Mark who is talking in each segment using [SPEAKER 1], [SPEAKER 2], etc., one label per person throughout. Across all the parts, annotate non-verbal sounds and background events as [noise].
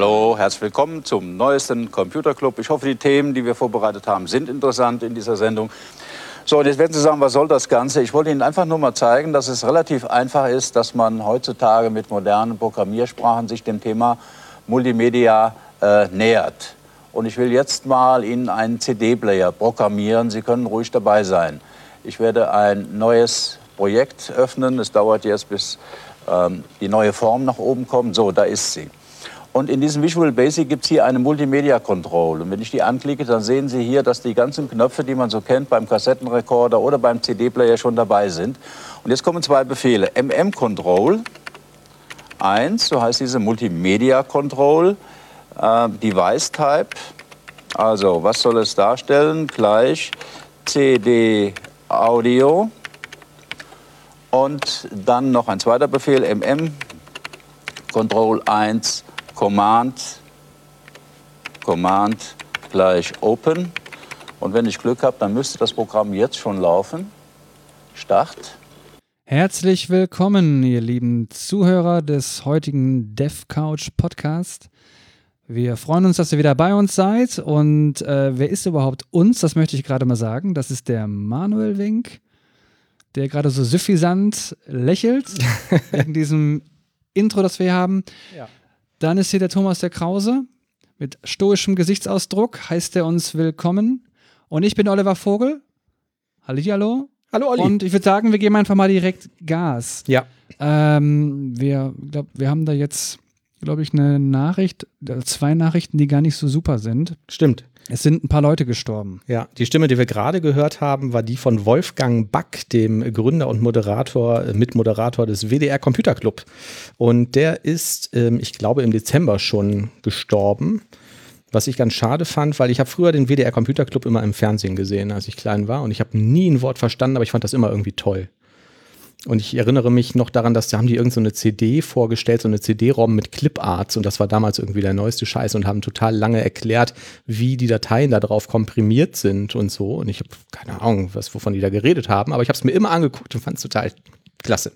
[SPEAKER 1] Hallo, herzlich willkommen zum neuesten Computer Club. Ich hoffe, die Themen, die wir vorbereitet haben, sind interessant in dieser Sendung. So, und jetzt werden Sie sagen, was soll das Ganze? Ich wollte Ihnen einfach nur mal zeigen, dass es relativ einfach ist, dass man heutzutage mit modernen Programmiersprachen sich dem Thema Multimedia äh, nähert. Und ich will jetzt mal Ihnen einen CD-Player programmieren. Sie können ruhig dabei sein. Ich werde ein neues Projekt öffnen. Es dauert jetzt, bis ähm, die neue Form nach oben kommt. So, da ist sie. Und in diesem Visual Basic gibt es hier eine Multimedia Control. Und wenn ich die anklicke, dann sehen Sie hier, dass die ganzen Knöpfe, die man so kennt beim Kassettenrekorder oder beim CD-Player schon dabei sind. Und jetzt kommen zwei Befehle. MM Control 1, so heißt diese Multimedia Control, äh, Device Type. Also, was soll es darstellen? Gleich CD Audio. Und dann noch ein zweiter Befehl, MM Control 1 Command, Command gleich Open. Und wenn ich Glück habe, dann müsste das Programm jetzt schon laufen. Start.
[SPEAKER 2] Herzlich willkommen, ihr lieben Zuhörer des heutigen DevCouch Podcast. Wir freuen uns, dass ihr wieder bei uns seid. Und äh, wer ist überhaupt uns? Das möchte ich gerade mal sagen. Das ist der Manuel Wink, der gerade so suffisant lächelt [laughs] in diesem Intro, das wir hier haben. Ja. Dann ist hier der Thomas der Krause mit stoischem Gesichtsausdruck, heißt er uns willkommen. Und ich bin Oliver Vogel. Hallihallo.
[SPEAKER 3] Hallo Olli.
[SPEAKER 2] Und ich würde sagen, wir geben einfach mal direkt Gas.
[SPEAKER 3] Ja.
[SPEAKER 2] Ähm, wir, glaub, wir haben da jetzt, glaube ich, eine Nachricht, äh, zwei Nachrichten, die gar nicht so super sind.
[SPEAKER 3] Stimmt.
[SPEAKER 2] Es sind ein paar Leute gestorben.
[SPEAKER 3] Ja, die Stimme, die wir gerade gehört haben, war die von Wolfgang Back, dem Gründer und Moderator, äh, Mitmoderator des WDR Computer Club. Und der ist, ähm, ich glaube, im Dezember schon gestorben. Was ich ganz schade fand, weil ich habe früher den WDR Computer Club immer im Fernsehen gesehen, als ich klein war. Und ich habe nie ein Wort verstanden, aber ich fand das immer irgendwie toll. Und ich erinnere mich noch daran, dass da haben die irgendeine so CD vorgestellt, so eine CD-ROM mit Cliparts und das war damals irgendwie der neueste Scheiß und haben total lange erklärt, wie die Dateien da drauf komprimiert sind und so. Und ich habe keine Ahnung, was, wovon die da geredet haben, aber ich habe es mir immer angeguckt und fand es total klasse.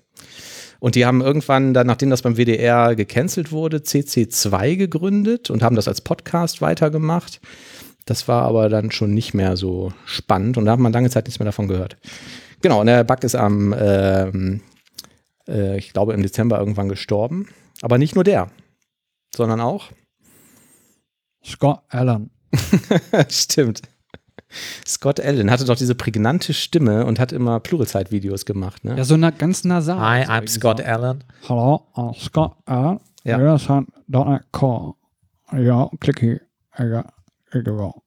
[SPEAKER 3] Und die haben irgendwann, dann, nachdem das beim WDR gecancelt wurde, CC2 gegründet und haben das als Podcast weitergemacht. Das war aber dann schon nicht mehr so spannend und da hat man lange Zeit nichts mehr davon gehört. Genau, und der Bug ist am, ähm, äh, ich glaube, im Dezember irgendwann gestorben. Aber nicht nur der, sondern auch
[SPEAKER 2] Scott Allen. [laughs]
[SPEAKER 3] Stimmt. Scott Allen hatte doch diese prägnante Stimme und hat immer Pluralzeit-Videos gemacht. Ne?
[SPEAKER 2] Ja, so na, ganz nasal.
[SPEAKER 4] Hi, I'm Scott
[SPEAKER 2] so.
[SPEAKER 4] Allen.
[SPEAKER 2] Hallo, I'm Scott Allen.
[SPEAKER 3] Ja.
[SPEAKER 2] Yes, .NET Core. Ja, klick hier. Ja, genau.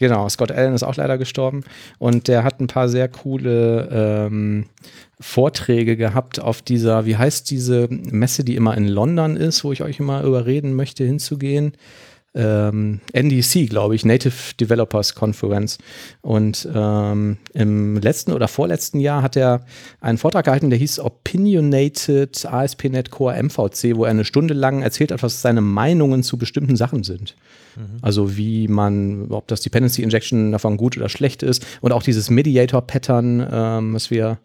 [SPEAKER 3] Genau, Scott Allen ist auch leider gestorben und der hat ein paar sehr coole ähm, Vorträge gehabt auf dieser, wie heißt diese Messe, die immer in London ist, wo ich euch immer überreden möchte, hinzugehen ähm, NDC, glaube ich, Native Developers Conference. Und ähm, im letzten oder vorletzten Jahr hat er einen Vortrag gehalten, der hieß Opinionated ASP.NET Core MVC, wo er eine Stunde lang erzählt hat, was seine Meinungen zu bestimmten Sachen sind. Mhm. Also wie man, ob das Dependency Injection davon gut oder schlecht ist und auch dieses Mediator-Pattern, ähm, was wir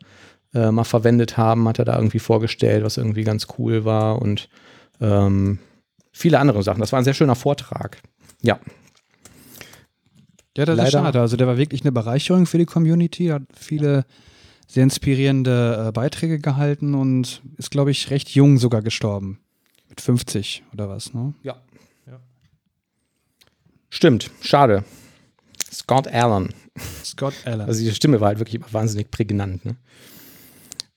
[SPEAKER 3] äh, mal verwendet haben, hat er da irgendwie vorgestellt, was irgendwie ganz cool war und ähm, viele andere Sachen. Das war ein sehr schöner Vortrag. Ja.
[SPEAKER 2] Ja, das Leider. ist schade. Also der war wirklich eine Bereicherung für die Community, hat viele sehr inspirierende äh, Beiträge gehalten und ist, glaube ich, recht jung sogar gestorben. Mit 50 oder was, ne?
[SPEAKER 3] Ja. Stimmt, schade. Scott Allen.
[SPEAKER 2] Scott Allen.
[SPEAKER 3] Also die Stimme war halt wirklich wahnsinnig prägnant, ne?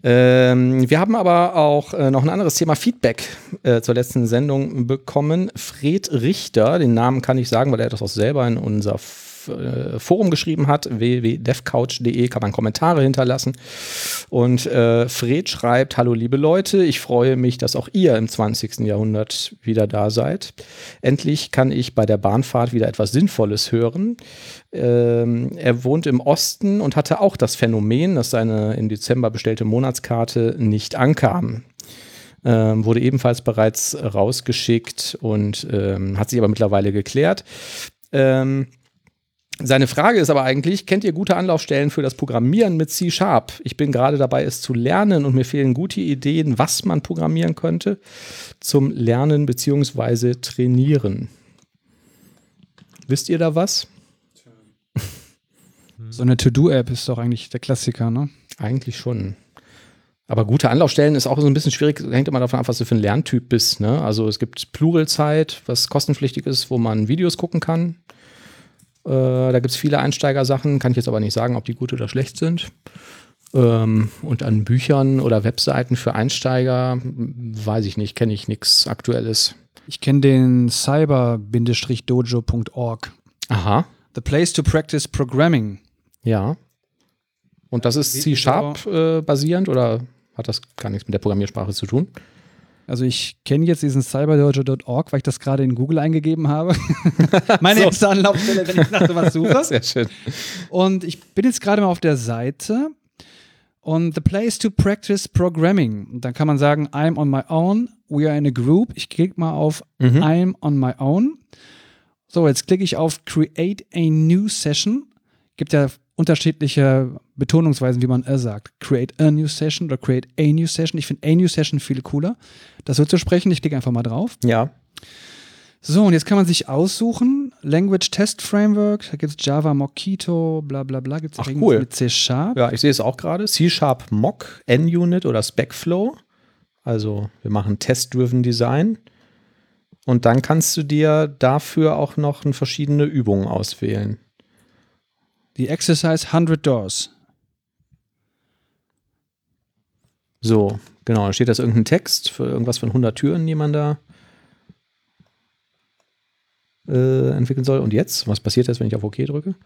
[SPEAKER 3] Ähm, wir haben aber auch äh, noch ein anderes Thema Feedback äh, zur letzten Sendung bekommen. Fred Richter, den Namen kann ich sagen, weil er das auch selber in unser äh, Forum geschrieben hat, www.devcouch.de, kann man Kommentare hinterlassen. Und äh, Fred schreibt, hallo liebe Leute, ich freue mich, dass auch ihr im 20. Jahrhundert wieder da seid. Endlich kann ich bei der Bahnfahrt wieder etwas Sinnvolles hören. Ähm, er wohnt im Osten und hatte auch das Phänomen, dass seine im Dezember bestellte Monatskarte nicht ankam. Ähm, wurde ebenfalls bereits rausgeschickt und ähm, hat sich aber mittlerweile geklärt. Ähm, Seine Frage ist aber eigentlich, kennt ihr gute Anlaufstellen für das Programmieren mit C-Sharp? Ich bin gerade dabei, es zu lernen und mir fehlen gute Ideen, was man programmieren könnte zum Lernen bzw. Trainieren. Wisst ihr da was? [laughs]
[SPEAKER 2] So eine To-Do-App ist doch eigentlich der Klassiker, ne?
[SPEAKER 3] Eigentlich schon. Aber gute Anlaufstellen ist auch so ein bisschen schwierig, hängt immer davon ab, was du für ein Lerntyp bist. Ne? Also es gibt Pluralzeit, was kostenpflichtig ist, wo man Videos gucken kann. Äh, da gibt es viele Einsteigersachen, kann ich jetzt aber nicht sagen, ob die gut oder schlecht sind. Ähm, und an Büchern oder Webseiten für Einsteiger weiß ich nicht, kenne ich nichts Aktuelles.
[SPEAKER 2] Ich kenne den cyber-dojo.org.
[SPEAKER 3] Aha.
[SPEAKER 2] The place to practice programming.
[SPEAKER 3] Ja. Und das ist C-Sharp äh, basierend oder hat das gar nichts mit der Programmiersprache zu tun?
[SPEAKER 2] Also ich kenne jetzt diesen cyberdojo.org, weil ich das gerade in Google eingegeben habe. [laughs] Meine
[SPEAKER 3] So.
[SPEAKER 2] erste Anlaufstelle, wenn ich nach sowas suche. [laughs]
[SPEAKER 3] Sehr schön.
[SPEAKER 2] Und ich bin jetzt gerade mal auf der Seite und the place to practice programming. Und dann kann man sagen, I'm on my own, we are in a group. Ich klicke mal auf
[SPEAKER 3] Mhm.
[SPEAKER 2] I'm on my own. So, jetzt klicke ich auf create a new session. Gibt ja unterschiedliche Betonungsweisen, wie man äh sagt. Create a new session oder create a new session. Ich finde a new session viel cooler. Das so zu sprechen, ich klicke einfach mal drauf.
[SPEAKER 3] Ja.
[SPEAKER 2] So, und jetzt kann man sich aussuchen, Language Test Framework, da gibt es Java Mockito, bla bla bla, gibt es irgendwas
[SPEAKER 3] cool.
[SPEAKER 2] mit C Sharp.
[SPEAKER 3] Ja, ich sehe es auch gerade. C-Sharp Mock, NUnit oder Specflow. Also wir machen Test-Driven Design. Und dann kannst du dir dafür auch noch verschiedene Übungen auswählen.
[SPEAKER 2] Die Exercise 100 Doors.
[SPEAKER 3] So, genau, da steht das irgendein Text für irgendwas von 100 Türen, die man da äh, entwickeln soll. Und jetzt, was passiert jetzt, wenn ich auf OK drücke?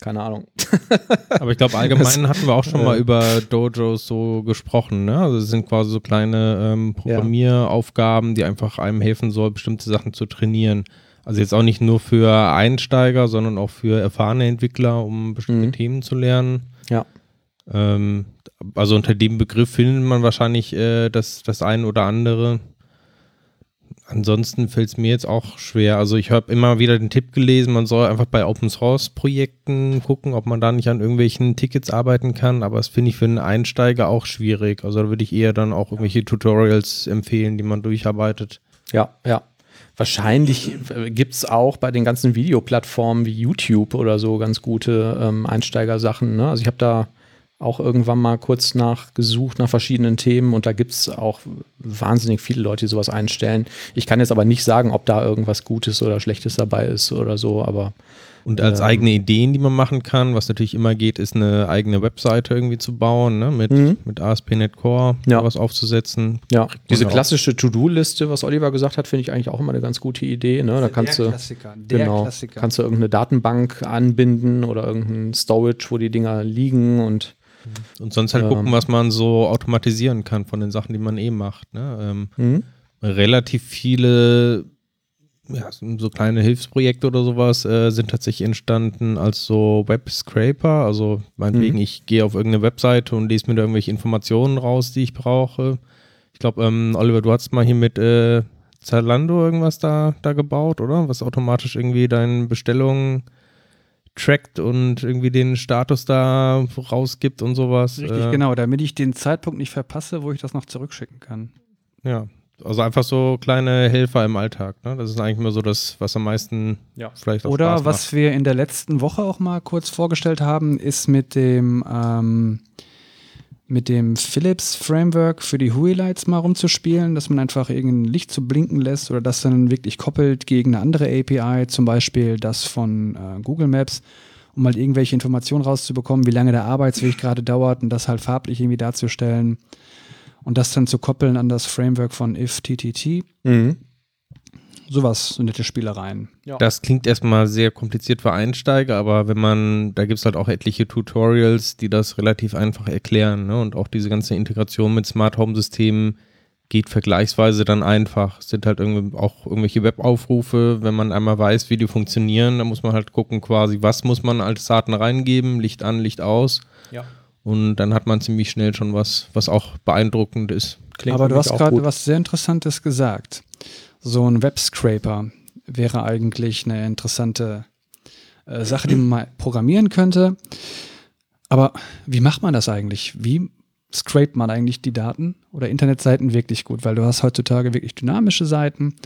[SPEAKER 3] Keine Ahnung. [laughs]
[SPEAKER 4] Aber ich glaube, allgemein hatten wir auch schon mal über Dojos so gesprochen. Ne? Also es sind quasi so kleine ähm, Programmieraufgaben, die einfach einem helfen soll, bestimmte Sachen zu trainieren. Also jetzt auch nicht nur für Einsteiger, sondern auch für erfahrene Entwickler, um bestimmte
[SPEAKER 3] Mhm.
[SPEAKER 4] Themen zu lernen.
[SPEAKER 3] Ja.
[SPEAKER 4] Ähm, also unter dem Begriff findet man wahrscheinlich äh, das, das eine oder andere. Ansonsten fällt es mir jetzt auch schwer. Also ich habe immer wieder den Tipp gelesen, man soll einfach bei Open Source Projekten gucken, ob man da nicht an irgendwelchen Tickets arbeiten kann. Aber das finde ich für einen Einsteiger auch schwierig. Also da würde ich eher dann auch irgendwelche Tutorials empfehlen, die man durcharbeitet.
[SPEAKER 3] Ja, ja. Wahrscheinlich gibt es auch bei den ganzen Videoplattformen wie YouTube oder so ganz gute ähm, Einsteigersachen. Ne? Also ich habe da auch irgendwann mal kurz nachgesucht nach verschiedenen Themen und da gibt es auch wahnsinnig viele Leute, die sowas einstellen. Ich kann jetzt aber nicht sagen, ob da irgendwas Gutes oder Schlechtes dabei ist oder so, aber
[SPEAKER 4] Und als
[SPEAKER 3] Ähm.
[SPEAKER 4] eigene Ideen, die man machen kann, was natürlich immer geht, ist eine eigene Webseite irgendwie zu bauen, ne? mit,
[SPEAKER 3] Mhm.
[SPEAKER 4] mit ASP.NET Core
[SPEAKER 3] Ja.
[SPEAKER 4] was aufzusetzen.
[SPEAKER 3] ja, diese
[SPEAKER 4] auch.
[SPEAKER 3] klassische To-Do-Liste, was Oliver gesagt hat, finde ich eigentlich auch immer eine ganz gute Idee. Ne? Da kannst du
[SPEAKER 2] Klassiker. Der
[SPEAKER 3] genau,
[SPEAKER 2] Klassiker.
[SPEAKER 3] kannst du irgendeine Datenbank anbinden oder irgendein Storage, wo die Dinger liegen und
[SPEAKER 4] Und sonst halt
[SPEAKER 3] Ähm.
[SPEAKER 4] gucken, was man so automatisieren kann von den Sachen, die man eh macht. Ne? Ähm,
[SPEAKER 3] Mhm.
[SPEAKER 4] relativ viele ja, so kleine Hilfsprojekte oder sowas äh, sind tatsächlich entstanden als so Web-Scraper. Also meinetwegen,
[SPEAKER 3] Mhm.
[SPEAKER 4] ich gehe auf irgendeine Webseite und lese mir da irgendwelche Informationen raus, die ich brauche. Ich glaube, ähm, Oliver, du hast mal hier mit äh, Zalando irgendwas da, da gebaut, oder? Was automatisch irgendwie deine Bestellungen trackt und irgendwie den Status da rausgibt und sowas.
[SPEAKER 2] Richtig,
[SPEAKER 4] Äh,
[SPEAKER 2] genau, damit ich den Zeitpunkt nicht verpasse, wo ich das noch zurückschicken kann.
[SPEAKER 4] Ja, also einfach so kleine Helfer im Alltag. Ne? Das ist eigentlich immer so das, was am meisten
[SPEAKER 3] Ja.
[SPEAKER 4] vielleicht auch
[SPEAKER 2] Oder
[SPEAKER 4] Spaß
[SPEAKER 2] was wir in der letzten Woche auch mal kurz vorgestellt haben, ist mit dem ähm, mit dem Philips Framework für die Hui-Lights mal rumzuspielen, dass man einfach irgendein Licht zu blinken lässt oder das dann wirklich koppelt gegen eine andere API, zum Beispiel das von äh, Google Maps, um halt irgendwelche Informationen rauszubekommen, wie lange der Arbeitsweg gerade dauert und das halt farblich irgendwie darzustellen und das dann zu koppeln an das Framework von IFTTT.
[SPEAKER 3] Mhm.
[SPEAKER 2] Sowas, so nette Spielereien.
[SPEAKER 4] Das klingt erstmal sehr kompliziert für Einsteiger, aber wenn man, da gibt es halt auch etliche Tutorials, die das relativ einfach erklären. Ne? Und auch diese ganze Integration mit Smart Home Systemen geht vergleichsweise dann einfach. Es sind halt irgendwie auch irgendwelche Webaufrufe, wenn man einmal weiß, wie die funktionieren, dann muss man halt gucken, quasi, was muss man als Daten reingeben, Licht an, Licht aus.
[SPEAKER 3] Ja.
[SPEAKER 4] Und dann hat man ziemlich schnell schon was, was auch beeindruckend ist.
[SPEAKER 3] Klingt
[SPEAKER 2] Aber du hast gerade was sehr Interessantes gesagt. So ein Webscraper. wäre eigentlich eine interessante äh, Sache, die man mal programmieren könnte. Aber wie macht man das eigentlich? Wie scrapt man eigentlich die Daten oder Internetseiten wirklich gut? Weil du hast heutzutage wirklich dynamische Seiten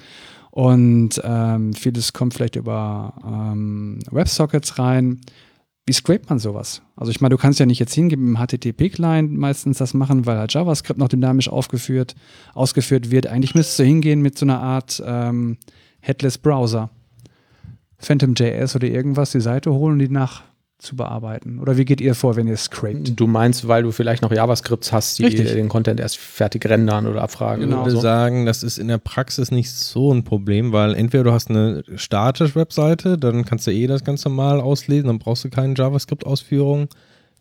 [SPEAKER 2] und ähm, vieles kommt vielleicht über ähm, Websockets rein. Wie scrapt man sowas? Also ich meine, du kannst ja nicht jetzt hingeben im HTTP-Client meistens das machen, weil halt JavaScript noch dynamisch aufgeführt, ausgeführt wird. Eigentlich müsstest du hingehen mit so einer Art ähm, Headless Browser. Phantom.js oder irgendwas, die Seite holen und die nach zu bearbeiten? Oder wie geht ihr vor, wenn ihr scrapt?
[SPEAKER 3] Du meinst, weil du vielleicht noch JavaScripts hast, die
[SPEAKER 2] Richtig.
[SPEAKER 3] den Content erst fertig rendern oder abfragen?
[SPEAKER 2] Genau.
[SPEAKER 4] Ich
[SPEAKER 3] oder
[SPEAKER 4] würde
[SPEAKER 3] so?
[SPEAKER 4] sagen, das ist in der Praxis nicht so ein Problem, weil entweder du hast eine statische Webseite, dann kannst du eh das ganz normal auslesen, dann brauchst du keine JavaScript-Ausführung.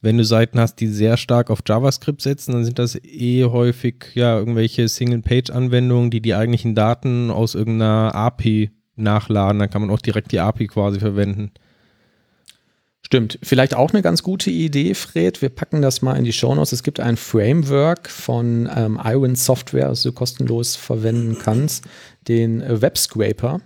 [SPEAKER 4] Wenn du Seiten hast, die sehr stark auf JavaScript setzen, dann sind das eh häufig ja irgendwelche Single-Page-Anwendungen, die die eigentlichen Daten aus irgendeiner API nachladen. Dann kann man auch direkt die API quasi verwenden.
[SPEAKER 3] Stimmt. Vielleicht auch eine ganz gute Idee, Fred. Wir packen das mal in die Shownotes. Es gibt ein Framework von ähm, Iron Software, das du kostenlos verwenden kannst, den Web Scraper,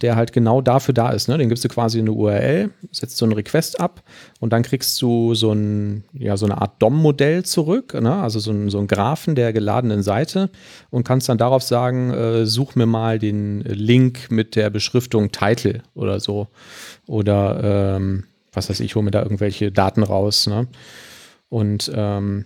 [SPEAKER 3] der halt genau dafür da ist. Ne? Den gibst du quasi eine URL, setzt so einen Request ab und dann kriegst du so, ein, ja, so eine Art DOM-Modell zurück, ne? also so ein, so Graphen der geladenen Seite und kannst dann darauf sagen, äh, such mir mal den Link mit der Beschriftung Title oder so. Oder ähm, was weiß ich, hole mir da irgendwelche Daten raus. Ne? Und ähm,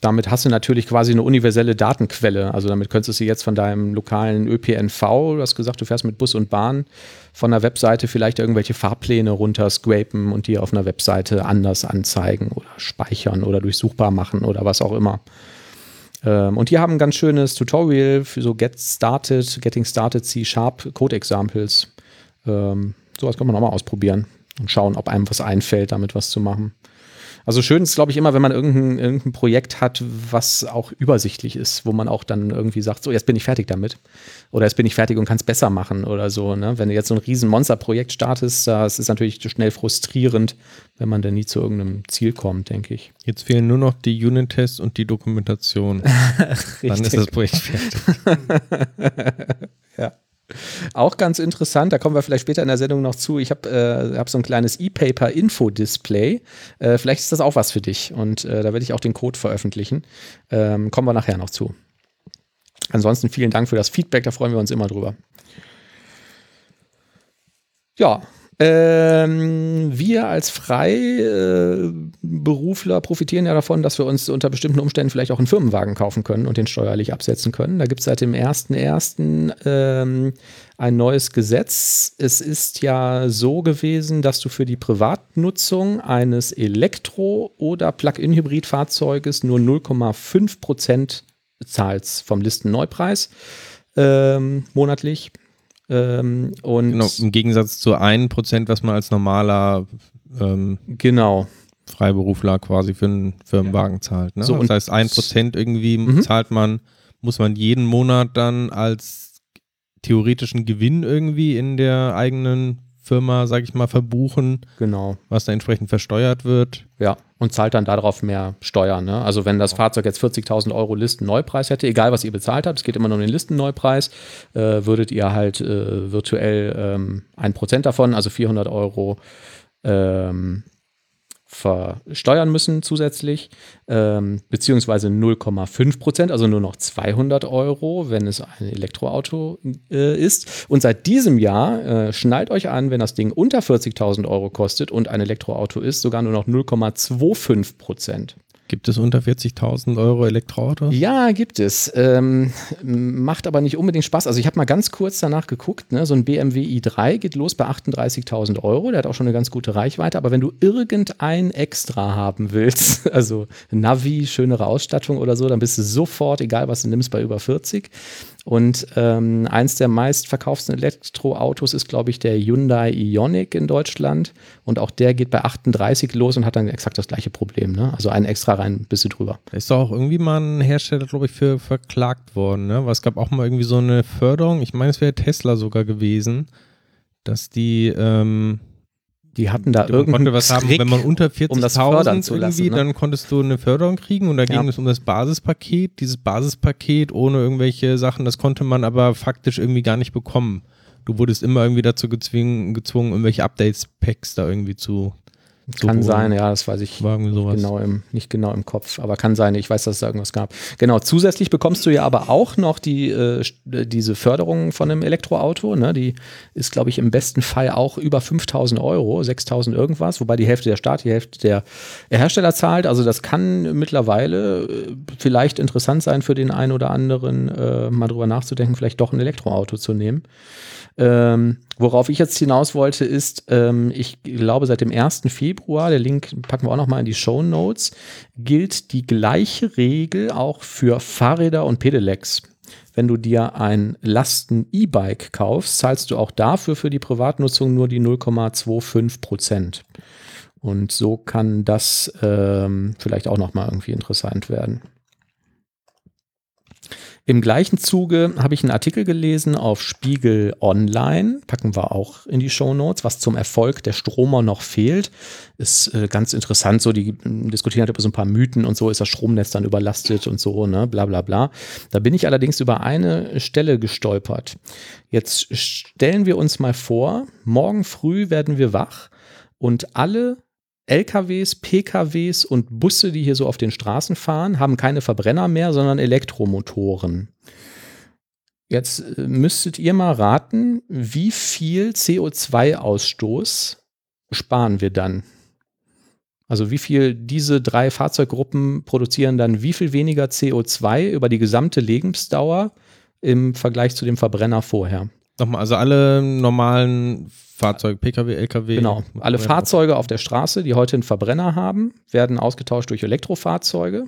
[SPEAKER 3] damit hast du natürlich quasi eine universelle Datenquelle. Also damit könntest du jetzt von deinem lokalen ÖPNV, du hast gesagt, du fährst mit Bus und Bahn, von der Webseite vielleicht irgendwelche Fahrpläne runterscrapen und die auf einer Webseite anders anzeigen oder speichern oder durchsuchbar machen oder was auch immer. Ähm, und die haben ein ganz schönes Tutorial für so Get Started, Getting Started C-Sharp Code Examples. Ähm, sowas kann man auch mal ausprobieren und schauen, ob einem was einfällt, damit was zu machen. Also schön ist, glaube ich, immer, wenn man irgendein, irgendein Projekt hat, was auch übersichtlich ist, wo man auch dann irgendwie sagt, so, jetzt bin ich fertig damit. Oder jetzt bin ich fertig und kann es besser machen oder so. Ne? Wenn du jetzt so ein riesen Monsterprojekt startest, das ist natürlich schnell frustrierend, wenn man dann nie zu irgendeinem Ziel kommt, denke ich.
[SPEAKER 4] Jetzt fehlen nur noch die Unit-Tests und die Dokumentation. [laughs] Dann ist das Projekt fertig. [laughs] [laughs]
[SPEAKER 3] ja. Auch ganz interessant, da kommen wir vielleicht später in der Sendung noch zu. Ich habe äh, hab so ein kleines E-Paper-Info-Display. Äh, vielleicht ist das auch was für dich und äh, da werde ich auch den Code veröffentlichen. Ähm, kommen wir nachher noch zu. Ansonsten vielen Dank für das Feedback, da freuen wir uns immer drüber. Ja, ähm, wir als Freiberufler profitieren ja davon, dass wir uns unter bestimmten Umständen vielleicht auch einen Firmenwagen kaufen können und den steuerlich absetzen können. Da gibt es seit dem 1.1. Ähm, ein neues Gesetz. Es ist ja so gewesen, dass du für die Privatnutzung eines Elektro- oder Plug-in-Hybrid-Fahrzeuges nur 0,5 Prozent zahlst vom Listenneupreis ähm, monatlich. Ähm, und
[SPEAKER 4] Genau, im Gegensatz zu 1%, was man als normaler ähm,
[SPEAKER 3] genau.
[SPEAKER 4] Freiberufler quasi für einen Firmenwagen zahlt. Ne?
[SPEAKER 3] So,
[SPEAKER 4] das heißt, 1% irgendwie
[SPEAKER 3] Mhm.
[SPEAKER 4] zahlt man, muss man jeden Monat dann als theoretischen Gewinn irgendwie in der eigenen Firma, sag ich mal, verbuchen,
[SPEAKER 3] Genau.
[SPEAKER 4] was da entsprechend versteuert wird.
[SPEAKER 3] Ja, und zahlt dann darauf mehr Steuern. Ne? Also wenn das Fahrzeug jetzt 40.000 Euro Listenneupreis hätte, egal was ihr bezahlt habt, es geht immer nur um den Listenneupreis, äh, würdet ihr halt äh, virtuell ähm, ein Prozent davon, also 400 Euro, ähm, versteuern müssen zusätzlich, ähm, beziehungsweise 0,5 Prozent, also nur noch 200 Euro, wenn es ein Elektroauto äh, ist. Und seit diesem Jahr, äh, schnallt euch an, wenn das Ding unter 40.000 Euro kostet und ein Elektroauto ist, sogar nur noch 0,25 Prozent.
[SPEAKER 4] Gibt es unter 40.000 Euro Elektroautos?
[SPEAKER 3] Ja, gibt es. Ähm, macht aber nicht unbedingt Spaß. Also ich habe mal ganz kurz danach geguckt. Ne? So ein BMW i3 geht los bei 38.000 Euro. Der hat auch schon eine ganz gute Reichweite. Aber wenn du irgendein Extra haben willst, [laughs] also Navi, schönere Ausstattung oder so, dann bist du sofort, egal was du nimmst, bei über 40. Und ähm, eins der meistverkauften Elektroautos ist, glaube ich, der Hyundai Ioniq in Deutschland. Und auch der geht bei 38 los und hat dann exakt das gleiche Problem. Ne? Also ein extra rein, bist du drüber.
[SPEAKER 4] Ist doch auch irgendwie mal ein Hersteller, glaube ich, für verklagt worden, ne? Weil es gab auch mal irgendwie so eine Förderung, ich meine, es wäre Tesla sogar gewesen, dass die ähm,
[SPEAKER 3] Die hatten da
[SPEAKER 4] konnte was haben, wenn man unter
[SPEAKER 3] um das fördern
[SPEAKER 4] 40.000
[SPEAKER 3] zu
[SPEAKER 4] irgendwie,
[SPEAKER 3] lassen, ne?
[SPEAKER 4] dann konntest du eine Förderung kriegen und da ging
[SPEAKER 3] Ja.
[SPEAKER 4] es um das Basispaket. Dieses Basispaket ohne irgendwelche Sachen, das konnte man aber faktisch irgendwie gar nicht bekommen. du wurdest immer irgendwie dazu gezwungen, gezwungen irgendwelche Updates-Packs da irgendwie zu, zu
[SPEAKER 3] Kann sein, ja, das weiß ich genau im, nicht genau im Kopf, aber kann sein, ich weiß, dass es da irgendwas gab. Genau, zusätzlich bekommst du ja aber auch noch die, äh, st- diese Förderung von einem Elektroauto, ne? die ist, glaube ich, im besten Fall auch über 5000 Euro, 6000 irgendwas, wobei die Hälfte der Staat, die Hälfte der Hersteller zahlt, also das kann mittlerweile äh, vielleicht interessant sein für den einen oder anderen, äh, mal drüber nachzudenken, vielleicht doch ein Elektroauto zu nehmen. Ähm, worauf ich jetzt hinaus wollte, ist, ähm, ich glaube, seit dem 1. Februar, der Link packen wir auch noch mal in die Show Notes, gilt die gleiche Regel auch für Fahrräder und Pedelecs. Wenn du dir ein Lasten-E-Bike kaufst, zahlst du auch dafür für die Privatnutzung nur die 0,25 Prozent. Und so kann das ähm, vielleicht auch noch mal irgendwie interessant werden. Im gleichen Zuge habe ich einen Artikel gelesen auf Spiegel Online, packen wir auch in die Show Notes, was zum Erfolg der Stromer noch fehlt. Ist äh, ganz interessant, so die äh, diskutieren halt über so ein paar Mythen und so, ist das Stromnetz dann überlastet und so, ne, bla bla bla. Da bin ich allerdings über eine Stelle gestolpert. Jetzt stellen wir uns mal vor, morgen früh werden wir wach und alle LKWs, PKWs und Busse, die hier so auf den Straßen fahren, haben keine Verbrenner mehr, sondern Elektromotoren. Jetzt äh, müsstet ihr mal raten, wie viel CO2-Ausstoß sparen wir dann? Also wie viel diese drei Fahrzeuggruppen produzieren dann wie viel weniger CO2 über die gesamte Lebensdauer im Vergleich zu dem Verbrenner vorher?
[SPEAKER 4] Nochmal, also alle normalen Fahrzeuge, Pkw, Lkw.
[SPEAKER 3] Genau. Alle Fahrzeuge auf der Straße, die heute einen Verbrenner haben, werden ausgetauscht durch Elektrofahrzeuge.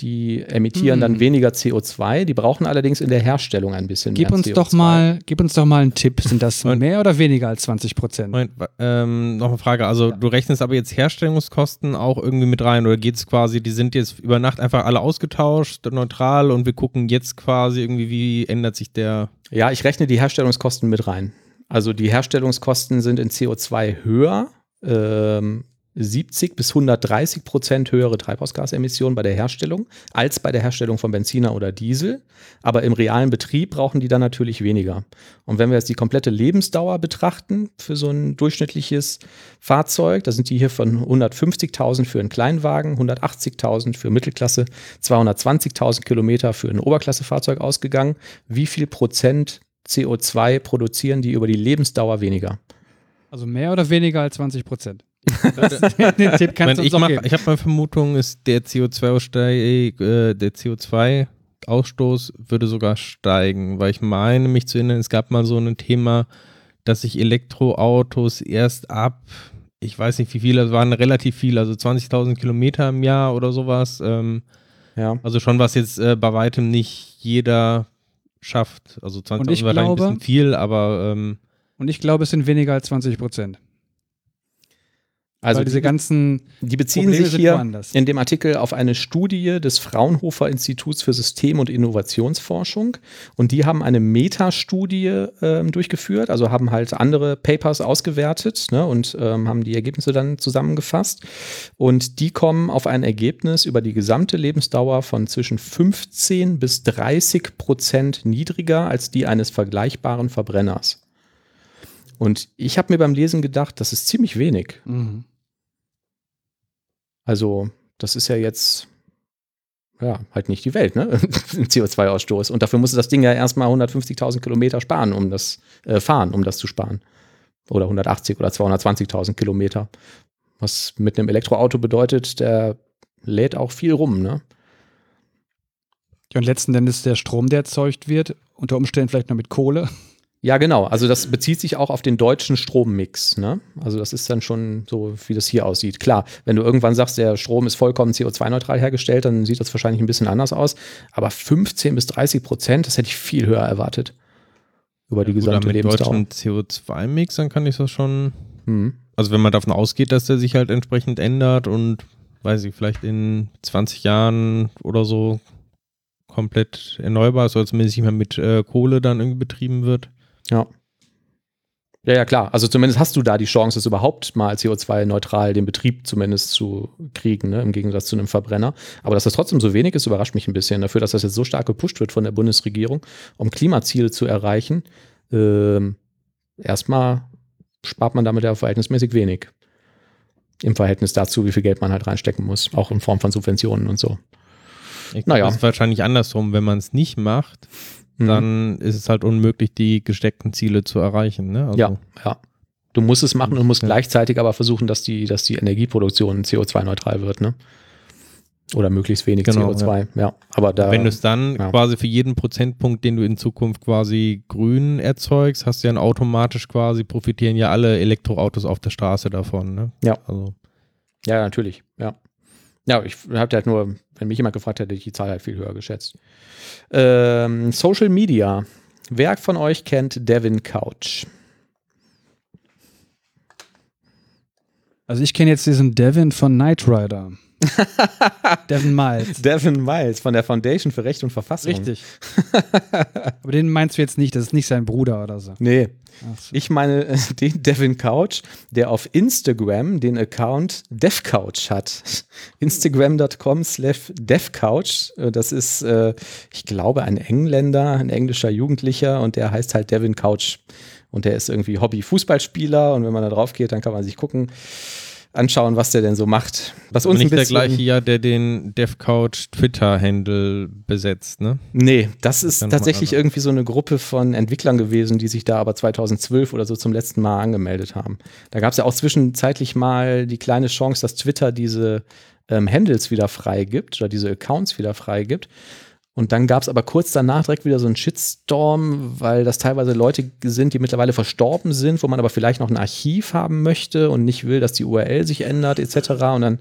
[SPEAKER 3] Die emittieren
[SPEAKER 2] Hm.
[SPEAKER 3] dann weniger CO2. Die brauchen allerdings in der Herstellung ein bisschen
[SPEAKER 2] Gib
[SPEAKER 3] mehr
[SPEAKER 2] uns
[SPEAKER 3] CO2.
[SPEAKER 2] doch mal, gib uns doch mal einen Tipp. Sind das [laughs]
[SPEAKER 4] Moment.
[SPEAKER 2] mehr oder weniger als 20 Prozent?
[SPEAKER 4] Moment, ähm, noch eine Frage. Also du rechnest aber jetzt Herstellungskosten auch irgendwie mit rein oder geht es quasi, die sind jetzt über Nacht einfach alle ausgetauscht, neutral und wir gucken jetzt quasi irgendwie, wie ändert sich der.
[SPEAKER 3] Ja, ich rechne die Herstellungskosten mit rein. Also die Herstellungskosten sind in CO2 höher. Ähm, 70 bis 130 Prozent höhere Treibhausgasemissionen bei der Herstellung als bei der Herstellung von Benziner oder Diesel. Aber im realen Betrieb brauchen die dann natürlich weniger. Und wenn wir jetzt die komplette Lebensdauer betrachten für so ein durchschnittliches Fahrzeug, da sind die hier von 150.000 für einen Kleinwagen, 180.000 für Mittelklasse, 220.000 Kilometer für ein Oberklassefahrzeug ausgegangen. Wie viel Prozent CO2 produzieren die über die Lebensdauer weniger?
[SPEAKER 2] Also mehr oder weniger als 20 Prozent. [laughs] Den Tipp
[SPEAKER 4] Ich,
[SPEAKER 2] kannst
[SPEAKER 4] mein,
[SPEAKER 2] du uns
[SPEAKER 4] ich, mach,
[SPEAKER 2] geben.
[SPEAKER 4] ich habe meine Vermutung, ist der CO2-Aussteig, äh, der CO2-Ausstoß würde sogar steigen, weil ich meine, mich zu erinnern, es gab mal so ein Thema, dass sich Elektroautos erst ab, ich weiß nicht wie viele, es waren relativ viele, also 20.000 Kilometer im Jahr oder sowas. Ähm,
[SPEAKER 3] Ja.
[SPEAKER 4] also schon was jetzt äh, bei weitem nicht jeder schafft. Also
[SPEAKER 2] Und
[SPEAKER 4] 20.000
[SPEAKER 2] ich
[SPEAKER 4] war vielleicht ein bisschen viel, aber ähm,
[SPEAKER 2] Und ich glaube, es sind weniger als 20 Prozent.
[SPEAKER 3] Also
[SPEAKER 2] diese
[SPEAKER 3] die,
[SPEAKER 2] ganzen
[SPEAKER 3] die beziehen
[SPEAKER 2] Probleme
[SPEAKER 3] sich hier in dem Artikel auf eine Studie des Fraunhofer Instituts für System- und Innovationsforschung. Und die haben eine Metastudie ähm, durchgeführt, also haben halt andere Papers ausgewertet ne, und ähm, haben die Ergebnisse dann zusammengefasst. Und die kommen auf ein Ergebnis über die gesamte Lebensdauer von zwischen 15 bis 30 Prozent niedriger als die eines vergleichbaren Verbrenners. Und ich habe mir beim Lesen gedacht, das ist ziemlich wenig.
[SPEAKER 2] Mhm.
[SPEAKER 3] Also, das ist ja jetzt, ja, halt nicht die Welt, ne? [laughs] Im CO2-Ausstoß. Und dafür musste das Ding ja erstmal 150.000 Kilometer sparen, um das, äh, fahren, um das zu sparen. Oder 180 oder 220.000 Kilometer. Was mit einem Elektroauto bedeutet, der lädt auch viel rum, ne?
[SPEAKER 2] Ja, und letzten Endes der Strom, der erzeugt wird, unter Umständen vielleicht noch mit Kohle.
[SPEAKER 3] Ja, genau. Also das bezieht sich auch auf den deutschen Strommix. Ne? Also das ist dann schon so, wie das hier aussieht. Klar, wenn du irgendwann sagst, der Strom ist vollkommen CO2-neutral hergestellt, dann sieht das wahrscheinlich ein bisschen anders aus. Aber 15 bis 30 Prozent, das hätte ich viel höher erwartet. Über die
[SPEAKER 4] gut,
[SPEAKER 3] gesamte
[SPEAKER 4] mit
[SPEAKER 3] Lebensdauer.
[SPEAKER 4] deutschen CO2-Mix, dann kann ich das schon
[SPEAKER 3] Hm.
[SPEAKER 4] Also wenn man davon ausgeht, dass der sich halt entsprechend ändert und weiß ich, vielleicht in 20 Jahren oder so komplett erneuerbar ist, oder zumindest nicht mehr mit äh, Kohle dann irgendwie betrieben wird.
[SPEAKER 3] Ja. Ja, ja, klar. Also zumindest hast du da die Chance, es überhaupt mal CO2-neutral den Betrieb zumindest zu kriegen, ne? im Gegensatz zu einem Verbrenner. Aber dass das trotzdem so wenig ist, überrascht mich ein bisschen. Dafür, dass das jetzt so stark gepusht wird von der Bundesregierung, um Klimaziele zu erreichen, ähm, erstmal spart man damit ja verhältnismäßig wenig. Im Verhältnis dazu, wie viel Geld man halt reinstecken muss, auch in Form von Subventionen und so.
[SPEAKER 4] Ich
[SPEAKER 3] Naja.
[SPEAKER 4] Das ist wahrscheinlich andersrum. Wenn man es nicht macht,
[SPEAKER 3] Mhm.
[SPEAKER 4] dann ist es halt unmöglich, die gesteckten Ziele zu erreichen. Ne? Also,
[SPEAKER 3] ja, ja. Du musst es machen und musst
[SPEAKER 4] Ja.
[SPEAKER 3] gleichzeitig aber versuchen, dass die, dass die Energieproduktion CO2-neutral wird, ne? Oder möglichst wenig
[SPEAKER 4] Genau,
[SPEAKER 3] CO2, ja. Aber da.
[SPEAKER 4] Wenn du es dann
[SPEAKER 3] ja.
[SPEAKER 4] quasi für jeden Prozentpunkt, den du in Zukunft quasi grün erzeugst, hast du ja dann automatisch quasi profitieren ja alle Elektroautos auf der Straße davon. Ne?
[SPEAKER 3] Ja.
[SPEAKER 4] Also,
[SPEAKER 3] Ja, natürlich, ja. Ja, ich habe halt nur, wenn mich jemand gefragt hätte, hätte ich die Zahl halt viel höher geschätzt. Ähm, Social Media. Wer von euch kennt Devin Couch?
[SPEAKER 2] Also ich kenne jetzt diesen Devin von Knight Rider. [laughs] Devin Miles.
[SPEAKER 3] Devin Miles von der Foundation für Recht und Verfassung.
[SPEAKER 2] Richtig. [laughs] Aber den meinst du jetzt nicht, das ist nicht sein Bruder oder so.
[SPEAKER 3] Nee,
[SPEAKER 2] so.
[SPEAKER 3] ich meine äh, den Devin Couch, der auf Instagram den Account DevCouch hat. [laughs] Instagram.com slash DevCouch. Äh, Das ist, äh, ich glaube, ein Engländer, ein englischer Jugendlicher und der heißt halt Devin Couch. Und der ist irgendwie Hobby-Fußballspieler und wenn man da drauf geht, dann kann man sich gucken, anschauen, was der denn so macht. Was uns
[SPEAKER 4] nicht der gleiche ja, der den DevCouch Twitter-Handle besetzt, ne?
[SPEAKER 3] Nee, das ist
[SPEAKER 4] Ja,
[SPEAKER 3] tatsächlich irgendwie so eine Gruppe von Entwicklern gewesen, die sich da aber 2012 oder so zum letzten Mal angemeldet haben. Da gab es ja auch zwischenzeitlich mal die kleine Chance, dass Twitter diese ähm, Handles wieder freigibt oder diese Accounts wieder freigibt. Und dann gab es aber kurz danach direkt wieder so einen Shitstorm, weil das teilweise Leute sind, die mittlerweile verstorben sind, wo man aber vielleicht noch ein Archiv haben möchte und nicht will, dass die URL sich ändert etc. Und dann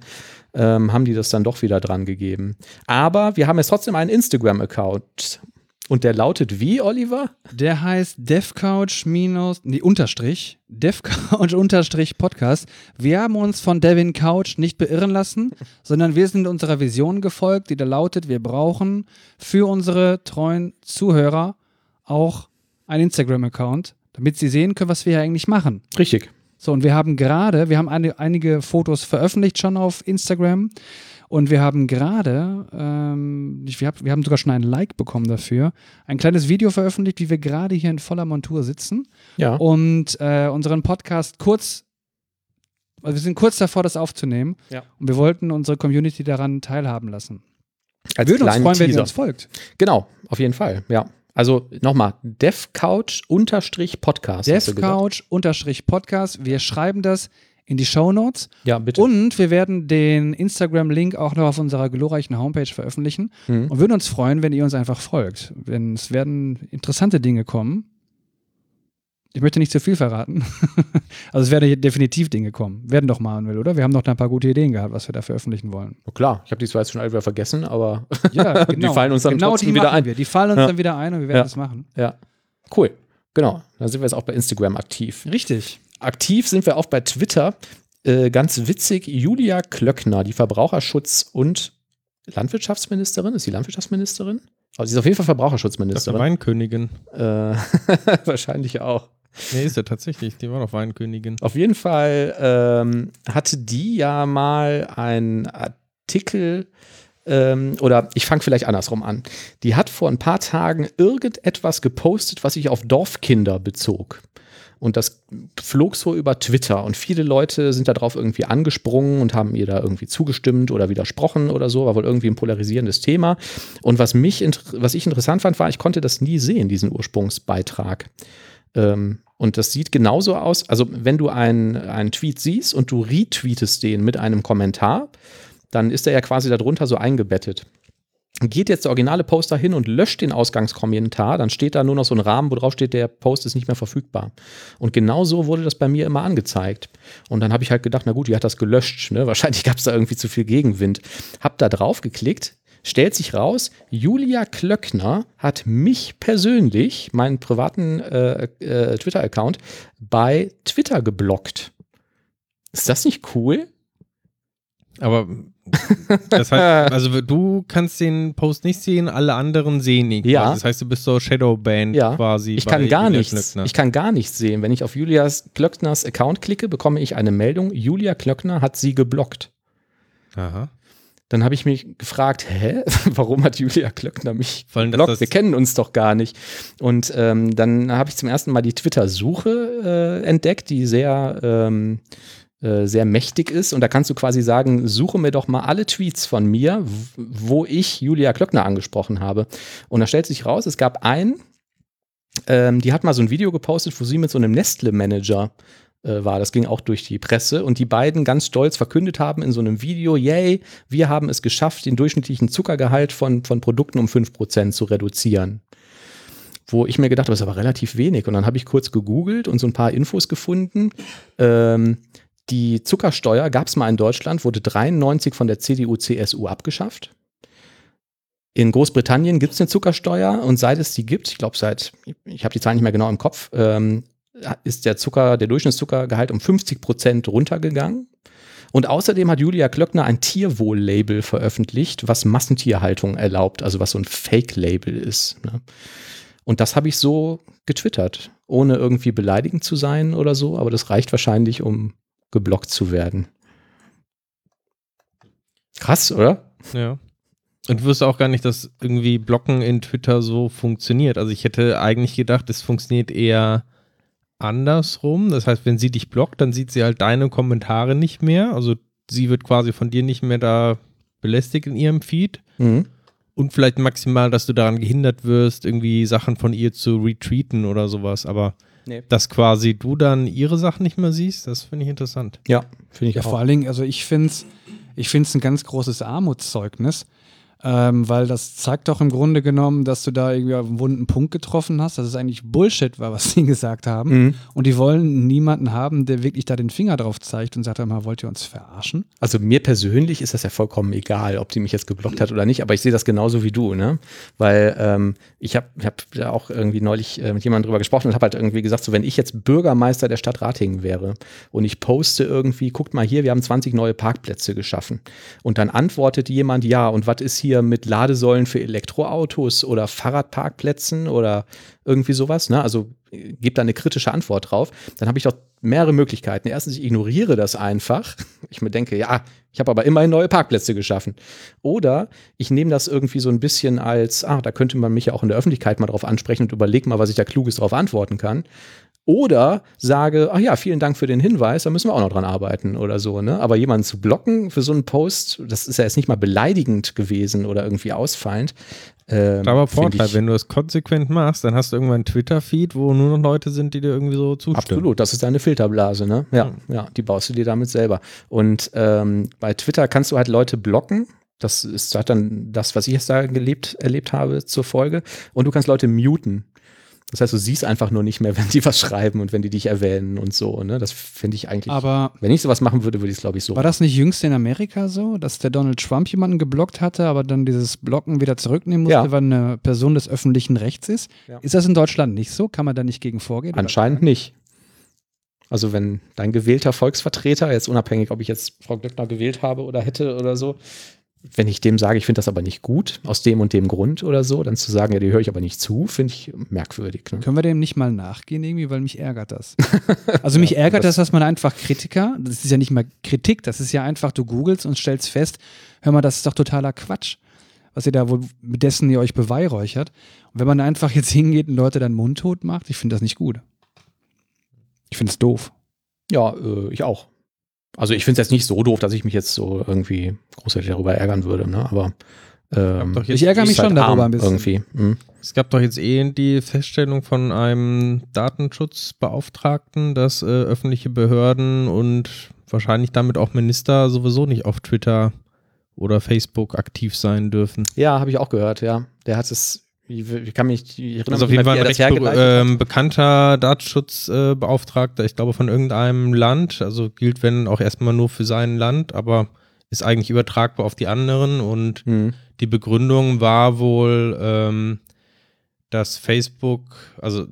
[SPEAKER 3] ähm, haben die das dann doch wieder dran gegeben. Aber wir haben jetzt trotzdem einen Instagram-Account. Und der lautet wie, Oliver?
[SPEAKER 2] Der heißt DevCouch minus, nee, Unterstrich, DevCouch [laughs] Unterstrich Podcast. Wir haben uns von Devin Couch nicht beirren lassen, [laughs] sondern wir sind unserer Vision gefolgt, die da lautet, wir brauchen für unsere treuen Zuhörer auch einen Instagram-Account, damit sie sehen können, was wir hier eigentlich machen.
[SPEAKER 3] Richtig.
[SPEAKER 2] So, und wir haben gerade, wir haben eine, einige Fotos veröffentlicht schon auf Instagram und wir haben gerade, ähm, ich- wir, hab, wir haben sogar schon ein Like bekommen dafür, ein kleines Video veröffentlicht, wie wir gerade hier in voller Montur sitzen
[SPEAKER 3] Ja.
[SPEAKER 2] und äh, unseren Podcast kurz, also wir sind kurz davor, das aufzunehmen
[SPEAKER 3] Ja.
[SPEAKER 2] und wir wollten unsere Community daran teilhaben lassen.
[SPEAKER 3] Als
[SPEAKER 2] Würden uns freuen, wenn ihr
[SPEAKER 3] Teaser.
[SPEAKER 2] uns folgt.
[SPEAKER 3] Genau, auf jeden Fall, ja. Also nochmal, DevCouch-Podcast. hast du gesagt?
[SPEAKER 2] DevCouch unterstrich Podcast. Wir schreiben das in die Show Notes.
[SPEAKER 3] Ja, bitte.
[SPEAKER 2] Und wir werden den Instagram-Link auch noch auf unserer glorreichen Homepage veröffentlichen
[SPEAKER 3] Mhm.
[SPEAKER 2] und würden uns freuen, wenn ihr uns einfach folgt. Denn es werden interessante Dinge kommen. Ich möchte nicht zu viel verraten. [laughs] also es werden definitiv Dinge kommen. Werden doch, Manuel, oder? Wir haben doch da ein paar gute Ideen gehabt, was wir da veröffentlichen wollen.
[SPEAKER 3] Oh, klar, ich habe die zwar jetzt schon alle wieder vergessen, aber [laughs]
[SPEAKER 2] Ja,
[SPEAKER 3] Die fallen uns dann
[SPEAKER 2] genau
[SPEAKER 3] trotzdem wieder ein.
[SPEAKER 2] Wir. Die fallen uns
[SPEAKER 3] Ja.
[SPEAKER 2] dann wieder ein und wir werden
[SPEAKER 3] Ja.
[SPEAKER 2] das machen.
[SPEAKER 3] ja. Cool. Genau. Dann sind wir jetzt auch bei Instagram aktiv.
[SPEAKER 2] Richtig.
[SPEAKER 3] Aktiv sind wir auch bei Twitter. Äh, ganz witzig, Julia Klöckner, die Verbraucherschutz- und Landwirtschaftsministerin. Ist sie Landwirtschaftsministerin? Also sie ist auf jeden Fall
[SPEAKER 4] Das ist
[SPEAKER 3] Verbraucherschutzministerin.
[SPEAKER 4] Weinkönigin.
[SPEAKER 3] Äh, [laughs] wahrscheinlich auch.
[SPEAKER 4] Nee, ist ja tatsächlich. Die war doch Weinkönigin.
[SPEAKER 3] Auf jeden Fall ähm, hatte die ja mal einen Artikel ähm, oder ich fange vielleicht andersrum an. Die hat vor ein paar Tagen irgendetwas gepostet, was sich auf Dorfkinder bezog. Und das flog so über Twitter und viele Leute sind darauf irgendwie angesprungen und haben ihr da irgendwie zugestimmt oder widersprochen oder so, war wohl irgendwie ein polarisierendes Thema. Und was mich, was ich interessant fand, war, ich konnte das nie sehen, diesen Ursprungsbeitrag. Ähm, und das sieht genauso aus, also wenn du einen, einen Tweet siehst und du retweetest den mit einem Kommentar, dann ist er ja quasi darunter so eingebettet. Geht jetzt der originale Poster hin und löscht den Ausgangskommentar, dann steht da nur noch so ein Rahmen, wo drauf steht, der Post ist nicht mehr verfügbar. Und genau so wurde das bei mir immer angezeigt. Und dann habe ich halt gedacht, na gut, die hat das gelöscht. Ne? [laughs] Wahrscheinlich gab es da irgendwie zu viel Gegenwind. Hab da drauf geklickt, stellt sich raus, Julia Klöckner hat mich persönlich, meinen privaten äh, äh, Twitter-Account, bei Twitter geblockt. Ist das nicht cool?
[SPEAKER 4] Aber das heißt, [laughs] also du kannst den Post nicht sehen, alle anderen sehen ihn.
[SPEAKER 3] Ja.
[SPEAKER 4] quasi. Das heißt, du bist so Shadowbanned
[SPEAKER 3] Ja,
[SPEAKER 4] quasi.
[SPEAKER 3] Ich kann gar
[SPEAKER 4] Julia
[SPEAKER 3] nichts.
[SPEAKER 4] Klöckner.
[SPEAKER 3] Ich kann gar nichts sehen. Wenn ich auf Julias Klöckners Account klicke, bekomme ich eine Meldung. Julia Klöckner hat sie geblockt.
[SPEAKER 4] Aha.
[SPEAKER 3] dann habe ich mich gefragt, hä, [laughs] warum hat Julia Klöckner mich
[SPEAKER 4] dass
[SPEAKER 3] geblockt? Wir kennen uns doch gar nicht. Und ähm, dann habe ich zum ersten Mal die Twitter-Suche äh, entdeckt, die sehr, ähm, äh, sehr mächtig ist. Und da kannst du quasi sagen, suche mir doch mal alle Tweets von mir, wo ich Julia Klöckner angesprochen habe. Und da stellt sich raus, es gab einen, ähm, die hat mal so ein Video gepostet, wo sie mit so einem Nestle-Manager äh, war. Das ging auch durch die Presse und die beiden ganz stolz verkündet haben in so einem Video, yay, wir haben es geschafft, den durchschnittlichen Zuckergehalt von, von Produkten um 5% zu reduzieren. Wo ich mir gedacht habe, das ist aber relativ wenig. Und dann habe ich kurz gegoogelt und so ein paar Infos gefunden. Ähm, die Zuckersteuer gab es mal in Deutschland, wurde 93 von der CDU-CSU abgeschafft. In Großbritannien gibt es eine Zuckersteuer und seit es die gibt, ich glaube seit, ich habe die Zahlen nicht mehr genau im Kopf, ähm, ist der Zucker, der Durchschnittszuckergehalt um 50 Prozent runtergegangen. Und außerdem hat Julia Klöckner ein Tierwohl-Label veröffentlicht, was Massentierhaltung erlaubt, also was so ein Fake-Label ist. Ne? Und das habe ich so getwittert, ohne irgendwie beleidigend zu sein oder so, aber das reicht wahrscheinlich, um geblockt zu werden. Krass, oder?
[SPEAKER 4] Ja. Und du auch gar nicht, dass irgendwie Blocken in Twitter so funktioniert. Also ich hätte eigentlich gedacht, es funktioniert eher andersrum. Das heißt, wenn sie dich blockt, dann sieht sie halt deine Kommentare nicht mehr. Also sie wird quasi von dir nicht mehr da belästigt in ihrem Feed.
[SPEAKER 3] Mhm.
[SPEAKER 4] Und vielleicht maximal, dass du daran gehindert wirst, irgendwie Sachen von ihr zu retweeten oder sowas. Aber
[SPEAKER 3] Nee.
[SPEAKER 4] dass quasi du dann ihre Sachen nicht mehr siehst, das finde ich interessant.
[SPEAKER 3] Ja, finde ich
[SPEAKER 2] Ja,
[SPEAKER 3] auch.
[SPEAKER 2] vor allen Dingen, also ich finde es ich find's ein ganz großes Armutszeugnis, ähm, weil das zeigt doch im Grunde genommen, dass du da irgendwie auf einen wunden Punkt getroffen hast, dass es eigentlich Bullshit war, was [laughs] sie gesagt haben.
[SPEAKER 3] Mhm.
[SPEAKER 2] Und die wollen niemanden haben, der wirklich da den Finger drauf zeigt und sagt einmal, wollt ihr uns verarschen?
[SPEAKER 3] Also mir persönlich ist das ja vollkommen egal, ob die mich jetzt geblockt hat oder nicht, aber ich sehe das genauso wie du, ne? Weil ähm, ich habe hab da auch irgendwie neulich äh, mit jemandem drüber gesprochen und habe halt irgendwie gesagt, so wenn ich jetzt Bürgermeister der Stadt Ratingen wäre und ich poste irgendwie, guckt mal hier, wir haben 20 neue Parkplätze geschaffen und dann antwortet jemand, ja, und was ist hier mit Ladesäulen für Elektroautos oder Fahrradparkplätzen oder irgendwie sowas, ne? Also äh, gibt da eine kritische Antwort drauf, dann habe ich doch mehrere Möglichkeiten. Erstens, ich ignoriere das einfach. [laughs] Ich mir denke, ja, ich habe aber immerhin neue Parkplätze geschaffen. Oder ich nehme das irgendwie so ein bisschen als, ah, da könnte man mich ja auch in der Öffentlichkeit mal drauf ansprechen und überlege mal, was ich da Kluges drauf antworten kann. Oder sage, ach ja, vielen Dank für den Hinweis, da müssen wir auch noch dran arbeiten oder so. Ne? Aber jemanden zu blocken für so einen Post, das ist ja jetzt nicht mal beleidigend gewesen oder irgendwie ausfallend. Ähm,
[SPEAKER 4] Aber Vorteil, wenn du es konsequent machst, dann hast du irgendwann einen Twitter-Feed, wo nur noch Leute sind, die dir irgendwie so zustimmen.
[SPEAKER 3] Absolut, das ist deine Filterblase, ne? Ja, ja, die baust du dir damit selber. Und ähm, bei Twitter kannst du halt Leute blocken. Das ist hat dann das, was ich jetzt da gelebt, erlebt habe zur Folge. Und du kannst Leute muten. Das heißt, du siehst einfach nur nicht mehr, [laughs] wenn die was schreiben und wenn die dich erwähnen und so. Ne? Das finde ich eigentlich.
[SPEAKER 2] Aber
[SPEAKER 3] wenn ich sowas machen würde, würde ich es, glaube ich, so.
[SPEAKER 2] war das nicht jüngst in Amerika so, dass der Donald Trump jemanden geblockt hatte, aber dann dieses Blocken wieder zurücknehmen musste,
[SPEAKER 3] Ja.
[SPEAKER 2] weil eine Person des öffentlichen Rechts ist?
[SPEAKER 3] Ja.
[SPEAKER 2] Ist das in Deutschland nicht so? Kann man da nicht gegen vorgehen?
[SPEAKER 3] Anscheinend nicht. Also wenn dein gewählter Volksvertreter, jetzt unabhängig, ob ich jetzt Frau Glöckner gewählt habe oder hätte oder so, wenn ich dem sage, ich finde das aber nicht gut, aus dem und dem Grund oder so, dann zu sagen, ja, die höre ich aber nicht zu, finde ich merkwürdig. Ne?
[SPEAKER 2] Können wir dem nicht mal nachgehen irgendwie, weil mich ärgert das. [laughs] Also mich ärgert das, dass man einfach Kritiker, das ist ja nicht mal Kritik, das ist ja einfach, du googelst und stellst fest, hör mal, das ist doch totaler Quatsch, was ihr da wohl, mit dessen ihr euch beweihräuchert. Und wenn man einfach jetzt hingeht und Leute dann mundtot macht, ich finde das nicht gut. Ich finde es doof.
[SPEAKER 3] Ja, äh, ich auch. Also ich finde es jetzt nicht so doof, dass ich mich jetzt so irgendwie großartig darüber ärgern würde, ne? aber ähm,
[SPEAKER 2] Ich ärgere mich
[SPEAKER 3] halt
[SPEAKER 2] schon darüber
[SPEAKER 3] arm
[SPEAKER 2] ein bisschen.
[SPEAKER 3] Irgendwie. Hm.
[SPEAKER 4] Es gab doch jetzt eh die Feststellung von einem Datenschutzbeauftragten, dass äh, öffentliche Behörden und wahrscheinlich damit auch Minister sowieso nicht auf Twitter oder Facebook aktiv sein dürfen.
[SPEAKER 3] Ja, habe ich auch gehört, ja. Der hat es, ich, ich kann mich, ich erinnere
[SPEAKER 4] Also auf jeden Fall ein recht be ähm, bekannter Datenschutzbeauftragter, ich glaube von irgendeinem Land, also gilt wenn auch erstmal nur für sein Land, aber ist eigentlich übertragbar auf die anderen. Und
[SPEAKER 3] Hm.
[SPEAKER 4] die Begründung war wohl, ähm, dass Facebook, also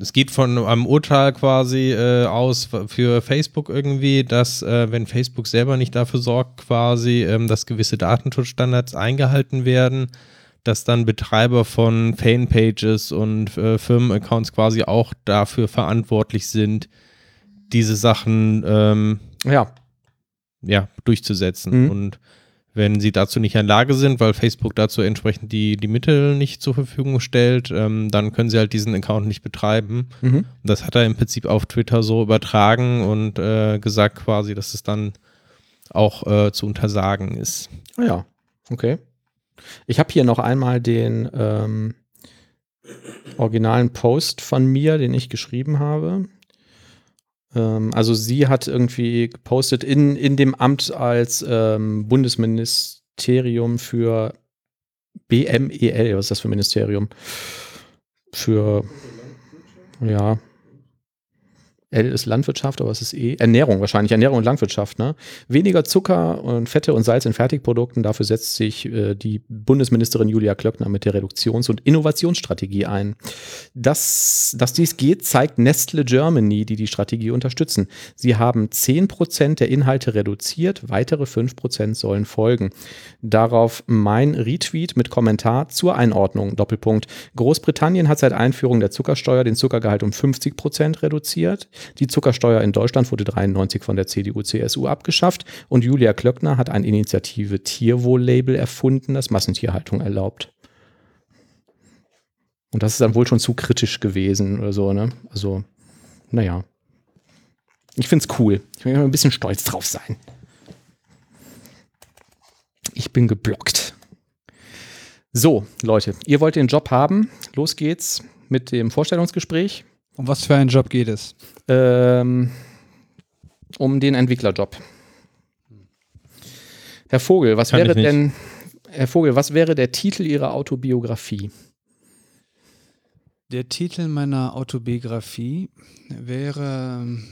[SPEAKER 4] es geht von einem Urteil quasi äh, aus für Facebook irgendwie, dass äh, wenn Facebook selber nicht dafür sorgt, quasi, ähm, dass gewisse Datenschutzstandards eingehalten werden, dass dann Betreiber von Fanpages und äh, Firmenaccounts quasi auch dafür verantwortlich sind, diese Sachen ähm,
[SPEAKER 3] Ja,
[SPEAKER 4] ja, durchzusetzen.
[SPEAKER 3] Mhm.
[SPEAKER 4] Und Wenn sie dazu nicht in der Lage sind, weil Facebook dazu entsprechend die, die Mittel nicht zur Verfügung stellt, ähm, dann können sie halt diesen Account nicht betreiben.
[SPEAKER 3] Mhm.
[SPEAKER 4] Das hat er im Prinzip auf Twitter so übertragen und äh, gesagt quasi, dass es dann auch äh, zu untersagen ist.
[SPEAKER 3] Ah ja, okay. Ich habe hier noch einmal den ähm, originalen Post von mir, den ich geschrieben habe. Ähm, also sie hat irgendwie gepostet in, in dem Amt als ähm, Bundesministerium für BMEL, was ist das für ein Ministerium? Für, ja, L ist Landwirtschaft, aber es ist E. Ernährung wahrscheinlich, Ernährung und Landwirtschaft. Ne? Weniger Zucker und Fette und Salz in Fertigprodukten. Dafür setzt sich äh, die Bundesministerin Julia Klöckner mit der Reduktions- und Innovationsstrategie ein. Dass, dass dies geht, zeigt Nestle Germany, die die Strategie unterstützen. Sie haben 10% der Inhalte reduziert, weitere 5% sollen folgen. Darauf mein Retweet mit Kommentar zur Einordnung. Doppelpunkt. Großbritannien hat seit Einführung der Zuckersteuer den Zuckergehalt um 50% reduziert. Die Zuckersteuer in Deutschland wurde 93 von der CDU-CSU abgeschafft und Julia Klöckner hat ein Initiative Tierwohl-Label erfunden, das Massentierhaltung erlaubt. Und das ist dann wohl schon zu kritisch gewesen oder so, ne? Also, naja. Ich find's cool. Ich will ein bisschen stolz drauf sein. Ich bin geblockt. So, Leute, ihr wollt den Job haben. Los geht's mit dem Vorstellungsgespräch.
[SPEAKER 2] Um was für einen Job geht es?
[SPEAKER 3] Ähm, um den Entwicklerjob. Herr Vogel, was
[SPEAKER 4] Kann
[SPEAKER 3] wäre denn, Herr Vogel, was wäre der Titel Ihrer Autobiografie?
[SPEAKER 2] Der Titel meiner Autobiografie wäre, ähm,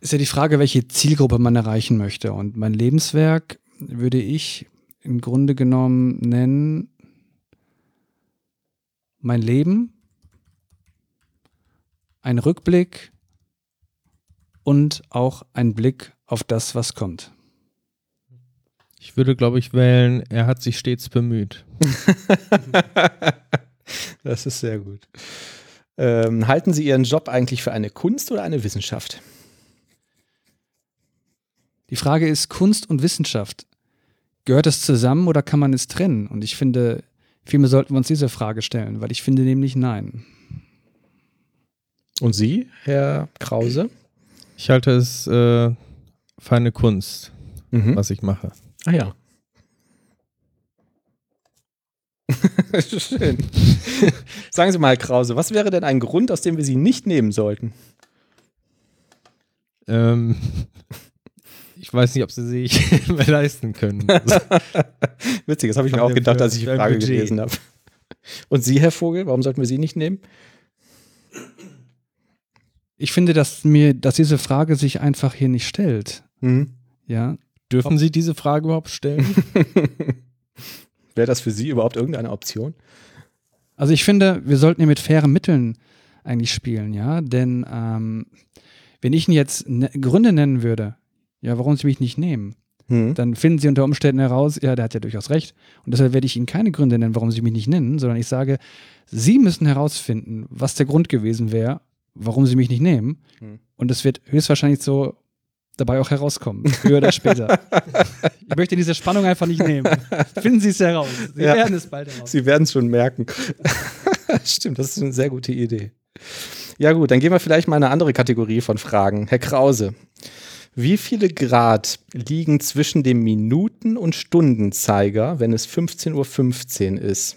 [SPEAKER 2] ist ja die Frage, welche Zielgruppe man erreichen möchte. Und mein Lebenswerk würde ich im Grunde genommen nennen, mein Leben, ein Rückblick und auch ein Blick auf das, was kommt.
[SPEAKER 4] Ich würde, glaube ich, wählen, er hat sich stets bemüht. [laughs]
[SPEAKER 3] Das ist sehr gut. Ähm, halten Sie Ihren Job eigentlich für eine Kunst oder eine Wissenschaft?
[SPEAKER 2] Die Frage ist Kunst und Wissenschaft. Gehört es zusammen oder kann man es trennen? Und ich finde, vielmehr sollten wir uns diese Frage stellen, weil ich finde nämlich nein.
[SPEAKER 3] Und Sie, Herr Krause?
[SPEAKER 4] Ich halte es äh, für eine Kunst,
[SPEAKER 3] Mhm.
[SPEAKER 4] was ich mache.
[SPEAKER 3] Ah ja. [laughs] Schön. Sagen Sie mal, Herr Krause, was wäre denn ein Grund, aus dem wir Sie nicht nehmen sollten?
[SPEAKER 4] Ähm, [laughs] ich weiß nicht, ob sie sich mehr [laughs] leisten können.
[SPEAKER 3] Witzig, das habe ich mir auch gedacht, als ich die Frage gelesen habe. Und Sie, Herr Vogel, warum sollten wir Sie nicht nehmen?
[SPEAKER 2] Ich finde, dass mir, dass diese Frage sich einfach hier nicht stellt.
[SPEAKER 3] Mhm.
[SPEAKER 2] Ja,
[SPEAKER 4] dürfen Sie diese Frage überhaupt stellen? [laughs]
[SPEAKER 3] Wäre das für Sie überhaupt irgendeine Option?
[SPEAKER 2] Also ich finde, wir sollten hier mit fairen Mitteln eigentlich spielen, ja. Denn ähm, wenn ich Ihnen jetzt ne Gründe nennen würde, ja, warum Sie mich nicht nehmen,
[SPEAKER 3] Mhm.
[SPEAKER 2] dann finden Sie unter Umständen heraus, ja, der hat ja durchaus recht. Und deshalb werde ich Ihnen keine Gründe nennen, warum Sie mich nicht nennen, sondern ich sage, Sie müssen herausfinden, was der Grund gewesen wäre, warum Sie mich nicht nehmen.
[SPEAKER 3] Hm.
[SPEAKER 2] Und es wird höchstwahrscheinlich so dabei auch herauskommen, früher oder später. [laughs] ich möchte diese Spannung einfach nicht nehmen. Finden Sie es heraus. Sie
[SPEAKER 3] Ja.
[SPEAKER 2] werden es bald heraus.
[SPEAKER 3] Sie werden es schon merken. [laughs] Stimmt, das ist eine sehr gute Idee. Ja gut, dann gehen wir vielleicht mal in eine andere Kategorie von Fragen. Herr Krause, wie viele Grad liegen zwischen dem Minuten- und Stundenzeiger, wenn es 15.15 Uhr ist?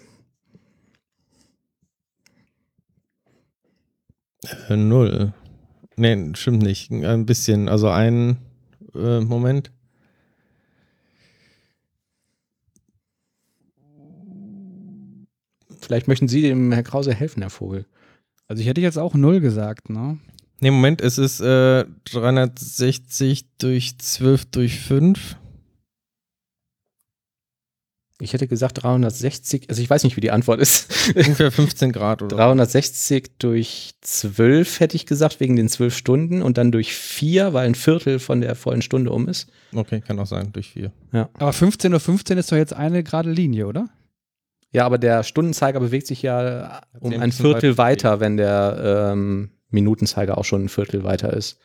[SPEAKER 4] Äh, null. Nee, stimmt nicht. Ein bisschen. Also ein äh, Moment.
[SPEAKER 3] Vielleicht möchten Sie dem Herr Krause helfen, Herr Vogel.
[SPEAKER 2] Also ich hätte jetzt auch null gesagt, ne?
[SPEAKER 4] Nee, Moment, es ist äh, 360 durch 12 durch 5.
[SPEAKER 3] Ich hätte gesagt 360, also ich weiß nicht, wie die Antwort ist.
[SPEAKER 4] Ungefähr 15 Grad oder
[SPEAKER 3] 360 durch 12 hätte ich gesagt, wegen den 12 Stunden und dann durch 4, weil ein Viertel von der vollen Stunde um ist.
[SPEAKER 4] Okay, kann auch sein, durch 4.
[SPEAKER 2] Aber 15 Uhr 15 ist doch jetzt eine gerade Linie, oder?
[SPEAKER 3] Ja, aber der Stundenzeiger bewegt sich ja um
[SPEAKER 4] ein
[SPEAKER 3] Viertel
[SPEAKER 4] weiter
[SPEAKER 3] weiter, wenn der ähm, Minutenzeiger auch schon ein Viertel weiter ist.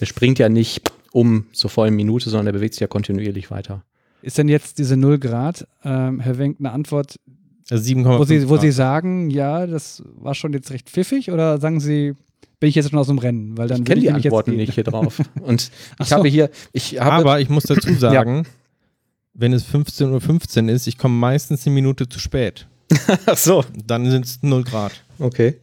[SPEAKER 3] Der springt ja nicht um zur vollen Minute, sondern der bewegt sich ja kontinuierlich weiter.
[SPEAKER 2] Ist denn jetzt diese 0 Grad, ähm, Herr Wenk, eine Antwort,
[SPEAKER 4] Also 7,5
[SPEAKER 2] wo Sie, wo Sie sagen, ja, das war schon jetzt recht pfiffig oder sagen Sie, bin ich jetzt schon aus dem Rennen? Weil dann
[SPEAKER 3] Ich kenne die Antworten nicht hier drauf. [laughs] Und ich
[SPEAKER 2] so.
[SPEAKER 3] habe hier, ich habe,
[SPEAKER 4] Aber ich muss dazu [clears throat] sagen, wenn es 15.15 Uhr ist, ich komme meistens eine Minute zu spät. [laughs]
[SPEAKER 3] ach so,
[SPEAKER 4] Dann sind es 0 Grad.
[SPEAKER 3] okay.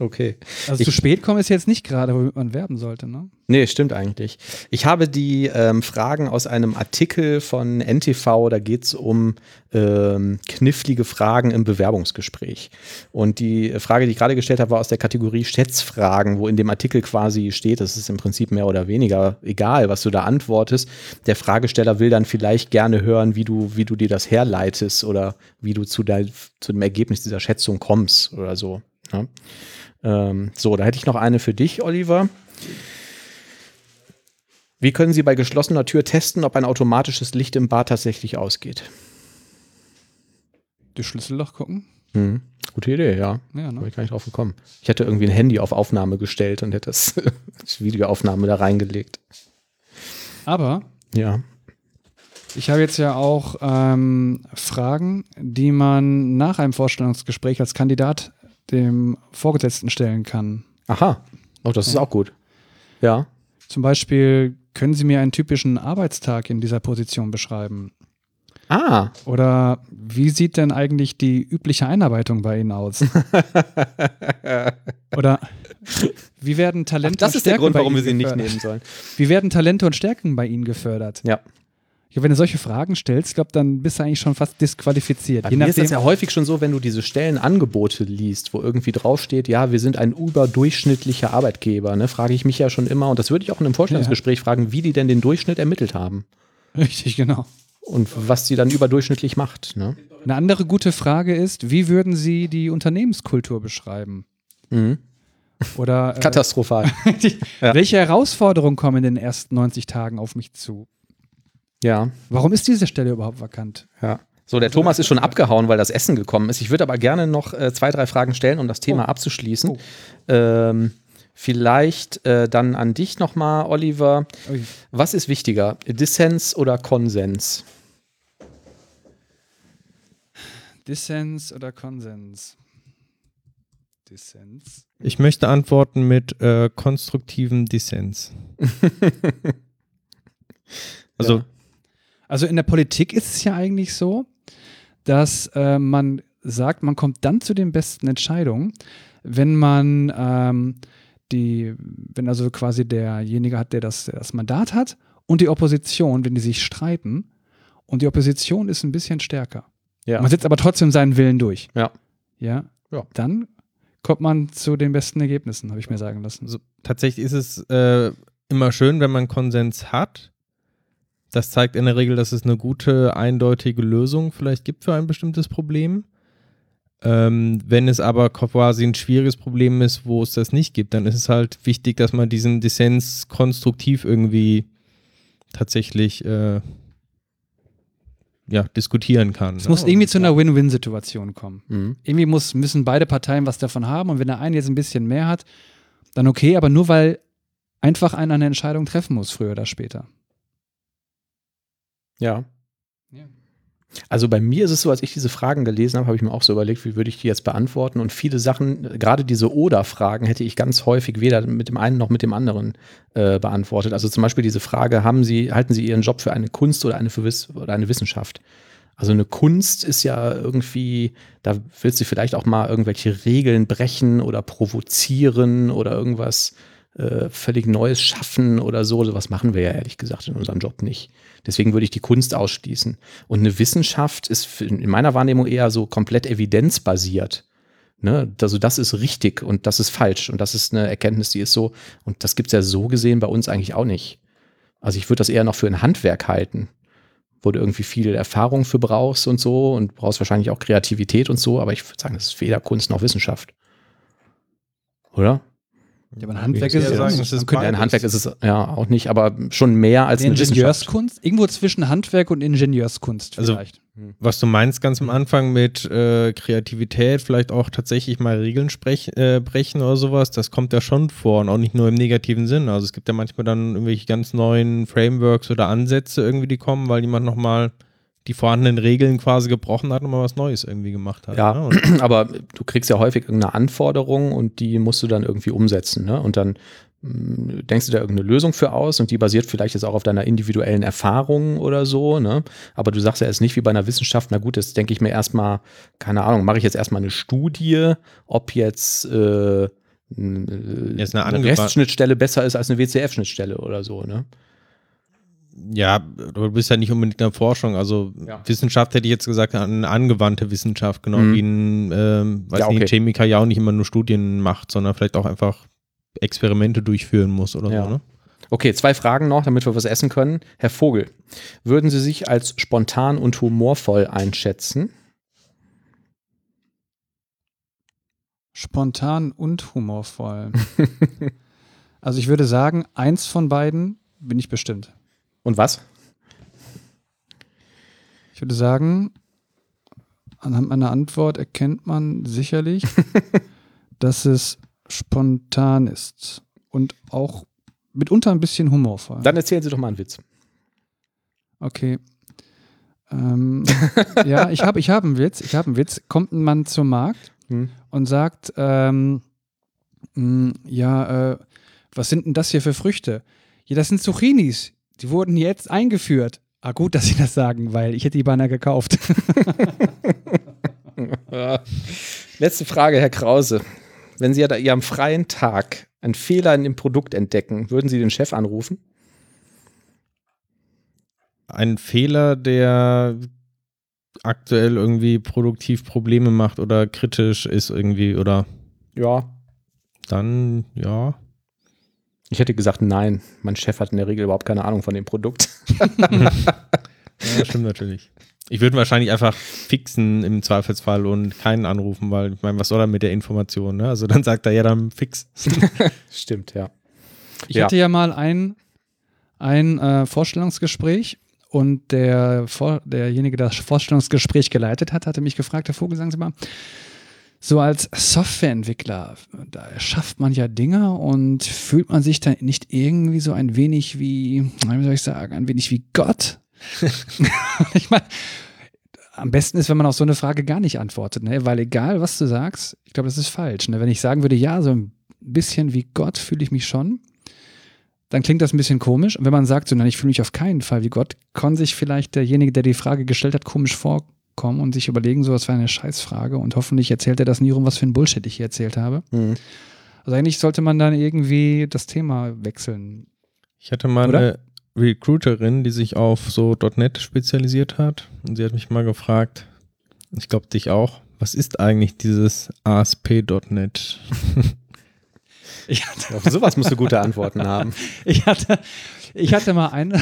[SPEAKER 3] Okay.
[SPEAKER 2] Also zu spät kommen ist jetzt nicht gerade, womit man werben sollte, ne?
[SPEAKER 3] Nee, stimmt eigentlich. Ich habe die ähm, Fragen aus einem Artikel von NTV, da geht es um ähm, knifflige Fragen im Bewerbungsgespräch. Und die Frage, die ich gerade gestellt habe, war aus der Kategorie Schätzfragen, wo in dem Artikel quasi steht, das ist im Prinzip mehr oder weniger egal, was du da antwortest. Der Fragesteller will dann vielleicht gerne hören, wie du, wie du dir das herleitest oder wie du zu, dein, zu dem Ergebnis dieser Schätzung kommst oder so. Ja? Ähm, so, da hätte ich noch eine für dich, Oliver. Wie können Sie bei geschlossener Tür testen, ob ein automatisches Licht im Bad tatsächlich ausgeht?
[SPEAKER 2] Das Schlüsselloch gucken?
[SPEAKER 3] Hm. Gute Idee, ja.
[SPEAKER 2] Ja,
[SPEAKER 3] Da bin
[SPEAKER 2] ne?
[SPEAKER 3] ich gar nicht drauf gekommen. Ich hätte irgendwie ein Handy auf Aufnahme gestellt und hätte das [laughs] als Videoaufnahme da reingelegt.
[SPEAKER 2] Aber
[SPEAKER 3] Ja.
[SPEAKER 2] ich habe jetzt ja auch ähm, Fragen, die man nach einem Vorstellungsgespräch als Kandidat dem Vorgesetzten stellen kann.
[SPEAKER 3] Aha. Oh, das ist
[SPEAKER 2] Ja.
[SPEAKER 3] auch gut. Ja.
[SPEAKER 2] Zum Beispiel, können Sie mir einen typischen Arbeitstag in dieser Position beschreiben?
[SPEAKER 3] Ah.
[SPEAKER 2] Oder wie sieht denn eigentlich die übliche Einarbeitung bei Ihnen aus? [laughs] Oder wie werden Talente
[SPEAKER 3] das
[SPEAKER 2] und
[SPEAKER 3] ist der
[SPEAKER 2] Stärken
[SPEAKER 3] Grund, warum wir sie nicht nehmen sollen.
[SPEAKER 2] Wie werden Talente und Stärken bei Ihnen gefördert?
[SPEAKER 3] Ja.
[SPEAKER 2] Ja, wenn du solche Fragen stellst, glaube dann bist du eigentlich schon fast disqualifiziert.
[SPEAKER 3] Bei mir ist das ja häufig schon so, wenn du diese Stellenangebote liest, wo irgendwie draufsteht, ja, wir sind ein überdurchschnittlicher Arbeitgeber, ne, frage ich mich ja schon immer, und das würde ich auch in einem Vorstellungsgespräch fragen, wie die denn den Durchschnitt ermittelt haben
[SPEAKER 2] Richtig, genau.
[SPEAKER 3] und was die dann überdurchschnittlich macht. Ne?
[SPEAKER 2] Eine andere gute Frage ist, wie würden Sie die Unternehmenskultur beschreiben?
[SPEAKER 3] Mhm.
[SPEAKER 2] Oder [laughs] äh,
[SPEAKER 3] Katastrophal. [laughs]
[SPEAKER 2] die,
[SPEAKER 3] Ja.
[SPEAKER 2] welche Herausforderungen kommen in den ersten 90 Tagen auf mich zu?
[SPEAKER 3] Ja,
[SPEAKER 2] Warum ist diese Stelle überhaupt vakant?
[SPEAKER 3] ja. So, der Thomas ist schon abgehauen, weil das Essen gekommen ist. Ich würde aber gerne noch äh, zwei, drei Fragen stellen, um das Thema abzuschließen.
[SPEAKER 2] Oh.
[SPEAKER 3] Ähm, vielleicht äh, dann an dich nochmal, Oliver.
[SPEAKER 2] Ui.
[SPEAKER 3] Was ist wichtiger, Dissens oder Konsens?
[SPEAKER 2] Dissens oder Konsens? Dissens.
[SPEAKER 4] Ich möchte antworten mit äh, konstruktivem Dissens. [laughs] also,
[SPEAKER 3] Ja.
[SPEAKER 2] Also in der Politik ist es ja eigentlich so, dass äh, man sagt, man kommt dann zu den besten Entscheidungen, wenn man ähm, die, wenn also quasi derjenige hat, der das, der das Mandat hat und die Opposition, wenn die sich streiten und die Opposition ist ein bisschen stärker.
[SPEAKER 3] Ja.
[SPEAKER 2] Man setzt aber trotzdem seinen Willen durch.
[SPEAKER 3] Ja.
[SPEAKER 2] Ja.
[SPEAKER 3] Ja.
[SPEAKER 2] Dann kommt man zu den besten Ergebnissen, habe ich mir sagen lassen.
[SPEAKER 4] also tatsächlich ist es äh, immer schön, wenn man Konsens hat. Das zeigt in der Regel, dass es eine gute, eindeutige Lösung vielleicht gibt für ein bestimmtes Problem. Ähm, wenn es aber quasi ein schwieriges Problem ist, wo es das nicht gibt, dann ist es halt wichtig, dass man diesen Dissens konstruktiv irgendwie tatsächlich äh, ja, diskutieren kann.
[SPEAKER 2] Es
[SPEAKER 4] ne?
[SPEAKER 2] muss irgendwie zu einer Win-Win-Situation kommen.
[SPEAKER 3] Mhm.
[SPEAKER 2] irgendwie muss, müssen beide Parteien was davon haben und wenn der eine jetzt ein bisschen mehr hat, dann okay, aber nur weil einfach einer eine Entscheidung treffen muss, früher oder später.
[SPEAKER 3] Ja.
[SPEAKER 2] Ja.
[SPEAKER 3] Also bei mir ist es so, als ich diese Fragen gelesen habe, habe ich mir auch so überlegt, wie würde ich die jetzt beantworten. Und viele Sachen, gerade diese Oder-Fragen, hätte ich ganz häufig weder mit dem einen noch mit dem anderen äh, beantwortet. Also zum Beispiel diese Frage, haben Sie, halten Sie Ihren Job für eine Kunst oder eine, für Wiss oder eine Wissenschaft? Also eine Kunst ist ja irgendwie, da willst du vielleicht auch mal irgendwelche Regeln brechen oder provozieren oder irgendwas äh, völlig Neues schaffen oder so. Sowas machen wir ja ehrlich gesagt in unserem Job nicht. Deswegen würde ich die Kunst ausschließen. Und eine Wissenschaft ist in meiner Wahrnehmung eher so komplett evidenzbasiert. Ne? Also das ist richtig und das ist falsch und das ist eine Erkenntnis, die ist so, und das gibt es ja so gesehen bei uns eigentlich auch nicht. Also ich würde das eher noch für ein Handwerk halten, wo du irgendwie viel Erfahrung für brauchst und so und brauchst wahrscheinlich auch Kreativität und so, aber ich würde sagen, das ist weder Kunst noch Wissenschaft. Oder?
[SPEAKER 2] Ja, aber ein Handwerk
[SPEAKER 4] Ich
[SPEAKER 2] ist
[SPEAKER 4] würde
[SPEAKER 2] es
[SPEAKER 4] sagen,
[SPEAKER 2] auch
[SPEAKER 4] es
[SPEAKER 2] nicht.
[SPEAKER 4] ist
[SPEAKER 2] Man könnte
[SPEAKER 3] Ja, ein. Handwerk ist es ja auch nicht, aber schon mehr als
[SPEAKER 2] eine. Ingenieurskunst, irgendwo zwischen Handwerk und Ingenieurskunst
[SPEAKER 4] Also-
[SPEAKER 2] vielleicht.
[SPEAKER 4] Was du meinst ganz am Anfang mit äh, Kreativität, vielleicht auch tatsächlich mal Regeln sprech, äh, brechen oder sowas, das kommt ja schon vor und auch nicht nur im negativen Sinn. Also es gibt ja manchmal dann irgendwelche ganz neuen Frameworks oder Ansätze irgendwie, die kommen, weil jemand nochmal die vorhandenen Regeln quasi gebrochen hat und mal was Neues irgendwie gemacht hat.
[SPEAKER 3] Ja,
[SPEAKER 4] ne? [clears throat]
[SPEAKER 3] aber du kriegst ja häufig irgendeine Anforderung und die musst du dann irgendwie umsetzen. Ne? Und dann mh, denkst du da irgendeine Lösung für aus und die basiert vielleicht jetzt auch auf deiner individuellen Erfahrung oder so. Ne? Aber du sagst ja jetzt nicht wie bei einer Wissenschaft, na gut, das denke ich mir erstmal, keine Ahnung, mache ich jetzt erstmal eine Studie, ob jetzt äh, n-
[SPEAKER 4] Jetzt eine
[SPEAKER 3] eine REST-Schnittstelle besser ist als eine WCF-Schnittstelle oder so. Ne?
[SPEAKER 4] Ja, du bist ja nicht unbedingt in der Forschung. Also
[SPEAKER 3] Ja.
[SPEAKER 4] Wissenschaft hätte ich jetzt gesagt, eine angewandte Wissenschaft, genau
[SPEAKER 3] Mhm.
[SPEAKER 4] wie ein, ähm, weiß
[SPEAKER 3] Ja,
[SPEAKER 4] nicht, ein
[SPEAKER 3] okay.
[SPEAKER 4] Chemiker ja auch nicht immer nur Studien macht, sondern vielleicht auch einfach Experimente durchführen muss oder
[SPEAKER 3] Ja.
[SPEAKER 4] so. Ne?
[SPEAKER 3] Okay, zwei Fragen noch, damit wir was essen können. Herr Vogel, würden Sie sich als spontan und humorvoll einschätzen?
[SPEAKER 2] Spontan und humorvoll. [laughs] also ich würde sagen, eins von beiden bin ich bestimmt.
[SPEAKER 3] Und was?
[SPEAKER 2] Ich würde sagen, anhand meiner Antwort erkennt man sicherlich, [laughs] dass es spontan ist und auch mitunter ein bisschen humorvoll.
[SPEAKER 3] Dann erzählen Sie doch mal einen Witz.
[SPEAKER 2] Okay. Ähm, ja, ich habe ich hab einen Witz. Ich habe einen Witz. Kommt ein Mann zum Markt
[SPEAKER 3] Hm.
[SPEAKER 2] und sagt, ähm, mh, ja, äh, was sind denn das hier für Früchte? Ja, das sind Zucchinis. Die wurden jetzt eingeführt. Ah, gut, dass Sie das sagen, weil ich hätte die beinahe gekauft. [laughs]
[SPEAKER 3] Letzte Frage, Herr Krause. Wenn Sie ja da Ihrem freien Tag einen Fehler in dem Produkt entdecken, würden Sie den Chef anrufen?
[SPEAKER 4] Ein Fehler, der aktuell irgendwie produktiv Probleme macht oder kritisch ist irgendwie oder
[SPEAKER 3] Ja.
[SPEAKER 4] dann, ja.
[SPEAKER 3] Ich hätte gesagt, nein. Mein Chef hat in der Regel überhaupt keine Ahnung von dem Produkt. [laughs]
[SPEAKER 4] Ja, stimmt natürlich. Ich würde wahrscheinlich einfach fixen im Zweifelsfall und keinen anrufen, weil ich meine, was soll er mit der Information? Ne? Also dann sagt er ja dann fix. [laughs]
[SPEAKER 3] Stimmt, ja.
[SPEAKER 2] Ich
[SPEAKER 3] Ja.
[SPEAKER 2] hatte ja mal ein, ein äh, Vorstellungsgespräch und der, Vor derjenige, der das Vorstellungsgespräch geleitet hat, hatte mich gefragt, Herr Vogel, sagen Sie mal, so als Softwareentwickler, da schafft man ja Dinge und fühlt man sich dann nicht irgendwie so ein wenig wie, wie soll ich sagen, ein wenig wie Gott? [laughs] ich meine, am besten ist, wenn man auf so eine Frage gar nicht antwortet, ne? weil egal, was du sagst, ich glaube, das ist falsch. Ne? Wenn ich sagen würde, ja, so ein bisschen wie Gott fühle ich mich schon, dann klingt das ein bisschen komisch. Und wenn man sagt, so, nein, ich fühle mich auf keinen Fall wie Gott, kann sich vielleicht derjenige, der die Frage gestellt hat, komisch vorkommen und sich überlegen, so, was war eine Scheißfrage und hoffentlich erzählt er das nie rum, was für ein Bullshit ich hier erzählt habe.
[SPEAKER 3] Hm.
[SPEAKER 2] Also eigentlich sollte man dann irgendwie das Thema wechseln.
[SPEAKER 4] Ich hatte mal
[SPEAKER 2] Oder?
[SPEAKER 4] eine Recruiterin, die sich auf so .NET spezialisiert hat und sie hat mich mal gefragt, ich glaube dich auch, was ist eigentlich dieses ASP.NET? [laughs]
[SPEAKER 2] Ich hatte,
[SPEAKER 3] Auf sowas musst du gute Antworten haben. [laughs]
[SPEAKER 2] ich hatte, ich hatte mal eine,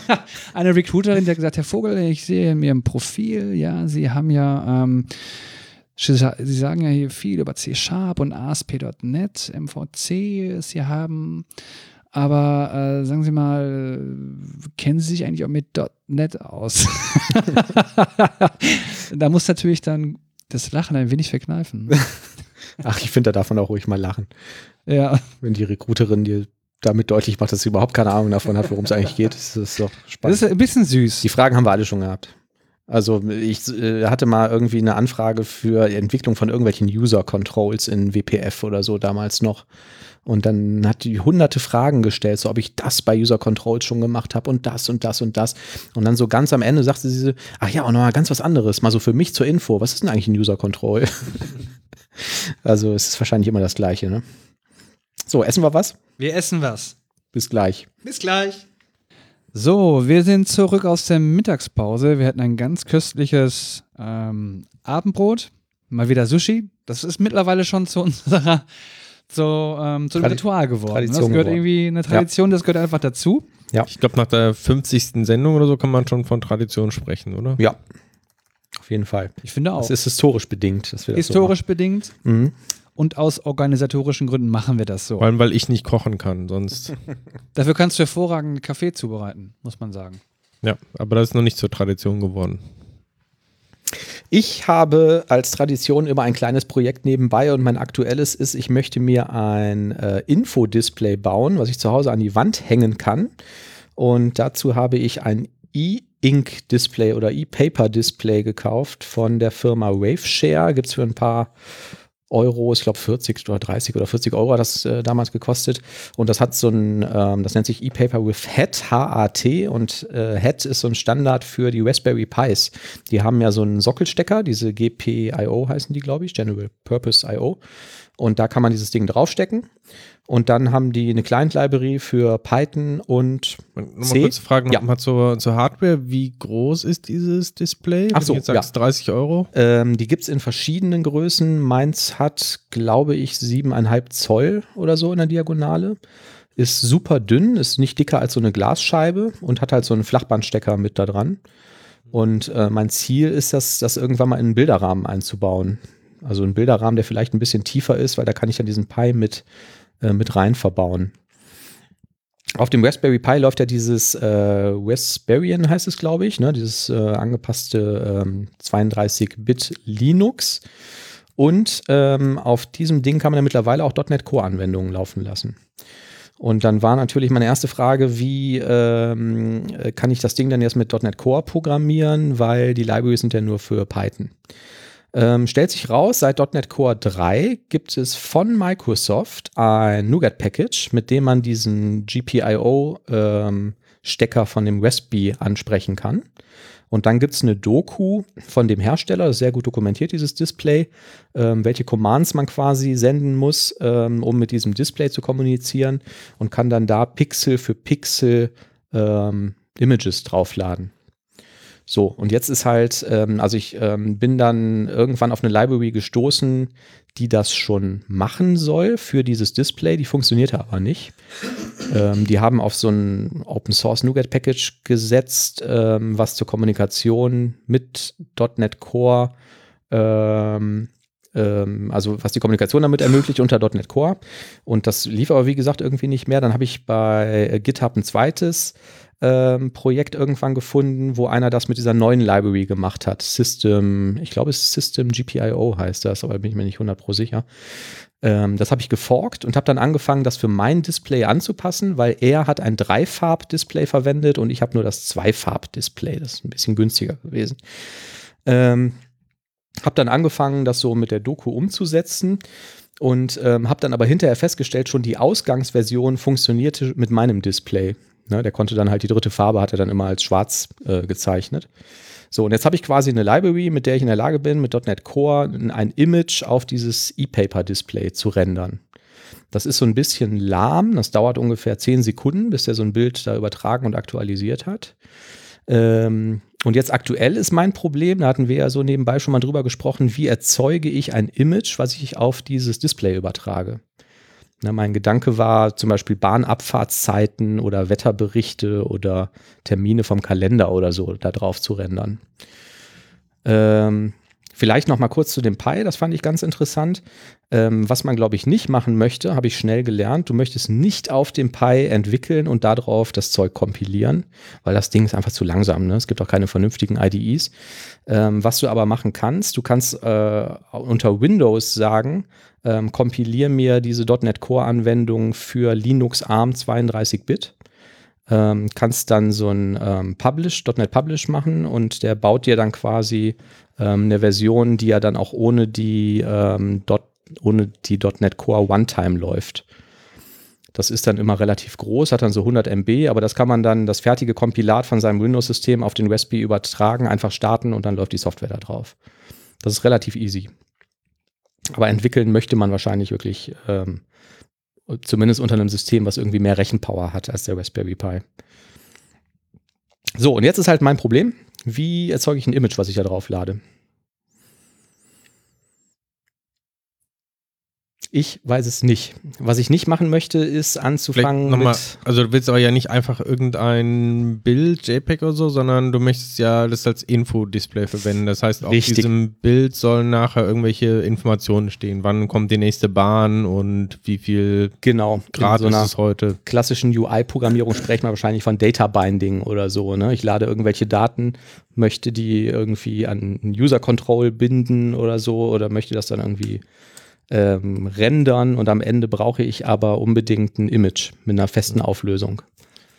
[SPEAKER 2] [laughs] eine Recruiterin, die hat gesagt, Herr Vogel, ich sehe in Ihrem Profil, ja, Sie haben ja, ähm, Sie sa- Sie sagen ja hier viel über C-Sharp und ASP.NET, MVC, Sie haben, aber äh, sagen Sie mal, kennen Sie sich eigentlich auch mit .NET aus? [laughs] da muss natürlich dann das Lachen ein wenig verkneifen. [laughs]
[SPEAKER 3] Ach, ich finde, da darf man auch ruhig mal lachen.
[SPEAKER 2] Ja,
[SPEAKER 3] Wenn die Recruiterin dir damit deutlich macht, dass sie überhaupt keine Ahnung davon hat, worum es eigentlich geht. Das ist doch
[SPEAKER 2] das
[SPEAKER 3] spannend.
[SPEAKER 2] ist ein bisschen süß.
[SPEAKER 3] Die Fragen haben wir alle schon gehabt. Also ich äh, hatte mal irgendwie eine Anfrage für die Entwicklung von irgendwelchen User Controls in WPF oder so damals noch. Und dann hat die hunderte Fragen gestellt, so ob ich das bei User Controls schon gemacht habe und das und das und das. Und dann so ganz am Ende sagte sie so, ach ja, und noch mal ganz was anderes, mal so für mich zur Info. Was ist denn eigentlich ein User Control? [laughs] also es ist wahrscheinlich immer das Gleiche, ne? So, essen wir was?
[SPEAKER 2] Wir essen was.
[SPEAKER 3] Bis gleich.
[SPEAKER 2] Bis gleich. So, wir sind zurück aus der Mittagspause. Wir hatten ein ganz köstliches ähm, Abendbrot. Mal wieder Sushi. Das ist mittlerweile schon zu unserer zu, ähm, zu einem
[SPEAKER 3] Tradi-
[SPEAKER 2] Ritual geworden.
[SPEAKER 3] Tradition
[SPEAKER 2] das gehört
[SPEAKER 3] geworden.
[SPEAKER 2] irgendwie eine Tradition, das gehört einfach dazu.
[SPEAKER 4] Ich glaube, nach der 50. Sendung oder so kann man schon von Tradition sprechen, oder?
[SPEAKER 3] Ja. Auf jeden Fall.
[SPEAKER 2] Ich finde auch.
[SPEAKER 3] Es ist historisch bedingt, dass wir das
[SPEAKER 2] Historiisch bedingt.
[SPEAKER 3] So machen. mhm.
[SPEAKER 2] Und aus organisatorischen Gründen machen wir das so.
[SPEAKER 4] Vor allem, weil ich nicht kochen kann, sonst. [laughs]
[SPEAKER 2] Dafür kannst du hervorragend Kaffee zubereiten, muss man sagen.
[SPEAKER 4] ja, aber das ist noch nicht zur Tradition geworden.
[SPEAKER 3] Ich habe als Tradition immer ein kleines Projekt nebenbei und mein aktuelles ist, ich möchte mir ein äh, Infodisplay bauen, was ich zu Hause an die Wand hängen kann. Und dazu habe ich ein E-Ink-Display oder E-Paper-Display gekauft von der Firma Waveshare. Gibt es für ein paar Euro, ich glaube 40 oder 30 oder 40 Euro hat das äh, damals gekostet. Und das hat so ein, ähm, das nennt sich ePaper with Hat, H-A-T. Und äh, Hat ist so ein Standard für die Raspberry Pis. Die haben ja so einen Sockelstecker, diese GPIO heißen die, glaube ich, General Purpose IO. Und da kann man dieses Ding draufstecken. Und dann haben die eine Client-Library für Python und
[SPEAKER 4] Nochmal
[SPEAKER 3] C?
[SPEAKER 4] kurze Frage
[SPEAKER 3] Ja.
[SPEAKER 4] nochmal zur, zur Hardware. Wie groß ist dieses Display?
[SPEAKER 3] Ach so,
[SPEAKER 4] Wenn du jetzt sagst, 30 Euro.
[SPEAKER 3] Ähm, die gibt es in verschiedenen Größen. Meins hat, glaube ich, siebeneinhalb Zoll oder so in der Diagonale. Ist super dünn, ist nicht dicker als so eine Glasscheibe und hat halt so einen Flachbandstecker mit da dran. Und äh, mein Ziel ist das, das irgendwann mal in einen Bilderrahmen einzubauen. Also einen Bilderrahmen, der vielleicht ein bisschen tiefer ist, weil da kann ich dann diesen Pi mit, äh, mit rein verbauen. Auf dem Raspberry Pi läuft ja dieses äh, Raspberryan, heißt es, glaube ich, ne? dieses äh, angepasste ähm, 32-Bit Linux. Und ähm, auf diesem Ding kann man ja mittlerweile auch .NET Core-Anwendungen laufen lassen. Und dann war natürlich meine erste Frage, wie ähm, äh, kann ich das Ding dann jetzt mit .NET Core programmieren, weil die Libraries sind ja nur für Python. Ähm, stellt sich raus, seit .NET Core 3 gibt es von Microsoft ein NuGet-Package, mit dem man diesen GPIO-Stecker von dem Raspberry ansprechen kann. Und dann gibt es eine Doku von dem Hersteller, sehr gut dokumentiert, dieses Display, ähm, welche Commands man quasi senden muss, ähm, um mit diesem Display zu kommunizieren und kann dann da Pixel für Pixel ähm, Images draufladen. So, und jetzt ist halt, ähm, also ich ähm, bin dann irgendwann auf eine Library gestoßen, die das schon machen soll für dieses Display, die funktionierte aber nicht. Ähm, die haben auf so ein Open Source NuGet Package gesetzt, ähm, was zur Kommunikation mit .NET Core, ähm, ähm, also was die Kommunikation damit ermöglicht unter .NET Core. Und das lief aber wie gesagt irgendwie nicht mehr. Dann habe ich bei GitHub ein zweites ähm, Projekt irgendwann gefunden, wo einer das mit dieser neuen Library gemacht hat. System, ich glaube, es ist System GPIO heißt das, aber bin ich mir nicht 100 pro sicher. Ähm, das habe ich geforkt und habe dann angefangen, das für mein Display anzupassen, weil er hat ein Dreifarb-Display verwendet und ich habe nur das Zweifarb-Display. Das ist ein bisschen günstiger gewesen. Ähm, habe dann angefangen, das so mit der Doku umzusetzen und ähm, habe dann aber hinterher festgestellt, schon die Ausgangsversion funktionierte mit meinem Display. Ne, der konnte dann halt die dritte Farbe, hat er dann immer als schwarz äh, gezeichnet. So, und jetzt habe ich quasi eine Library, mit der ich in der Lage bin, mit .NET Core ein Image auf dieses E-Paper-Display zu rendern. Das ist so ein bisschen lahm, das dauert ungefähr 10 Sekunden, bis er so ein Bild da übertragen und aktualisiert hat. Ähm, und jetzt aktuell ist mein Problem, da hatten wir ja so nebenbei schon mal drüber gesprochen, wie erzeuge ich ein Image, was ich auf dieses Display übertrage. Na, mein Gedanke war zum Beispiel Bahnabfahrtszeiten oder Wetterberichte oder Termine vom Kalender oder so da drauf zu rendern. Ähm, vielleicht noch mal kurz zu dem Pi, das fand ich ganz interessant. Ähm, was man, glaube ich, nicht machen möchte, habe ich schnell gelernt. Du möchtest nicht auf dem Pi entwickeln und darauf das Zeug kompilieren, weil das Ding ist einfach zu langsam. Ne? Es gibt auch keine vernünftigen IDEs. Ähm, was du aber machen kannst, du kannst äh, unter Windows sagen, ähm, kompilier mir diese .NET Core-Anwendung für Linux ARM 32-Bit. Ähm, kannst dann so ein ähm, Publish, .NET Publish machen und der baut dir dann quasi ähm, eine Version, die ja dann auch ohne die, ähm, Dot, ohne die .NET Core One-Time läuft. Das ist dann immer relativ groß, hat dann so 100 MB, aber das kann man dann, das fertige Kompilat von seinem Windows-System auf den Raspberry übertragen, einfach starten und dann läuft die Software da drauf. Das ist relativ easy. Aber entwickeln möchte man wahrscheinlich wirklich ähm, zumindest unter einem System, was irgendwie mehr Rechenpower hat als der Raspberry Pi. So, und jetzt ist halt mein Problem. Wie erzeuge ich ein Image, was ich da drauf lade? Ich weiß es nicht. Was ich nicht machen möchte, ist anzufangen
[SPEAKER 4] Noch mal,
[SPEAKER 3] mit.
[SPEAKER 4] also du willst aber ja nicht einfach irgendein Bild, JPEG oder so, sondern du möchtest ja das als Infodisplay verwenden. Das heißt, auf
[SPEAKER 3] Richtig.
[SPEAKER 4] diesem Bild sollen nachher irgendwelche Informationen stehen. Wann kommt die nächste Bahn und wie viel
[SPEAKER 3] Genau,
[SPEAKER 4] Grad
[SPEAKER 3] so
[SPEAKER 4] ist es heute?
[SPEAKER 3] klassischen UI-Programmierung sprechen wir wahrscheinlich von Data Binding oder so. Ne? Ich lade irgendwelche Daten, möchte die irgendwie an ein User Control binden oder so oder möchte das dann irgendwie ähm, rendern und am Ende brauche ich aber unbedingt ein Image mit einer festen Auflösung.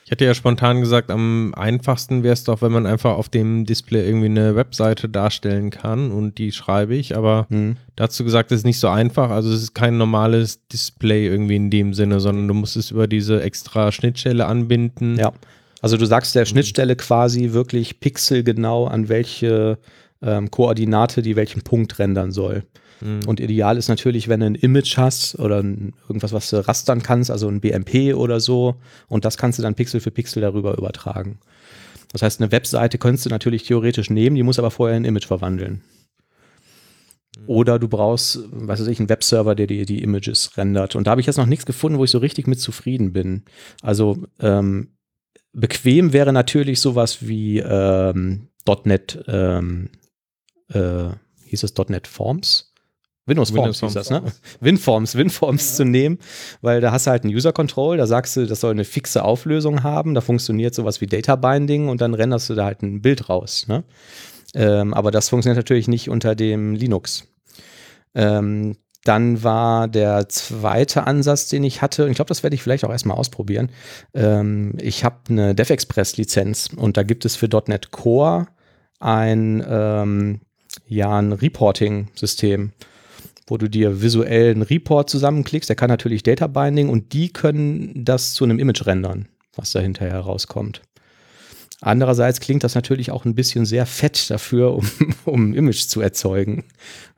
[SPEAKER 4] Ich hätte ja spontan gesagt, am einfachsten wäre es doch, wenn man einfach auf dem Display irgendwie eine Webseite darstellen kann und die schreibe ich, aber
[SPEAKER 3] Hm.
[SPEAKER 4] dazu gesagt, es ist nicht so einfach. Also es ist kein normales Display irgendwie in dem Sinne, sondern du musst es über diese extra Schnittstelle anbinden.
[SPEAKER 3] Ja. Also du sagst der Schnittstelle quasi wirklich pixelgenau, an welche ähm, Koordinate die welchen Punkt rendern soll. Und ideal ist natürlich, wenn du ein Image hast oder ein, irgendwas, was du rastern kannst, also ein BMP oder so, und das kannst du dann Pixel für Pixel darüber übertragen. Das heißt, eine Webseite könntest du natürlich theoretisch nehmen, die muss aber vorher in ein Image verwandeln. Oder du brauchst, was weiß ich, einen Webserver, der dir die Images rendert. Und da habe ich jetzt noch nichts gefunden, wo ich so richtig mit zufrieden bin. Also ähm, bequem wäre natürlich sowas wie ähm, .NET, ähm, äh, hieß es .NET Forms? Windows,
[SPEAKER 4] Windows
[SPEAKER 3] Forms hieß das, ne? [laughs] WinForms, WinForms zu nehmen, weil da hast du halt einen User Control, da sagst du, das soll eine fixe Auflösung haben, da funktioniert sowas wie Data Binding und dann renderst du da halt ein Bild raus, ne? Ähm, aber das funktioniert natürlich nicht unter dem Linux. Ähm, dann war der zweite Ansatz, den ich hatte, und ich glaube, das werde ich vielleicht auch erstmal ausprobieren. Ähm, ich habe eine DevExpress-Lizenz und da gibt es für .NET Core ein, ähm, ja, ein Reporting-System, wo du dir visuell einen Report zusammenklickst. Der kann natürlich Data Binding und die können das zu einem Image rendern, was da hinterher rauskommt. Andererseits klingt das natürlich auch ein bisschen sehr fett dafür, [laughs] um, um ein Image zu erzeugen.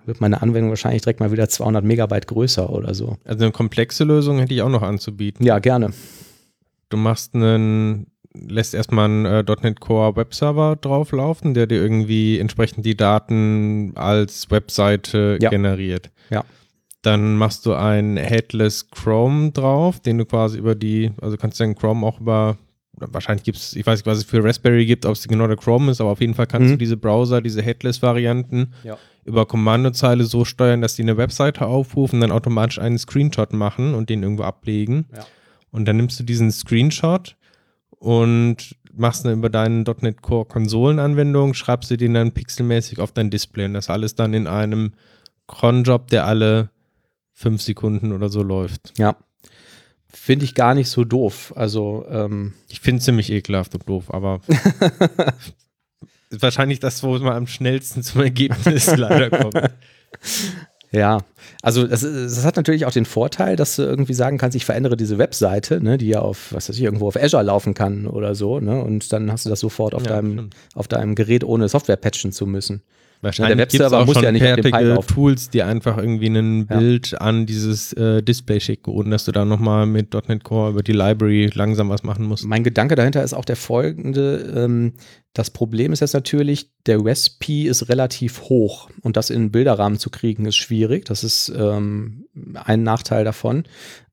[SPEAKER 3] Wird meine Anwendung wahrscheinlich direkt mal wieder 200 Megabyte größer oder so.
[SPEAKER 4] Also eine komplexe Lösung hätte ich auch noch anzubieten.
[SPEAKER 3] Ja, gerne.
[SPEAKER 4] Du machst einen, lässt erstmal einen äh, .NET Core Webserver drauflaufen, der dir irgendwie entsprechend die Daten als Webseite
[SPEAKER 3] Ja.
[SPEAKER 4] generiert.
[SPEAKER 3] Ja.
[SPEAKER 4] Dann machst du ein Headless Chrome drauf, den du quasi über die, also kannst du den Chrome auch über, wahrscheinlich gibt es, ich weiß nicht, was es für Raspberry gibt, ob es genau der Chrome ist, aber auf jeden Fall kannst
[SPEAKER 3] Mhm.
[SPEAKER 4] du diese Browser, diese Headless-Varianten
[SPEAKER 3] Ja.
[SPEAKER 4] über Kommandozeile so steuern, dass die eine Webseite aufrufen, dann automatisch einen Screenshot machen und den irgendwo ablegen.
[SPEAKER 3] Ja.
[SPEAKER 4] Und dann nimmst du diesen Screenshot und machst dann über deine .NET Core Konsolenanwendung, schreibst du den dann pixelmäßig auf dein Display und das alles dann in einem Cronjob, der alle fünf Sekunden oder so läuft.
[SPEAKER 3] Ja. Finde ich gar nicht so doof. Also, ähm,
[SPEAKER 4] Ich finde es ziemlich ekelhaft und doof, aber [laughs] wahrscheinlich das, wo man am schnellsten zum Ergebnis [laughs] leider kommt. [laughs]
[SPEAKER 3] Ja, also das, das hat natürlich auch den Vorteil, dass du irgendwie sagen kannst, ich verändere diese Webseite, ne, die ja auf, was weiß ich, irgendwo auf Azure laufen kann oder so, ne, und dann hast du das sofort auf,
[SPEAKER 4] Ja,
[SPEAKER 3] deinem,
[SPEAKER 4] stimmt.
[SPEAKER 3] auf deinem Gerät ohne Software patchen zu müssen.
[SPEAKER 4] Wahrscheinlich
[SPEAKER 3] der Webserver muss
[SPEAKER 4] schon
[SPEAKER 3] ja nicht
[SPEAKER 4] fertige. Tools, die einfach irgendwie ein
[SPEAKER 3] Ja.
[SPEAKER 4] Bild an dieses äh, Display schicken, ohne dass du da nochmal mit .NET Core über die Library langsam was machen musst.
[SPEAKER 3] Mein Gedanke dahinter ist auch der folgende. Ähm, das Problem ist jetzt natürlich, der RESP ist relativ hoch und das in einen Bilderrahmen zu kriegen ist schwierig. Das ist ähm, ein Nachteil davon.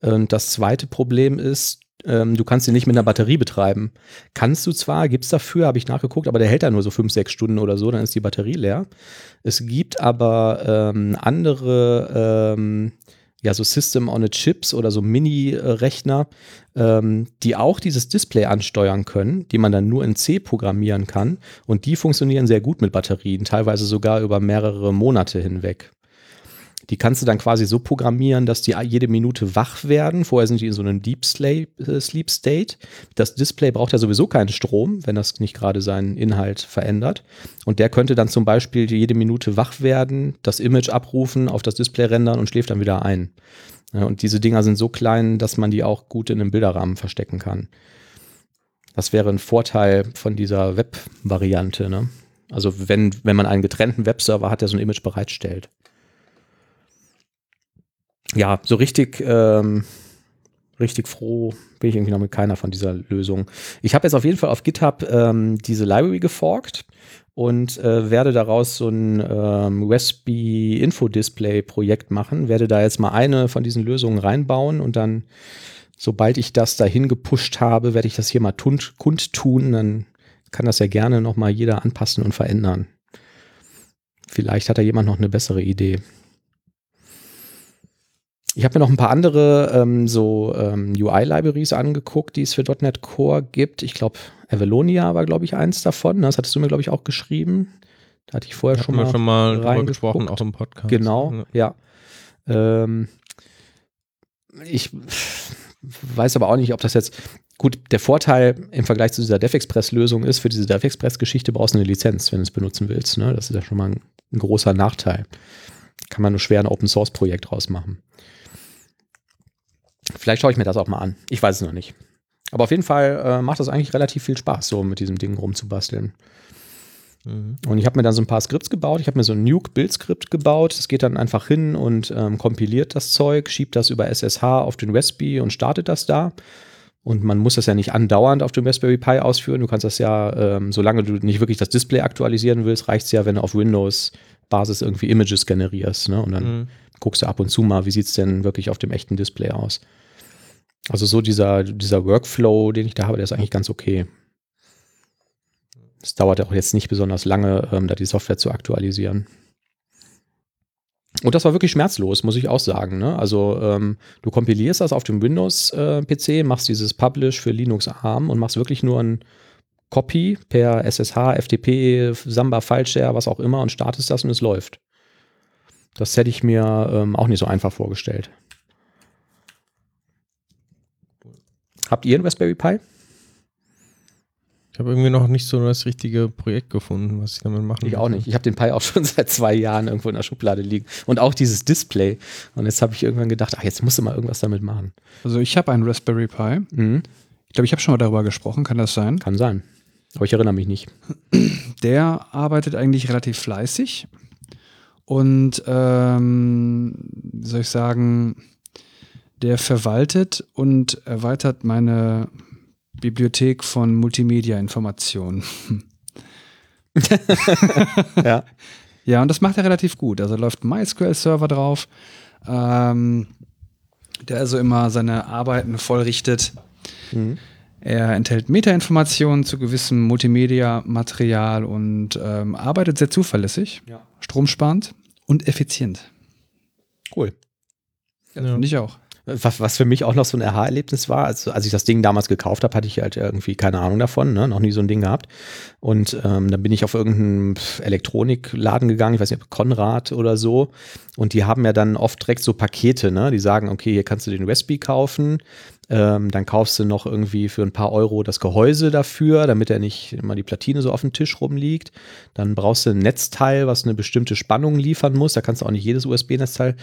[SPEAKER 3] Und das zweite Problem ist, ähm, du kannst ihn nicht mit einer Batterie betreiben. Kannst du zwar, gibt es dafür, habe ich nachgeguckt, aber der hält da nur so fünf, sechs Stunden oder so, dann ist die Batterie leer. Es gibt aber ähm, andere, ähm, ja, so System on a Chips oder so Mini-Rechner, ähm, die auch dieses Display ansteuern können, die man dann nur in C programmieren kann. Und die funktionieren sehr gut mit Batterien, teilweise sogar über mehrere Monate hinweg. Die kannst du dann quasi so programmieren, dass die jede Minute wach werden. Vorher sind die in so einem Deep Sleep, äh, Sleep State. Das Display braucht ja sowieso keinen Strom, wenn das nicht gerade seinen Inhalt verändert. Und der könnte dann zum Beispiel jede Minute wach werden, das Image abrufen, auf das Display rendern und schläft dann wieder ein. Und diese Dinger sind so klein, dass man die auch gut in einem Bilderrahmen verstecken kann. Das wäre ein Vorteil von dieser Web-Variante. Ne? Also wenn, wenn man einen getrennten Webserver hat, der so ein Image bereitstellt. Ja, so richtig, ähm, richtig froh bin ich irgendwie noch mit keiner von dieser Lösung. Ich habe jetzt auf jeden Fall auf GitHub ähm, diese Library geforkt und äh, werde daraus so ein ähm, USB Info-Display Projekt machen, werde da jetzt mal eine von diesen Lösungen reinbauen und dann, sobald ich das dahin gepusht habe, werde ich das hier mal kundtun, dann kann das ja gerne nochmal jeder anpassen und verändern. Vielleicht hat da jemand noch eine bessere Idee. Ich habe mir noch ein paar andere ähm, so ähm, UI-Libraries angeguckt, die es für .NET Core gibt. Ich glaube, Avalonia war, glaube ich, eins davon. Das hattest du mir, glaube ich, auch geschrieben. Da hatte ich vorher schon mal,
[SPEAKER 4] schon mal drüber gesprochen, auch im Podcast.
[SPEAKER 3] Genau, ja. ja. Ähm, ich weiß aber auch nicht, ob das jetzt gut, der Vorteil im Vergleich zu dieser DevExpress-Lösung ist, für diese DevExpress-Geschichte brauchst du eine Lizenz, wenn du es benutzen willst. Ne? Das ist ja schon mal ein, ein großer Nachteil. Kann man nur schwer ein Open-Source-Projekt draus machen. Vielleicht schaue ich mir das auch mal an. Ich weiß es noch nicht. Aber auf jeden Fall äh, macht das eigentlich relativ viel Spaß, so mit diesem Ding rumzubasteln. Mhm. Und ich habe mir dann so ein paar Skripts gebaut. Ich habe mir so ein Nuke-Build-Skript gebaut. Das geht dann einfach hin und ähm, kompiliert das Zeug, schiebt das über SSH auf den Raspberry und startet das da. Und man muss das ja nicht andauernd auf dem Raspberry Pi ausführen. Du kannst das ja, ähm, solange du nicht wirklich das Display aktualisieren willst, reicht es ja, wenn du auf Windows-Basis irgendwie Images generierst. Ne? Und dann mhm. guckst du ab und zu mal, wie sieht es denn wirklich auf dem echten Display aus. Also so dieser, dieser Workflow, den ich da habe, der ist eigentlich ganz okay. Es dauert auch jetzt nicht besonders lange, ähm, da die Software zu aktualisieren. Und das war wirklich schmerzlos, muss ich auch sagen. Ne? Also ähm, du kompilierst das auf dem Windows-PC, äh, machst dieses Publish für Linux ARM und machst wirklich nur ein Copy per SSH, FTP, Samba, FileShare, was auch immer und startest das und es läuft. Das hätte ich mir ähm, auch nicht so einfach vorgestellt. Habt ihr ein Raspberry Pi?
[SPEAKER 4] Ich habe irgendwie noch nicht so das richtige Projekt gefunden, was ich damit machen
[SPEAKER 3] Ich auch nicht. Ich habe den Pi auch [laughs] schon seit zwei Jahren irgendwo in der Schublade liegen. Und auch dieses Display. Und jetzt habe ich irgendwann gedacht, ach, jetzt musst du mal irgendwas damit machen.
[SPEAKER 2] Also ich habe einen Raspberry Pi. Mhm. Ich glaube, ich habe schon mal darüber gesprochen. Kann das sein?
[SPEAKER 3] Kann sein. Aber ich erinnere mich nicht. [clears throat]
[SPEAKER 2] Der arbeitet eigentlich relativ fleißig. Und ähm, wie soll ich sagen, der verwaltet und erweitert meine Bibliothek von Multimedia-Informationen. ja. [laughs] Ja, und das macht er relativ gut. Also läuft ein MySQL-Server drauf, ähm, der also immer seine Arbeiten vollrichtet. Mhm. Er enthält Metainformationen zu gewissem Multimedia-Material und ähm, arbeitet sehr zuverlässig, ja. stromsparend und effizient.
[SPEAKER 3] Cool.
[SPEAKER 2] Ja, ja. Finde ich auch.
[SPEAKER 3] Was, was für mich auch noch so ein Aha-Erlebnis war, also als ich das Ding damals gekauft habe, hatte ich halt irgendwie keine Ahnung davon, ne? noch nie so ein Ding gehabt. Und ähm, dann bin ich auf irgendeinen Elektronikladen gegangen, ich weiß nicht, Konrad oder so. Und die haben ja dann oft direkt so Pakete, ne? Die sagen, okay, hier kannst du den Raspberry kaufen, ähm, dann kaufst du noch irgendwie für ein paar Euro das Gehäuse dafür, damit er nicht immer die Platine so auf dem Tisch rumliegt. Dann brauchst du ein Netzteil, was eine bestimmte Spannung liefern muss. Da kannst du auch nicht jedes USB-Netzteil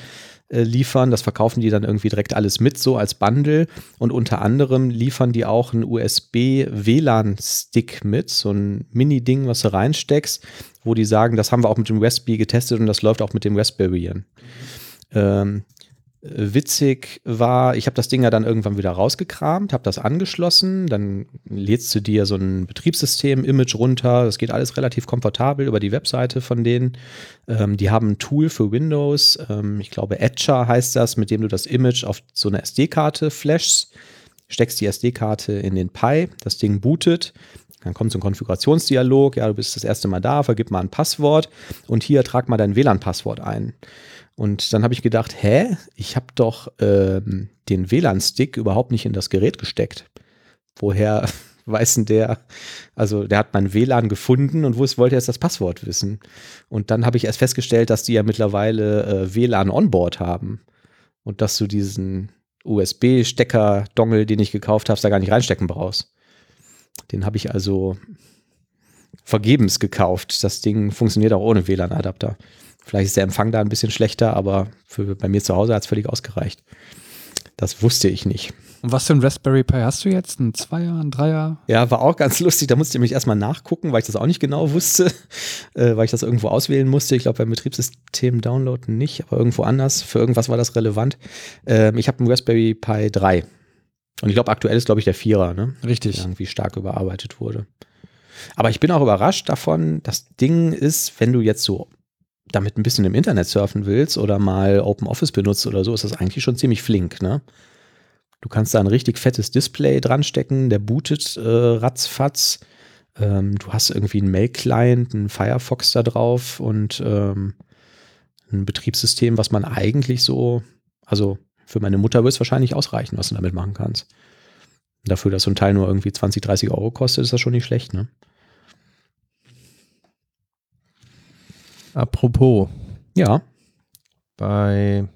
[SPEAKER 3] äh, liefern. Das verkaufen die dann irgendwie direkt alles mit, so als Bundle. Und unter anderem liefern die auch einen USB-WLAN-Stick mit, so ein Mini-Ding, was du reinsteckst, wo die sagen, das haben wir auch mit dem Raspberry getestet und das läuft auch mit dem Raspberry. Ähm, witzig war, ich habe das Ding ja dann irgendwann wieder rausgekramt, habe das angeschlossen, dann lädst du dir so ein Betriebssystem-Image runter, das geht alles relativ komfortabel über die Webseite von denen. Ähm, die haben ein Tool für Windows, ähm, ich glaube Etcher heißt das, mit dem du das Image auf so eine SD-Karte flashst, steckst die SD-Karte in den Pi, das Ding bootet, dann kommt so ein Konfigurationsdialog, ja, du bist das erste Mal da, vergib mal ein Passwort und hier trag mal dein WLAN-Passwort ein. Und dann habe ich gedacht, hä, ich habe doch ähm, den WLAN-Stick überhaupt nicht in das Gerät gesteckt. Woher [laughs] weiß denn der, also der hat mein WLAN gefunden und wo es wollte jetzt das Passwort wissen. Und dann habe ich erst festgestellt, dass die ja mittlerweile äh, WLAN onboard haben und dass du diesen USB-Stecker-Dongle, den ich gekauft habe, da gar nicht reinstecken brauchst. Den habe ich also vergebens gekauft. Das Ding funktioniert auch ohne WLAN-Adapter. Vielleicht ist der Empfang da ein bisschen schlechter, aber für, bei mir zu Hause hat es völlig ausgereicht. Das wusste ich nicht.
[SPEAKER 2] Und was für ein Raspberry Pi hast du jetzt? Ein Zweier, ein Dreier?
[SPEAKER 3] Ja, war auch ganz [laughs] lustig. Da musste ich mich erstmal nachgucken, weil ich das auch nicht genau wusste, [laughs] äh, weil ich das irgendwo auswählen musste. Ich glaube, beim Betriebssystem downloaden nicht, aber irgendwo anders. Für irgendwas war das relevant. Ähm, ich habe einen Raspberry Pi 3. Und ich glaube, aktuell ist, glaube ich, der Vierer, ne?
[SPEAKER 2] Richtig.
[SPEAKER 3] Der irgendwie stark überarbeitet wurde. Aber ich bin auch überrascht davon, das Ding ist, wenn du jetzt so damit ein bisschen im Internet surfen willst oder mal Open Office benutzt oder so, ist das eigentlich schon ziemlich flink, ne? Du kannst da ein richtig fettes Display dran stecken, der bootet äh, ratzfatz. Ähm, du hast irgendwie einen Mail-Client, einen Firefox da drauf und ähm, ein Betriebssystem, was man eigentlich so, also für meine Mutter wird es wahrscheinlich ausreichen, was du damit machen kannst. Dafür, dass so ein Teil nur irgendwie 20, 30 Euro kostet, ist das schon nicht schlecht, ne?
[SPEAKER 4] Apropos,
[SPEAKER 3] Ja.
[SPEAKER 4] bei,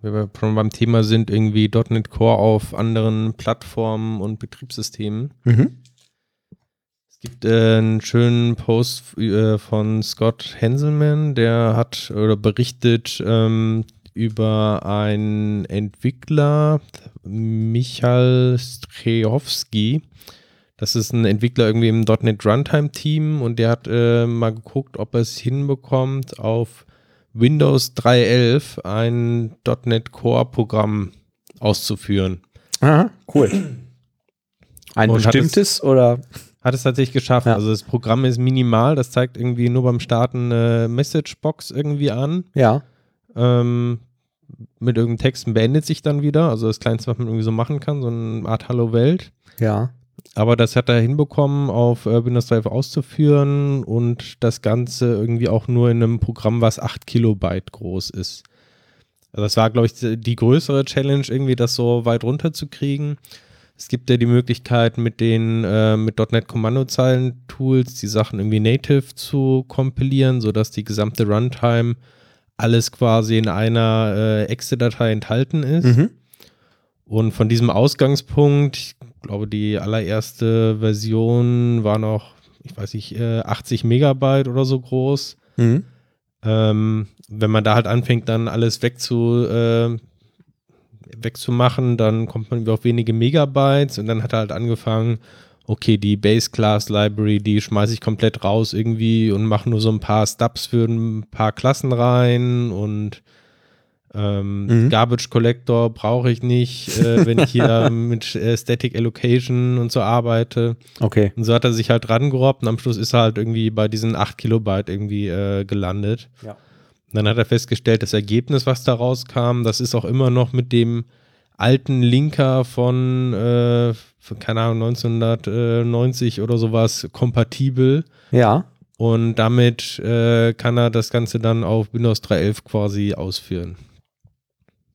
[SPEAKER 4] wenn wir schon beim Thema sind, irgendwie .NET Core auf anderen Plattformen und Betriebssystemen.
[SPEAKER 3] Mhm.
[SPEAKER 4] Es gibt äh, einen schönen Post äh, von Scott Henselman, der hat oder berichtet ähm, über einen Entwickler, Michal Strejowski. Das ist ein Entwickler irgendwie im .NET Runtime Team und der hat äh, mal geguckt, ob er es hinbekommt, auf Windows 3.11 ein .NET Core Programm auszuführen.
[SPEAKER 3] Aha, cool. [clears throat] Ein
[SPEAKER 4] Und hat
[SPEAKER 3] bestimmtes oder?
[SPEAKER 4] Hat es tatsächlich geschafft.
[SPEAKER 3] Ja.
[SPEAKER 4] Also das Programm ist minimal, das zeigt irgendwie nur beim Starten eine Messagebox irgendwie an.
[SPEAKER 3] Ja.
[SPEAKER 4] Ähm, mit irgendeinem Text und beendet sich dann wieder. Also das Kleinste, was man irgendwie so machen kann, so eine Art Hallo Welt.
[SPEAKER 3] Ja.
[SPEAKER 4] Aber das hat er hinbekommen, auf Windows 3 auszuführen und das Ganze irgendwie auch nur in einem Programm, was 8 Kilobyte groß ist. Also das war, glaube ich, die die größere Challenge, irgendwie das so weit runterzukriegen. Es gibt ja die Möglichkeit, mit den äh, mit .NET Kommandozeilen-Tools die Sachen irgendwie native zu kompilieren, sodass die gesamte Runtime alles quasi in einer äh, Exe-Datei enthalten ist.
[SPEAKER 3] Mhm.
[SPEAKER 4] Und von diesem Ausgangspunkt, ich glaube, die allererste Version war noch, ich weiß nicht, äh, 80 Megabyte oder so groß.
[SPEAKER 3] Mhm.
[SPEAKER 4] Ähm, wenn man da halt anfängt, dann alles wegzu, äh, wegzumachen, dann kommt man auf wenige Megabytes und dann hat er halt angefangen, okay, die Base Class Library, die schmeiße ich komplett raus irgendwie und mache nur so ein paar Stubs für ein paar Klassen rein und ähm,
[SPEAKER 3] Mhm.
[SPEAKER 4] Garbage Collector brauche ich nicht, äh, wenn ich hier [laughs] mit äh, Static Allocation und so arbeite.
[SPEAKER 3] Okay.
[SPEAKER 4] Und so hat er sich halt dran gerobbt und am Schluss ist er halt irgendwie bei diesen 8 Kilobyte irgendwie äh, gelandet.
[SPEAKER 3] Ja.
[SPEAKER 4] Und dann hat er festgestellt, das Ergebnis, was da rauskam, das ist auch immer noch mit dem alten Linker von, äh, von keine Ahnung, 1990 oder sowas kompatibel.
[SPEAKER 3] Ja.
[SPEAKER 4] Und damit äh, kann er das Ganze dann auf Windows 3.11 quasi ausführen.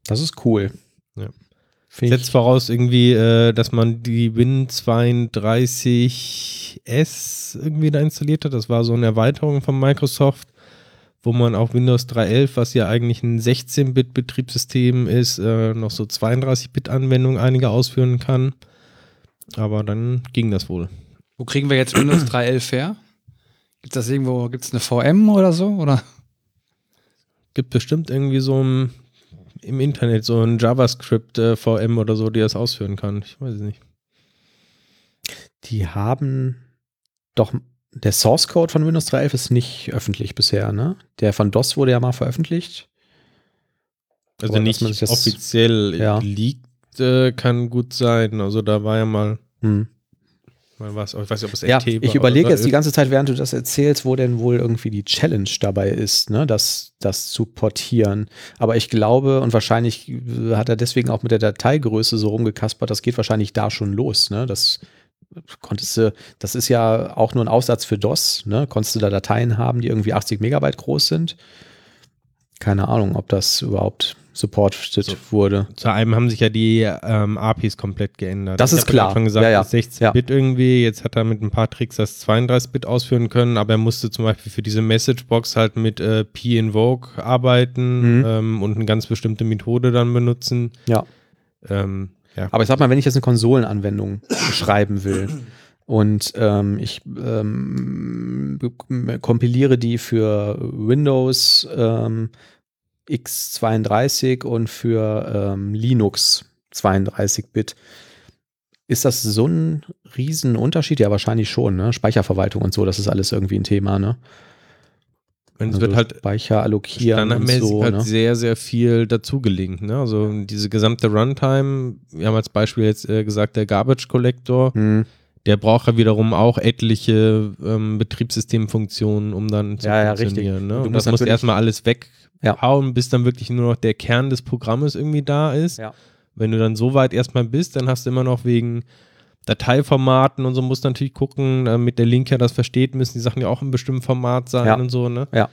[SPEAKER 3] Das ist cool.
[SPEAKER 4] Ja.
[SPEAKER 3] Find
[SPEAKER 4] Setzt voraus irgendwie, äh, dass man die Win32S irgendwie da installiert hat. Das war so eine Erweiterung von Microsoft, wo man auf Windows 3.11, was ja eigentlich ein 16-Bit-Betriebssystem ist, äh, noch so 32-Bit-Anwendungen einige ausführen kann. Aber dann ging das wohl.
[SPEAKER 2] Wo kriegen wir jetzt Windows 3.11 her? Gibt das irgendwo, gibt es eine VM oder so? Oder?
[SPEAKER 4] Gibt bestimmt irgendwie so ein, im Internet so ein JavaScript-VM oder so, die das ausführen kann. Ich weiß es nicht.
[SPEAKER 3] Die haben doch, der Source Code von Windows 3.11 ist nicht öffentlich bisher, ne? Der von DOS wurde ja mal veröffentlicht.
[SPEAKER 4] Also
[SPEAKER 3] Aber
[SPEAKER 4] nicht offiziell
[SPEAKER 3] Ja.
[SPEAKER 4] liegt, äh, kann gut sein. Also da war ja mal,
[SPEAKER 3] Hm.
[SPEAKER 4] Mal was, ich weiß nicht, ob es
[SPEAKER 3] Ja, ich überlege jetzt die ganze Zeit, während du das erzählst, wo denn wohl irgendwie die Challenge dabei ist, ne, das, das zu portieren. Aber ich glaube, und wahrscheinlich äh, hat er deswegen auch mit der Dateigröße so rumgekaspert, das geht wahrscheinlich da schon los, ne? Das konntest du, das ist ja auch nur ein Aufsatz für DOS, ne? Konntest du da Dateien haben, die irgendwie 80 Megabyte groß sind? Keine Ahnung, ob das überhaupt supported
[SPEAKER 4] So.
[SPEAKER 3] wurde.
[SPEAKER 4] Zu einem haben sich ja die ähm, APIs komplett geändert.
[SPEAKER 3] Das
[SPEAKER 4] Ich
[SPEAKER 3] ist klar.
[SPEAKER 4] Anfang gesagt,
[SPEAKER 3] Ja, ja.
[SPEAKER 4] das 16-Bit irgendwie. Jetzt hat er mit ein paar Tricks das 32-Bit ausführen können, aber er musste zum Beispiel für diese Messagebox halt mit äh, P-Invoke arbeiten
[SPEAKER 3] Mhm.
[SPEAKER 4] ähm, und eine ganz bestimmte Methode dann benutzen.
[SPEAKER 3] Ja.
[SPEAKER 4] Ähm, ja.
[SPEAKER 3] Aber ich sag mal, wenn ich jetzt eine Konsolenanwendung [clears throat] schreiben will und ähm, ich ähm, kompiliere die für Windows ähm, x32 und für ähm, Linux 32-Bit, ist das so ein Riesenunterschied? Ja, wahrscheinlich schon, ne? Speicherverwaltung und so, das ist alles irgendwie ein Thema, ne?
[SPEAKER 4] Und es
[SPEAKER 3] Also
[SPEAKER 4] wird halt
[SPEAKER 3] Speicher allokieren und
[SPEAKER 4] standardmäßig
[SPEAKER 3] so,
[SPEAKER 4] halt
[SPEAKER 3] ne?
[SPEAKER 4] sehr, sehr viel dazugelinkt. Ne? Also diese gesamte Runtime, wir haben als Beispiel jetzt äh, gesagt, der Garbage Collector,
[SPEAKER 3] Hm,
[SPEAKER 4] der braucht ja wiederum auch etliche ähm, Betriebssystemfunktionen, um dann zu
[SPEAKER 3] Ja, ja,
[SPEAKER 4] funktionieren.
[SPEAKER 3] richtig.
[SPEAKER 4] Ne? Und das muss erstmal alles
[SPEAKER 3] Ja.
[SPEAKER 4] weghauen, bis dann wirklich nur noch der Kern des Programmes irgendwie da ist.
[SPEAKER 3] Ja.
[SPEAKER 4] Wenn du dann so weit erstmal bist, dann hast du immer noch wegen Dateiformaten und so musst du natürlich gucken, damit der Linker das versteht, müssen die Sachen ja auch im bestimmten Format sein
[SPEAKER 3] Ja.
[SPEAKER 4] und so, ne?
[SPEAKER 3] Ja.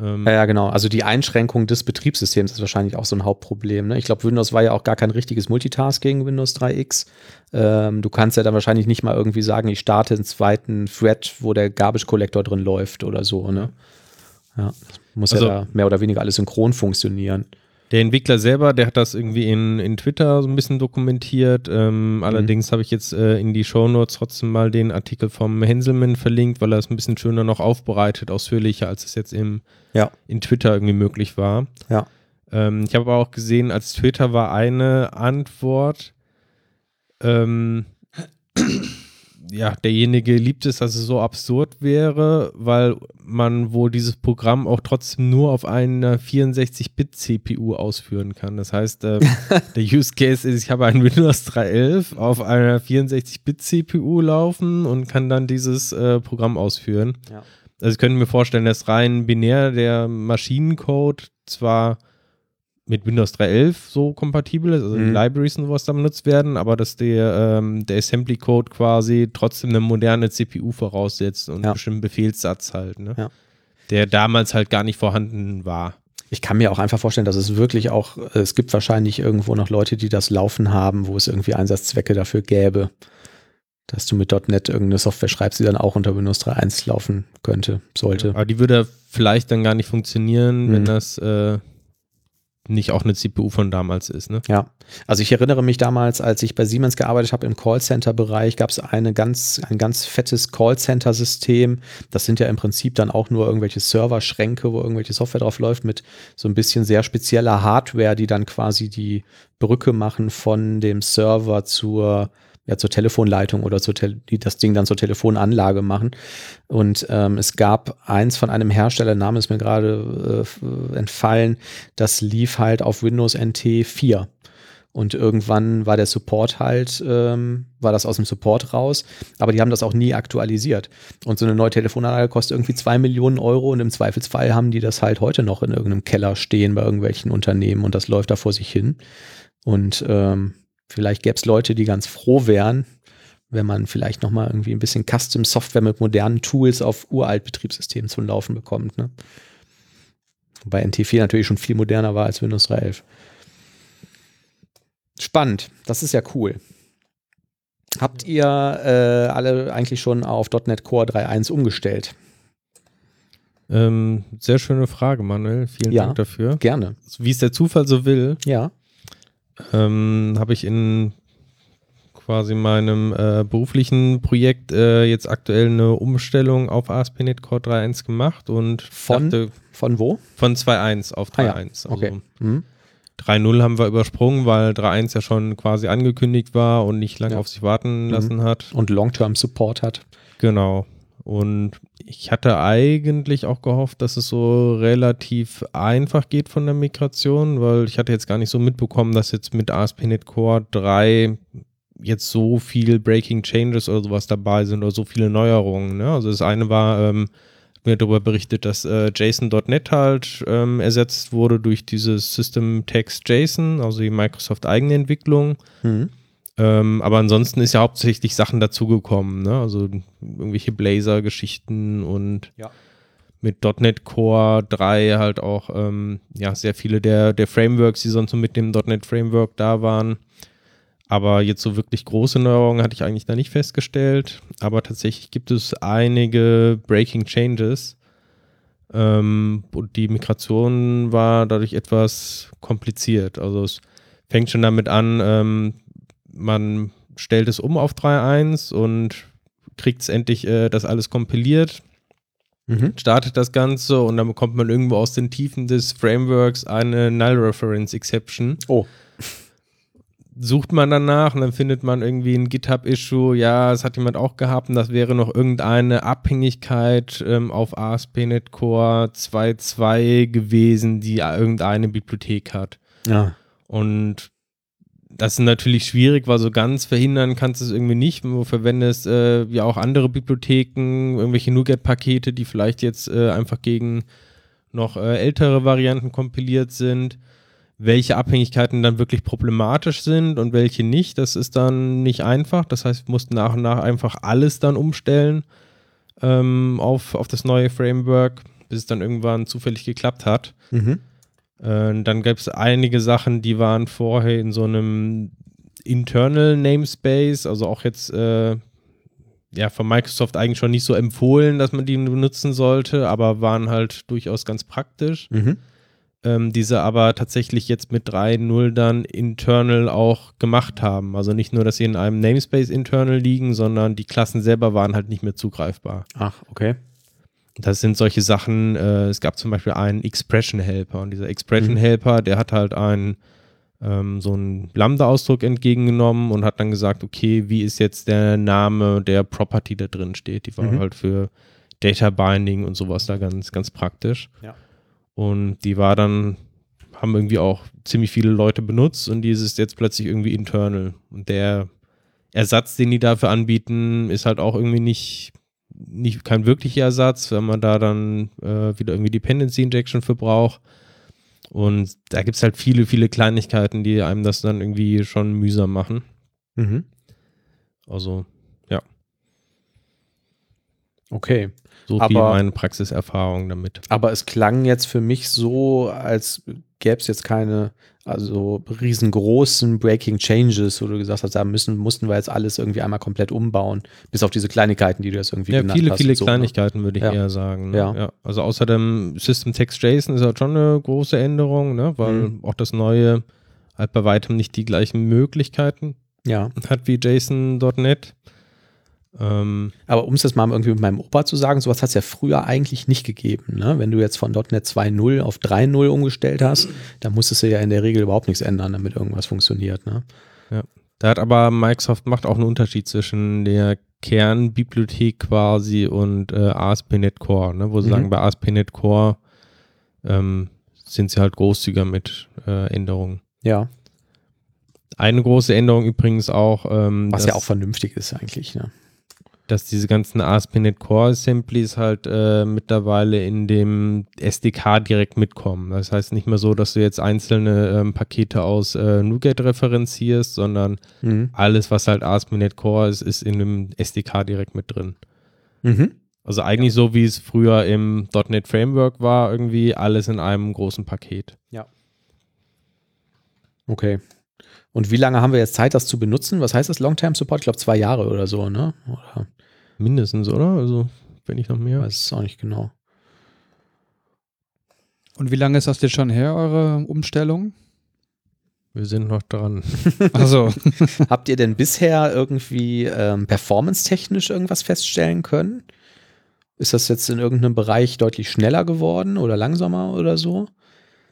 [SPEAKER 4] Ähm,
[SPEAKER 3] Ja, ja, genau. Also die Einschränkung des Betriebssystems ist wahrscheinlich auch so ein Hauptproblem. Ne? Ich glaube, Windows war ja auch gar kein richtiges Multitasking, Windows 3X. Ähm, du kannst ja dann wahrscheinlich nicht mal irgendwie sagen, ich starte einen zweiten Thread, wo der Garbage Collector drin läuft oder so. Ne? Ja, das muss
[SPEAKER 4] Also-
[SPEAKER 3] ja mehr oder weniger alles synchron funktionieren.
[SPEAKER 4] Der Entwickler selber, der hat das irgendwie in, in Twitter so ein bisschen dokumentiert.
[SPEAKER 3] Mhm.
[SPEAKER 4] Ähm, allerdings habe ich jetzt äh, in die Shownotes trotzdem mal den Artikel vom Henselmann verlinkt, weil er es ein bisschen schöner noch aufbereitet, ausführlicher, als es jetzt im,
[SPEAKER 3] Ja.
[SPEAKER 4] in Twitter irgendwie möglich war.
[SPEAKER 3] Ja.
[SPEAKER 4] Ähm, ich habe aber auch gesehen, als Twitter war eine Antwort, ähm, ja, derjenige liebt es, dass es so absurd wäre, weil man wohl dieses Programm auch trotzdem nur auf einer 64-Bit-CPU ausführen kann. Das heißt, äh, [laughs] der Use Case ist, ich habe ein Windows 3.11 auf einer 64-Bit-CPU laufen und kann dann dieses äh, Programm ausführen.
[SPEAKER 3] Ja.
[SPEAKER 4] Also ich könnte mir vorstellen, dass rein binär der Maschinencode zwar mit Windows 3.11 so kompatibel ist, also die
[SPEAKER 3] Mhm.
[SPEAKER 4] Libraries und sowas da benutzt werden, aber dass der, ähm, der Assembly-Code quasi trotzdem eine moderne CPU voraussetzt und
[SPEAKER 3] Ja.
[SPEAKER 4] einen bestimmten Befehlssatz halt, ne?
[SPEAKER 3] Ja.
[SPEAKER 4] Der damals halt gar nicht vorhanden war.
[SPEAKER 3] Ich kann mir auch einfach vorstellen, dass es wirklich auch, äh, es gibt wahrscheinlich irgendwo noch Leute, die das laufen haben, wo es irgendwie Einsatzzwecke dafür gäbe, dass du mit .NET irgendeine Software schreibst, die dann auch unter Windows 3.1 laufen könnte, sollte.
[SPEAKER 4] Aber die würde vielleicht dann gar nicht funktionieren, wenn
[SPEAKER 3] Mhm.
[SPEAKER 4] das äh, nicht auch eine CPU von damals ist, ne?
[SPEAKER 3] Ja, also ich erinnere mich damals, als ich bei Siemens gearbeitet habe im Callcenter-Bereich, gab es ganz, ein ganz fettes Callcenter-System. Das sind ja im Prinzip dann auch nur irgendwelche Serverschränke, wo irgendwelche Software drauf läuft, mit so ein bisschen sehr spezieller Hardware, die dann quasi die Brücke machen von dem Server zur ja, zur Telefonleitung oder zur Tel die das Ding dann zur Telefonanlage machen. Und ähm, es gab eins von einem Hersteller, Name ist mir gerade äh, entfallen, das lief halt auf Windows NT 4. Und irgendwann war der Support halt, ähm, war das aus dem Support raus, aber die haben das auch nie aktualisiert. Und so eine neue Telefonanlage kostet irgendwie zwei Millionen Euro und im Zweifelsfall haben die das halt heute noch in irgendeinem Keller stehen bei irgendwelchen Unternehmen und das läuft da vor sich hin. Und ähm, vielleicht gäbe es Leute, die ganz froh wären, wenn man vielleicht noch mal irgendwie ein bisschen Custom-Software mit modernen Tools auf uralt Betriebssystemen zum Laufen bekommt. Ne? Wobei NT4 natürlich schon viel moderner war als Windows 3.11. Spannend, das ist ja cool. Habt ihr äh, alle eigentlich schon auf .NET Core 3.1 umgestellt?
[SPEAKER 4] Ähm, sehr schöne Frage, Manuel. Vielen
[SPEAKER 3] Ja.
[SPEAKER 4] Dank dafür.
[SPEAKER 3] Gerne.
[SPEAKER 4] Wie es der Zufall so will,
[SPEAKER 3] Ja.
[SPEAKER 4] Ähm, habe ich in quasi meinem äh, beruflichen Projekt äh, jetzt aktuell eine Umstellung auf ASP.NET Core 3.1 gemacht und
[SPEAKER 3] Von?
[SPEAKER 4] dachte,
[SPEAKER 3] Von wo?
[SPEAKER 4] von 2.1 auf
[SPEAKER 3] Ah ja,
[SPEAKER 4] 3.1. Also
[SPEAKER 3] Okay. Mhm.
[SPEAKER 4] 3.0 haben wir übersprungen, weil 3.1 ja schon quasi angekündigt war und nicht lange
[SPEAKER 3] Ja.
[SPEAKER 4] auf sich warten
[SPEAKER 3] Mhm.
[SPEAKER 4] lassen hat.
[SPEAKER 3] Und Long-Term Support hat.
[SPEAKER 4] Genau. Und ich hatte eigentlich auch gehofft, dass es so relativ einfach geht von der Migration, weil ich hatte jetzt gar nicht so mitbekommen, dass jetzt mit ASP.NET Core 3 jetzt so viel Breaking Changes oder sowas dabei sind oder so viele Neuerungen. Ne? Also das eine war, ähm, mir darüber berichtet, dass äh, JSON.NET halt ähm, ersetzt wurde durch dieses System Text JSON, also die Microsoft eigene Entwicklung.
[SPEAKER 3] Mhm.
[SPEAKER 4] Ähm, aber ansonsten ist ja hauptsächlich Sachen dazugekommen, ne? Also irgendwelche Blazor-Geschichten und
[SPEAKER 3] Ja.
[SPEAKER 4] mit .NET Core 3 halt auch ähm, ja, sehr viele der, der Frameworks, die sonst so mit dem .NET Framework da waren. Aber jetzt so wirklich große Neuerungen hatte ich eigentlich da nicht festgestellt. Aber tatsächlich gibt es einige Breaking Changes. Ähm, und die Migration war dadurch etwas kompliziert. Also es fängt schon damit an, ähm, man stellt es um auf 3.1 und kriegt es endlich äh, das alles kompiliert,
[SPEAKER 3] Mhm.
[SPEAKER 4] startet das Ganze und dann bekommt man irgendwo aus den Tiefen des Frameworks eine Null Reference Exception.
[SPEAKER 3] Oh.
[SPEAKER 4] Sucht man danach und dann findet man irgendwie ein GitHub-Issue, ja, das hat jemand auch gehabt und das wäre noch irgendeine Abhängigkeit ähm, auf ASP.NET Core 2.2 gewesen, die irgendeine Bibliothek hat.
[SPEAKER 3] Ja.
[SPEAKER 4] Und das ist natürlich schwierig, weil so ganz verhindern kannst du es irgendwie nicht. Du verwendest äh, ja auch andere Bibliotheken, irgendwelche NuGet-Pakete, die vielleicht jetzt äh, einfach gegen noch äh, ältere Varianten kompiliert sind. Welche Abhängigkeiten dann wirklich problematisch sind und welche nicht, das ist dann nicht einfach. Das heißt, wir mussten nach und nach einfach alles dann umstellen ähm, auf, auf das neue Framework, bis es dann irgendwann zufällig geklappt hat.
[SPEAKER 3] Mhm.
[SPEAKER 4] Äh, dann gab es einige Sachen, die waren vorher in so einem Internal Namespace, also auch jetzt äh, ja von Microsoft eigentlich schon nicht so empfohlen, dass man die benutzen sollte, aber waren halt durchaus ganz praktisch.
[SPEAKER 3] Mhm.
[SPEAKER 4] Ähm, diese aber tatsächlich jetzt mit 3.0 dann internal auch gemacht haben. Also nicht nur, dass sie in einem Namespace internal liegen, sondern die Klassen selber waren halt nicht mehr zugreifbar.
[SPEAKER 3] Ach, okay.
[SPEAKER 4] Das sind solche Sachen, äh, es gab zum Beispiel einen Expression Helper und dieser Expression Helper, der hat halt einen ähm, so einen Lambda-Ausdruck entgegengenommen und hat dann gesagt, okay, wie ist jetzt der Name der Property da drin steht. Die war
[SPEAKER 3] Mhm.
[SPEAKER 4] halt für Data Binding und sowas da ganz, ganz praktisch.
[SPEAKER 3] Ja.
[SPEAKER 4] Und die war dann, haben irgendwie auch ziemlich viele Leute benutzt und die ist jetzt plötzlich irgendwie internal. Und der Ersatz, den die dafür anbieten, ist halt auch irgendwie nicht, nicht kein wirklicher Ersatz, wenn man da dann äh, wieder irgendwie Dependency Injection für braucht. Und da gibt es halt viele, viele Kleinigkeiten, die einem das dann irgendwie schon mühsam machen.
[SPEAKER 3] Mhm.
[SPEAKER 4] Also
[SPEAKER 3] Okay.
[SPEAKER 4] so viel
[SPEAKER 3] Aber-
[SPEAKER 4] meine Praxiserfahrung damit.
[SPEAKER 3] Aber es klang jetzt für mich so, als gäbe es jetzt keine, also riesengroßen Breaking Changes, wo du gesagt hast, da müssen, mussten wir jetzt alles irgendwie einmal komplett umbauen, bis auf diese Kleinigkeiten, die du jetzt irgendwie
[SPEAKER 4] Ja,
[SPEAKER 3] genannt
[SPEAKER 4] viele,
[SPEAKER 3] hast.
[SPEAKER 4] viele
[SPEAKER 3] und so, ne?
[SPEAKER 4] Kleinigkeiten würde ich
[SPEAKER 3] Ja.
[SPEAKER 4] eher sagen. Ne?
[SPEAKER 3] Ja.
[SPEAKER 4] Also außer dem System Text JSON ist halt schon eine große Änderung, ne? weil
[SPEAKER 3] Mhm.
[SPEAKER 4] auch das neue halt bei weitem nicht die gleichen Möglichkeiten
[SPEAKER 3] Ja,
[SPEAKER 4] hat wie JSON.NET. Ähm,
[SPEAKER 3] aber um es jetzt mal irgendwie mit meinem Opa zu sagen, sowas hat es ja früher eigentlich nicht gegeben. Ne? Wenn du jetzt von .NET 2.0 auf 3.0 umgestellt hast, dann musstest du ja in der Regel überhaupt nichts ändern, damit irgendwas funktioniert. Ne?
[SPEAKER 4] Da hat aber Microsoft macht auch einen Unterschied zwischen der Kernbibliothek quasi und äh, ASP.NET Core, ne? wo sie
[SPEAKER 3] Mhm.
[SPEAKER 4] sagen, bei ASP.NET Core ähm, sind sie halt großzügiger mit äh, Änderungen.
[SPEAKER 3] Ja,
[SPEAKER 4] Eine große Änderung übrigens auch, ähm,
[SPEAKER 3] was ja auch vernünftig ist eigentlich. Ne?
[SPEAKER 4] Dass diese ganzen ASP.NET Core Assemblies halt äh, mittlerweile in dem SDK direkt mitkommen. Das heißt nicht mehr so, dass du jetzt einzelne ähm, Pakete aus äh, NuGet referenzierst, sondern
[SPEAKER 3] Mhm.
[SPEAKER 4] alles, was halt ASP.NET Core ist, ist in dem SDK direkt mit drin.
[SPEAKER 3] Mhm.
[SPEAKER 4] Also eigentlich so, wie es früher im .NET Framework war, irgendwie alles in einem großen Paket.
[SPEAKER 3] Okay. Und wie lange haben wir jetzt Zeit, das zu benutzen? Was heißt das Long-Term Support? Ich glaube zwei Jahre oder so, ne? Oder
[SPEAKER 4] Mindestens, oder? Also, wenn nicht noch mehr.
[SPEAKER 3] weiß es auch nicht genau.
[SPEAKER 2] Und wie lange ist das jetzt schon her, eure Umstellung?
[SPEAKER 4] Wir sind noch dran. [laughs]
[SPEAKER 2] Also, [laughs]
[SPEAKER 3] Habt ihr denn bisher irgendwie ähm, performance-technisch irgendwas feststellen können? Ist das jetzt in irgendeinem Bereich deutlich schneller geworden oder langsamer oder so?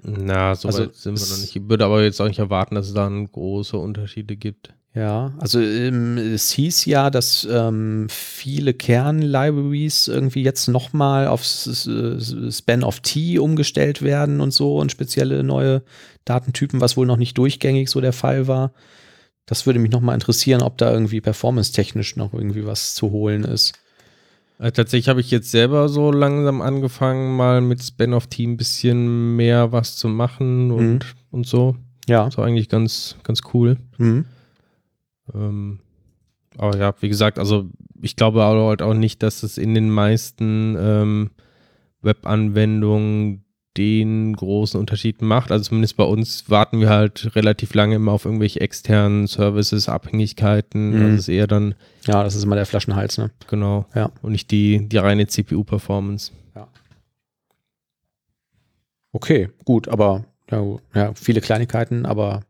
[SPEAKER 4] Na, so
[SPEAKER 3] Also,
[SPEAKER 4] weit sind wir noch nicht. Ich würde aber jetzt auch nicht erwarten, dass es da große Unterschiede gibt.
[SPEAKER 3] Ja, also ähm, es hieß ja, dass ähm, viele Kern-Libraries irgendwie jetzt nochmal auf Span of T umgestellt werden und so und spezielle neue Datentypen, was wohl noch nicht durchgängig so der Fall war. Das würde mich nochmal interessieren, ob da irgendwie performance-technisch noch irgendwie was zu holen ist.
[SPEAKER 4] Also tatsächlich habe ich jetzt selber so langsam angefangen, mal mit Span of Team ein bisschen mehr was zu machen und, und so.
[SPEAKER 3] Ja.
[SPEAKER 4] Das war eigentlich ganz, ganz cool.
[SPEAKER 3] Mhm.
[SPEAKER 4] Ähm, aber ja, wie gesagt, also ich glaube halt auch nicht, dass es in den meisten ähm, Webanwendungen den großen Unterschied macht. Also zumindest bei uns warten wir halt relativ lange immer auf irgendwelche externen Services, Abhängigkeiten.
[SPEAKER 3] Mhm.
[SPEAKER 4] Das ist eher dann,
[SPEAKER 3] Ja, das ist immer der Flaschenhals, ne?
[SPEAKER 4] genau,
[SPEAKER 3] Ja.
[SPEAKER 4] und nicht die, die reine CPU-Performance.
[SPEAKER 3] Okay, gut, aber ja, ja, viele Kleinigkeiten, aber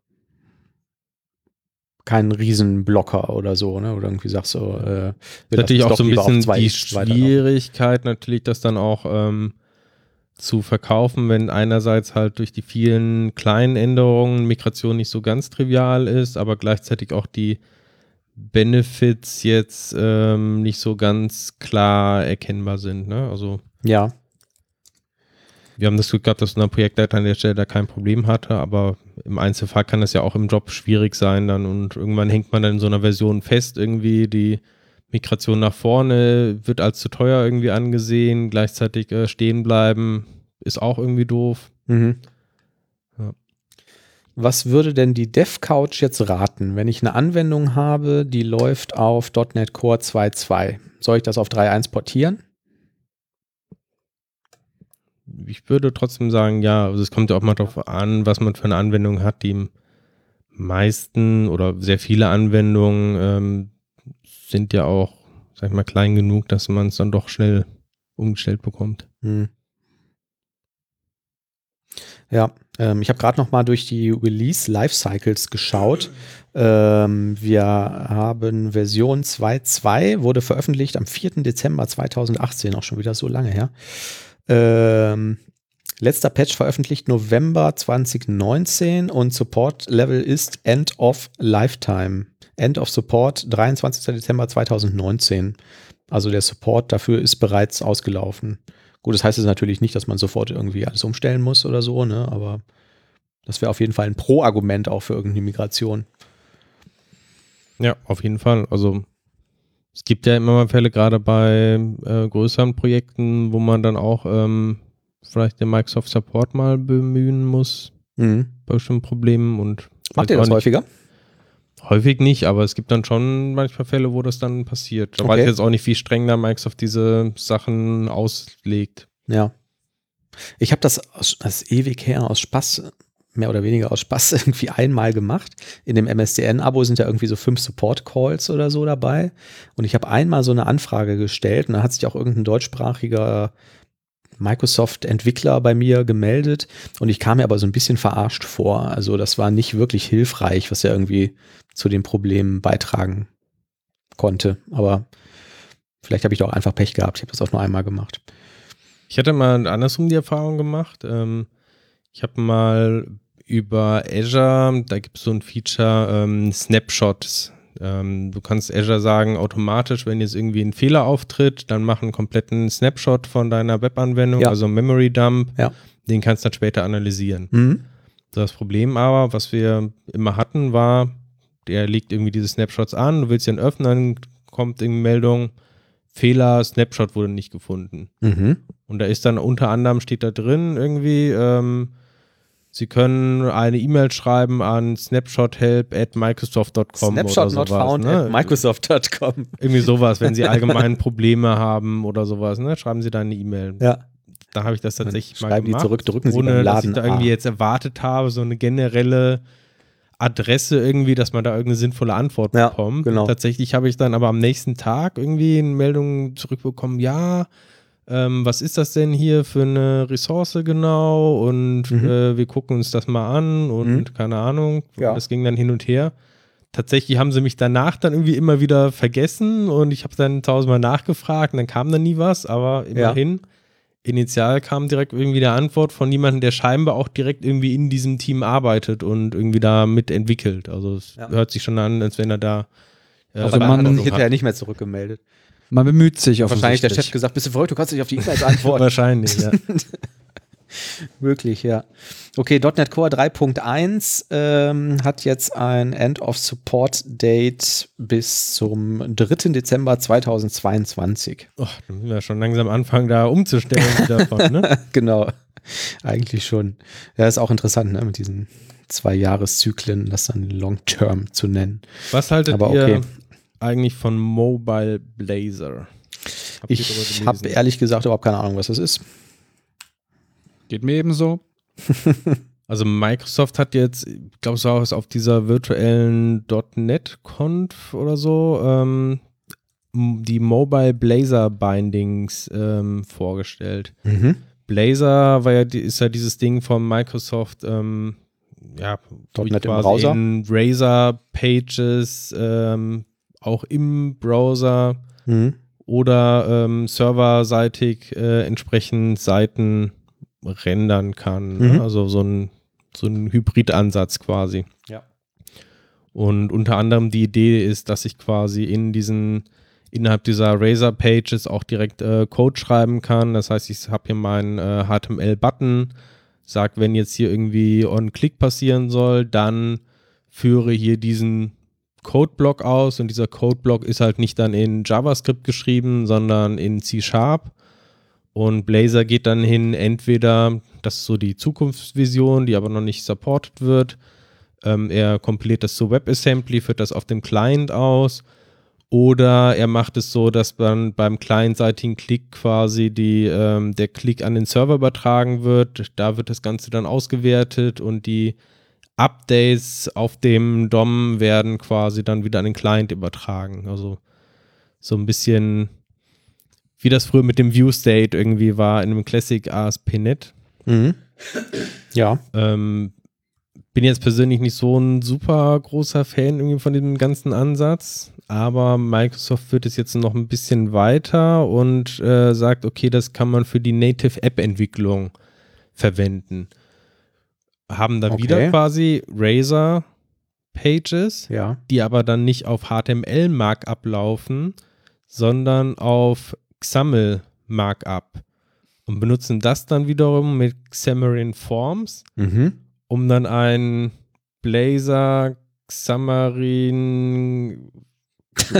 [SPEAKER 3] kein Riesenblocker oder so, ne? Oder irgendwie sagst du, äh,
[SPEAKER 4] natürlich auch so ein bisschen die. Schwierigkeit, natürlich das dann auch ähm, zu verkaufen, wenn einerseits halt durch die vielen kleinen Änderungen Migration nicht so ganz trivial ist, aber gleichzeitig auch die Benefits jetzt ähm, nicht so ganz klar erkennbar sind. Ne? Also
[SPEAKER 3] Ja.
[SPEAKER 4] wir haben das Glück gehabt, dass unser Projektleiter an der Stelle da kein Problem hatte, aber im Einzelfall kann das ja auch im Job schwierig sein dann und irgendwann hängt man dann in so einer Version fest irgendwie, die Migration nach vorne wird als zu teuer irgendwie angesehen, gleichzeitig äh, stehen bleiben ist auch irgendwie doof.
[SPEAKER 3] Mhm. Ja. Was würde denn die DevCouch jetzt raten, wenn ich eine Anwendung habe, die läuft auf .NET Core 2.2? Soll ich das auf 3.1 portieren?
[SPEAKER 4] Ich würde trotzdem sagen, ja, also es kommt ja auch mal darauf an, was man für eine Anwendung hat. Die meisten oder sehr viele Anwendungen ähm, sind ja auch, sag ich mal, klein genug, dass man es dann doch schnell umgestellt bekommt. Hm.
[SPEAKER 3] Ja, ähm, ich habe gerade noch mal durch die Release Lifecycles geschaut. Ähm, wir haben Version 2.2, wurde veröffentlicht am 4. Dezember 2018, auch schon wieder so lange her. Ähm, letzter Patch veröffentlicht November 2019 und Support Level ist End of Lifetime. End of Support 23. Dezember 2019. Also der Support dafür ist bereits ausgelaufen. Gut, das heißt es natürlich nicht, dass man sofort irgendwie alles umstellen muss oder so, ne? aber das wäre auf jeden Fall ein Pro-Argument auch für irgendeine Migration.
[SPEAKER 4] Ja, auf jeden Fall. Also es gibt ja immer mal Fälle, gerade bei äh, größeren Projekten, wo man dann auch ähm, vielleicht den Microsoft Support mal bemühen muss mhm. bei bestimmten Problemen und
[SPEAKER 3] Macht ihr das häufiger?
[SPEAKER 4] Häufig nicht, aber es gibt dann schon manchmal Fälle, wo das dann passiert. Da okay. weiß ich jetzt auch nicht, wie streng da Microsoft diese Sachen auslegt.
[SPEAKER 3] Ja. Ich habe das, aus, das ist ewig her aus Spaß, mehr oder weniger aus Spaß [laughs] irgendwie einmal gemacht. In dem MSDN-Abo sind ja irgendwie so fünf Support-Calls oder so dabei. Und ich habe einmal so eine Anfrage gestellt und da hat sich auch irgendein deutschsprachiger Microsoft-Entwickler bei mir gemeldet und ich kam mir aber so ein bisschen verarscht vor. Also das war nicht wirklich hilfreich, was er irgendwie zu den Problemen beitragen konnte. Aber vielleicht habe ich doch einfach Pech gehabt. Ich habe das auch nur einmal gemacht.
[SPEAKER 4] Ich hatte mal andersrum die Erfahrung gemacht. Ähm, ich habe mal über Azure, da gibt es so ein Feature, ähm, Snapshots ähm, du kannst Azure sagen, automatisch, wenn jetzt irgendwie ein Fehler auftritt, dann mach einen kompletten Snapshot von deiner Webanwendung, ja. also Memory Dump. Ja. Den kannst du dann später analysieren. Mhm. Das Problem aber, was wir immer hatten, war, der legt irgendwie diese Snapshots an, du willst ihn öffnen, dann kommt eine Meldung, Fehler, Snapshot wurde nicht gefunden. Mhm. Und da ist dann unter anderem steht da drin irgendwie, ähm, Sie können eine E-Mail schreiben an snapshothelp at microsoft.com
[SPEAKER 3] Snapshot not found ne? at microsoft.com.
[SPEAKER 4] Irgendwie sowas, wenn Sie [laughs] allgemein Probleme haben oder sowas, ne? schreiben Sie da eine E-Mail.
[SPEAKER 3] Ja.
[SPEAKER 4] Da habe ich das tatsächlich
[SPEAKER 3] mal gemacht. die zurück, drücken Sie
[SPEAKER 4] ohne,
[SPEAKER 3] beim
[SPEAKER 4] Laden dass ich da irgendwie jetzt erwartet habe, so eine generelle Adresse irgendwie, dass man da irgendeine sinnvolle Antwort ja, bekommt. Genau. Tatsächlich habe ich dann aber am nächsten Tag irgendwie eine Meldung zurückbekommen, ja, ähm, was ist das denn hier für eine Ressource genau und mhm. äh, wir gucken uns das mal an und mhm. keine Ahnung. Ja. Das ging dann hin und her. Tatsächlich haben sie mich danach dann irgendwie immer wieder vergessen und ich habe dann tausendmal nachgefragt und dann kam dann nie was, aber immerhin. Ja. Initial kam direkt irgendwie der Antwort von jemandem, der scheinbar auch direkt irgendwie in diesem Team arbeitet und irgendwie da mitentwickelt. Also es ja. hört sich schon an, als wenn er da.
[SPEAKER 3] Äh, also man hinterher nicht mehr zurückgemeldet.
[SPEAKER 2] Man bemüht sich
[SPEAKER 3] auf Wahrscheinlich der Chef gesagt, bist du verrückt, du kannst nicht auf die E-Mails antworten. [laughs] [laughs]
[SPEAKER 4] Wahrscheinlich, ja. [laughs]
[SPEAKER 3] Möglich, ja. Okay, .NET Core 3.1 ähm, hat jetzt ein End of Support Date bis zum 3. Dezember 2022.
[SPEAKER 4] Oh, dann müssen wir schon langsam anfangen, da umzustellen davon, ne?
[SPEAKER 3] genau. Eigentlich schon. Ja, ist auch interessant, ne, mit diesen zwei Jahreszyklen, das dann Long Term zu nennen.
[SPEAKER 4] Was haltet Aber okay. Eigentlich von Mobile Blazer?
[SPEAKER 3] Habt ich habe ehrlich gesagt überhaupt keine Ahnung, was das ist.
[SPEAKER 2] Geht mir ebenso. [laughs]
[SPEAKER 4] also Microsoft hat jetzt, ich glaube, es war auf dieser virtuellen .NET-Conf oder so, ähm, die Mobile Blazer Bindings ähm, vorgestellt. Mhm. Blazor war ja, ist ja dieses Ding von Microsoft, ähm, ja,
[SPEAKER 3] .NET im Browser.
[SPEAKER 4] in Razor Pages ähm, auch im Browser mhm. oder ähm, serverseitig äh, entsprechend Seiten rendern kann. Ne? Mhm. Ne? Also so ein, so ein Hybridansatz quasi.
[SPEAKER 3] Ja.
[SPEAKER 4] Und unter anderem die Idee ist, dass ich quasi in diesen innerhalb dieser Razor-Pages auch direkt äh, Code schreiben kann. Das heißt, ich habe hier meinen äh, HTML-Button, sage, wenn jetzt hier irgendwie On-Click passieren soll, dann führe hier diesen Codeblock aus und dieser Codeblock ist halt nicht dann in JavaScript geschrieben, sondern in C-Sharp. Und Blazor geht dann hin, entweder, das ist so die Zukunftsvision, die aber noch nicht supported wird, ähm, er kompiliert das zu WebAssembly, führt das auf dem Client aus. Oder er macht es so, dass dann beim clientseitigen Klick quasi die, ähm, der Klick an den Server übertragen wird. Da wird das Ganze dann ausgewertet und die Updates auf dem DOM werden quasi dann wieder an den Client übertragen. Also so ein bisschen wie das früher mit dem View State irgendwie war in einem Classic ASP.NET.
[SPEAKER 3] Mhm. Ja.
[SPEAKER 4] Ähm, bin jetzt persönlich nicht so ein super großer Fan irgendwie von dem ganzen Ansatz, aber Microsoft führt es jetzt noch ein bisschen weiter und äh, sagt, okay, das kann man für die Native App Entwicklung verwenden haben dann
[SPEAKER 3] Okay.
[SPEAKER 4] wieder quasi Razor Pages,
[SPEAKER 3] Ja.
[SPEAKER 4] die aber dann nicht auf HTML Markup laufen, sondern auf XAML Markup und benutzen das dann wiederum mit Xamarin Forms,
[SPEAKER 3] Mhm.
[SPEAKER 4] um dann ein Blazor Xamarin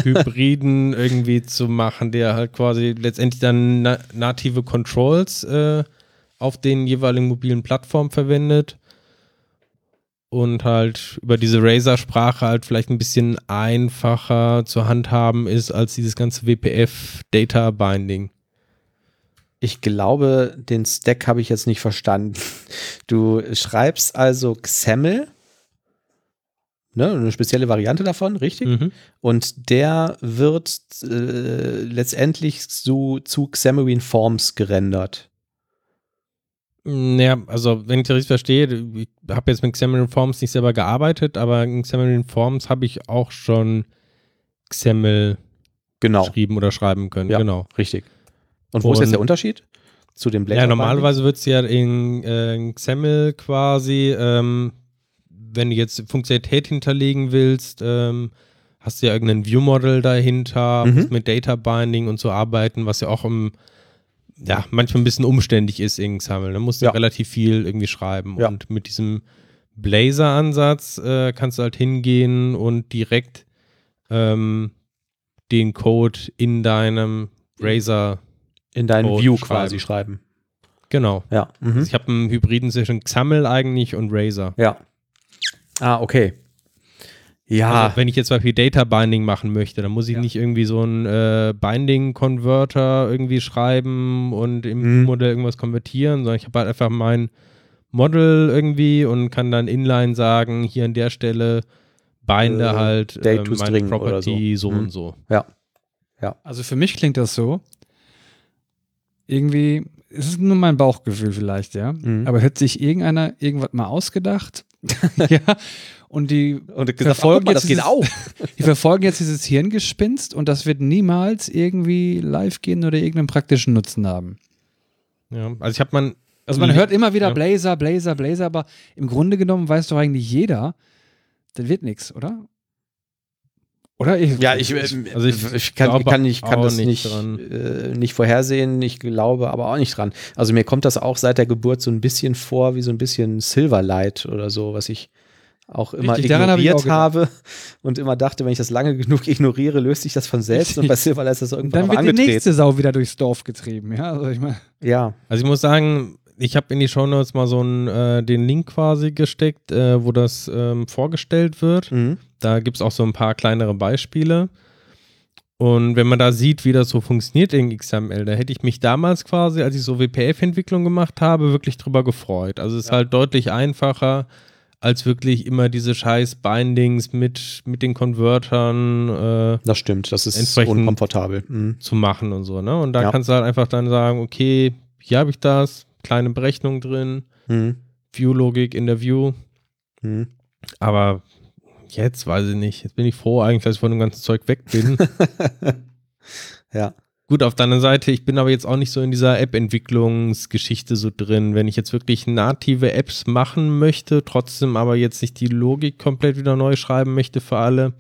[SPEAKER 4] Hybriden [laughs] irgendwie zu machen, der halt quasi letztendlich dann na native Controls äh, auf den jeweiligen mobilen Plattformen verwendet und halt über diese Razer-Sprache halt vielleicht ein bisschen einfacher zu handhaben ist als dieses ganze WPF-Data-Binding.
[SPEAKER 3] Ich glaube, den Stack habe ich jetzt nicht verstanden. Du schreibst also XAML, ne, eine spezielle Variante davon, richtig?
[SPEAKER 4] Mhm.
[SPEAKER 3] Und der wird äh, letztendlich zu, zu Xamarin Forms gerendert.
[SPEAKER 4] Naja, also wenn ich das richtig verstehe, ich habe jetzt mit Xamarin Forms nicht selber gearbeitet, aber in Xamarin Forms habe ich auch schon XAML
[SPEAKER 3] Genau,
[SPEAKER 4] geschrieben oder schreiben können.
[SPEAKER 3] Ja.
[SPEAKER 4] Genau.
[SPEAKER 3] richtig. Und wo ist jetzt
[SPEAKER 4] Und-
[SPEAKER 3] der Unterschied zu dem Blazor?
[SPEAKER 4] Ja, normalerweise wird es ja in, äh, in XAML quasi, ähm, wenn du jetzt Funktionalität hinterlegen willst, ähm, hast du ja irgendein View-Model dahinter,
[SPEAKER 3] Mhm.
[SPEAKER 4] mit Data Binding und so arbeiten, was ja auch im, ja, manchmal ein bisschen umständlich ist in XAML. Da musst du
[SPEAKER 3] Ja.
[SPEAKER 4] relativ viel irgendwie schreiben.
[SPEAKER 3] Ja.
[SPEAKER 4] Und mit diesem Blazor-Ansatz äh, kannst du halt hingehen und direkt ähm, den Code in deinem Razor,
[SPEAKER 3] in deinen
[SPEAKER 4] Code
[SPEAKER 3] View
[SPEAKER 4] schreiben.
[SPEAKER 3] quasi schreiben.
[SPEAKER 4] genau.
[SPEAKER 3] Ja. Mhm.
[SPEAKER 4] Ich habe einen Hybriden zwischen XAML eigentlich und Razor.
[SPEAKER 3] Ja. Ah, okay. Ja.
[SPEAKER 4] Also, wenn ich jetzt zum Beispiel Data Binding machen möchte, dann muss ich
[SPEAKER 3] Ja.
[SPEAKER 4] nicht irgendwie so einen äh, Binding-Converter irgendwie schreiben und im
[SPEAKER 3] Mhm.
[SPEAKER 4] Modell irgendwas konvertieren, sondern ich habe halt einfach mein Model irgendwie und kann dann inline sagen, hier an der Stelle binde
[SPEAKER 3] Äh,
[SPEAKER 4] halt äh, meine Property so,
[SPEAKER 3] so. Mhm.
[SPEAKER 4] und so.
[SPEAKER 2] Also für mich klingt das so. Irgendwie, es ist nur mein Bauchgefühl vielleicht, ja.
[SPEAKER 3] Mhm.
[SPEAKER 2] Aber hätte sich irgendeiner irgendwas mal ausgedacht, [laughs] ja, und die
[SPEAKER 3] und
[SPEAKER 2] verfolgen jetzt
[SPEAKER 3] das geht
[SPEAKER 2] dieses-
[SPEAKER 3] auch. [laughs]
[SPEAKER 2] Die verfolgen jetzt dieses Hirngespinst und das wird niemals irgendwie live gehen oder irgendeinen praktischen Nutzen haben.
[SPEAKER 4] Ja. Also ich habe man
[SPEAKER 2] Also man hört immer wieder
[SPEAKER 4] Ja.
[SPEAKER 2] Blazer, Blazer, Blazer, aber im Grunde genommen weiß doch eigentlich jeder, das wird nichts, oder? Oder? Ich,
[SPEAKER 3] Ja, ich,
[SPEAKER 4] Also
[SPEAKER 3] also
[SPEAKER 4] ich
[SPEAKER 3] ich, kann, kann, ich kann das
[SPEAKER 4] nicht
[SPEAKER 3] nicht,
[SPEAKER 4] dran.
[SPEAKER 3] äh, nicht vorhersehen. Ich glaube aber auch nicht dran. Also mir kommt das auch seit der Geburt so ein bisschen vor, wie so ein bisschen Silverlight oder so, was ich auch immer
[SPEAKER 2] Richtig,
[SPEAKER 3] ignoriert
[SPEAKER 2] auch
[SPEAKER 3] habe und immer dachte, wenn ich das lange [laughs] genug ignoriere, löst sich das von selbst. Und bei Silverlight ist das
[SPEAKER 2] und
[SPEAKER 3] irgendwann
[SPEAKER 2] dann
[SPEAKER 3] auch
[SPEAKER 2] wird die
[SPEAKER 3] angetreten.
[SPEAKER 2] nächste Sau wieder durchs Dorf getrieben, ja. Also ich meine,
[SPEAKER 3] Ja,
[SPEAKER 4] Also ich muss sagen, ich habe in die Shownotes mal so einen, äh, den Link quasi gesteckt, äh, wo das ähm, vorgestellt wird.
[SPEAKER 3] mhm.
[SPEAKER 4] Da gibt es auch so ein paar kleinere Beispiele. Und wenn man da sieht, wie das so funktioniert in XML, da hätte ich mich damals quasi, als ich so WPF-Entwicklung gemacht habe, wirklich drüber gefreut. Also es ist halt deutlich einfacher, als wirklich immer diese scheiß Bindings mit, mit den Convertern äh,
[SPEAKER 3] das stimmt. Das ist
[SPEAKER 4] Entsprechend-
[SPEAKER 3] unkomfortabel. Mhm.
[SPEAKER 4] zu machen und so. Ne? Und da
[SPEAKER 3] Ja.
[SPEAKER 4] kannst du halt einfach dann sagen, okay, hier habe ich das, kleine Berechnung drin,
[SPEAKER 3] Mhm.
[SPEAKER 4] View-Logik in der View.
[SPEAKER 3] Mhm.
[SPEAKER 4] Aber jetzt weiß ich nicht. Jetzt bin ich froh eigentlich, dass ich von dem ganzen Zeug weg bin. [laughs]
[SPEAKER 3] Ja.
[SPEAKER 4] Gut, auf der anderen Seite, ich bin aber jetzt auch nicht so in dieser App-Entwicklungsgeschichte so drin. Wenn ich jetzt wirklich native Apps machen möchte, trotzdem aber jetzt nicht die Logik komplett wieder neu schreiben möchte für alle,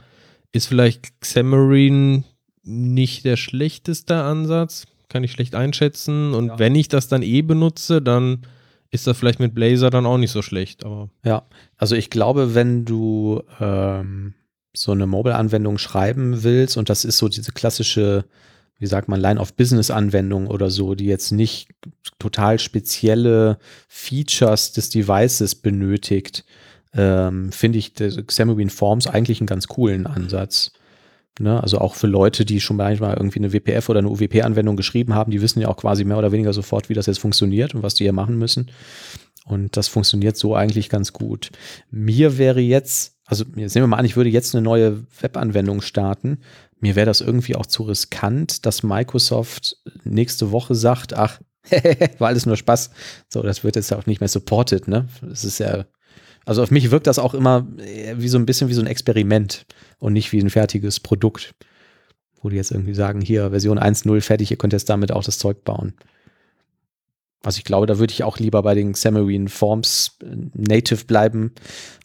[SPEAKER 4] ist vielleicht Xamarin nicht der schlechteste Ansatz, kann ich schlecht einschätzen. Und ja. wenn ich das dann eh benutze, dann ist das vielleicht mit Blazor dann auch nicht so schlecht. Aber
[SPEAKER 3] ja, also ich glaube, wenn du ähm, so eine Mobile-Anwendung schreiben willst und das ist so diese klassische, wie sagt man, Line-of-Business-Anwendung oder so, die jetzt nicht total spezielle Features des Devices benötigt, ähm, finde ich Xamarin Forms eigentlich einen ganz coolen Ansatz. Ne? Also auch für Leute, die schon manchmal irgendwie eine WPF oder eine UWP-Anwendung geschrieben haben, die wissen ja auch quasi mehr oder weniger sofort, wie das jetzt funktioniert und was die hier machen müssen. Und das funktioniert so eigentlich ganz gut. Mir wäre jetzt, also jetzt nehmen wir mal an, ich würde jetzt eine neue Webanwendung starten. Mir wäre das irgendwie auch zu riskant, dass Microsoft nächste Woche sagt, ach, [laughs] war alles nur Spaß. So, das wird jetzt auch nicht mehr supported, ne? Das ist ja also auf mich wirkt das auch immer äh, wie so ein bisschen wie so ein Experiment und nicht wie ein fertiges Produkt, wo die jetzt irgendwie sagen, hier Version 1.0 fertig, ihr könnt jetzt damit auch das Zeug bauen. Also ich glaube, da würde ich auch lieber bei den Xamarin Forms äh, native bleiben,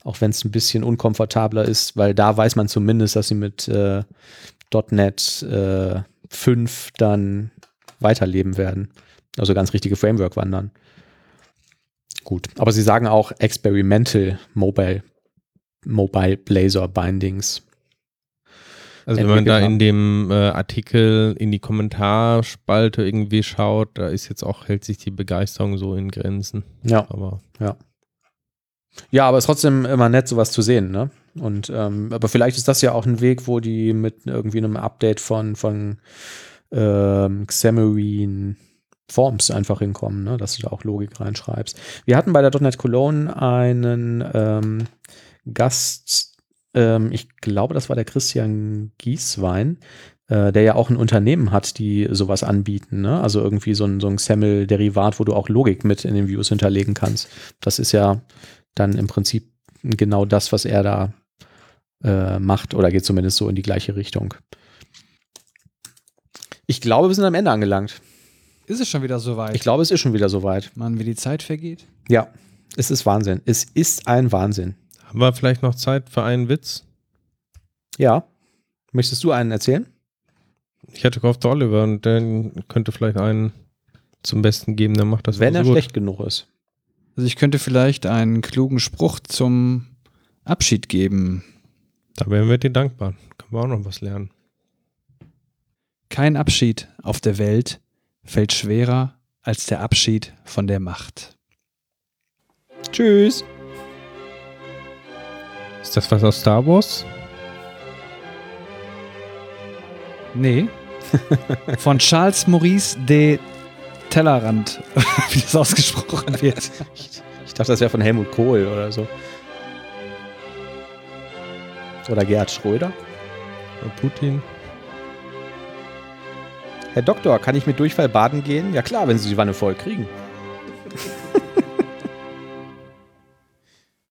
[SPEAKER 3] auch wenn es ein bisschen unkomfortabler ist, weil da weiß man zumindest, dass sie mit äh, .NET äh, 5 dann weiterleben werden. Also ganz richtige Framework wandern. Gut, aber sie sagen auch Experimental Mobile, Mobile Blazor Bindings.
[SPEAKER 4] Also wenn man da in dem äh, Artikel in die Kommentarspalte irgendwie schaut, da ist jetzt auch, hält sich die Begeisterung so in Grenzen.
[SPEAKER 3] Ja. Aber ja. Ja, aber es ist trotzdem immer nett, sowas zu sehen, ne? Und ähm, aber vielleicht ist das ja auch ein Weg, wo die mit irgendwie einem Update von, von ähm, Xamarin Forms einfach hinkommen, ne? dass du da auch Logik reinschreibst. Wir hatten bei der .NET Cologne einen ähm, Gast, ähm, ich glaube, das war der Christian Gieswein, äh, der ja auch ein Unternehmen hat, die sowas anbieten. Ne? Also irgendwie so ein, so ein XAML-Derivat, wo du auch Logik mit in den Views hinterlegen kannst. Das ist ja dann im Prinzip genau das, was er da äh, macht oder geht zumindest so in die gleiche Richtung. Ich glaube, wir sind am Ende angelangt.
[SPEAKER 2] Ist es schon wieder soweit?
[SPEAKER 3] Ich glaube, es ist schon wieder soweit.
[SPEAKER 2] Mann, wie die Zeit vergeht.
[SPEAKER 3] Ja, es ist Wahnsinn. Es ist ein Wahnsinn.
[SPEAKER 4] Haben wir vielleicht noch Zeit für einen Witz?
[SPEAKER 3] Ja. Möchtest du einen erzählen?
[SPEAKER 4] Ich hätte gehofft, Oliver, und der könnte vielleicht einen zum Besten geben, der macht das
[SPEAKER 3] Wenn er so schlecht genug ist.
[SPEAKER 2] Also ich könnte vielleicht einen klugen Spruch zum Abschied geben.
[SPEAKER 4] Da wären wir dir dankbar. Können wir auch noch was lernen.
[SPEAKER 2] Kein Abschied auf der Welt fällt schwerer als der Abschied von der Macht.
[SPEAKER 3] Tschüss.
[SPEAKER 4] Ist das was aus Star Wars?
[SPEAKER 2] Nee. [laughs] Von Charles Maurice de Tellerrand, [laughs] wie das ausgesprochen wird.
[SPEAKER 3] Ich dachte, das wäre von Helmut Kohl oder so. Oder Gerhard Schröder.
[SPEAKER 4] Oder Putin.
[SPEAKER 3] Herr Doktor, kann ich mit Durchfall baden gehen? Ja klar, wenn Sie die Wanne voll kriegen. [laughs]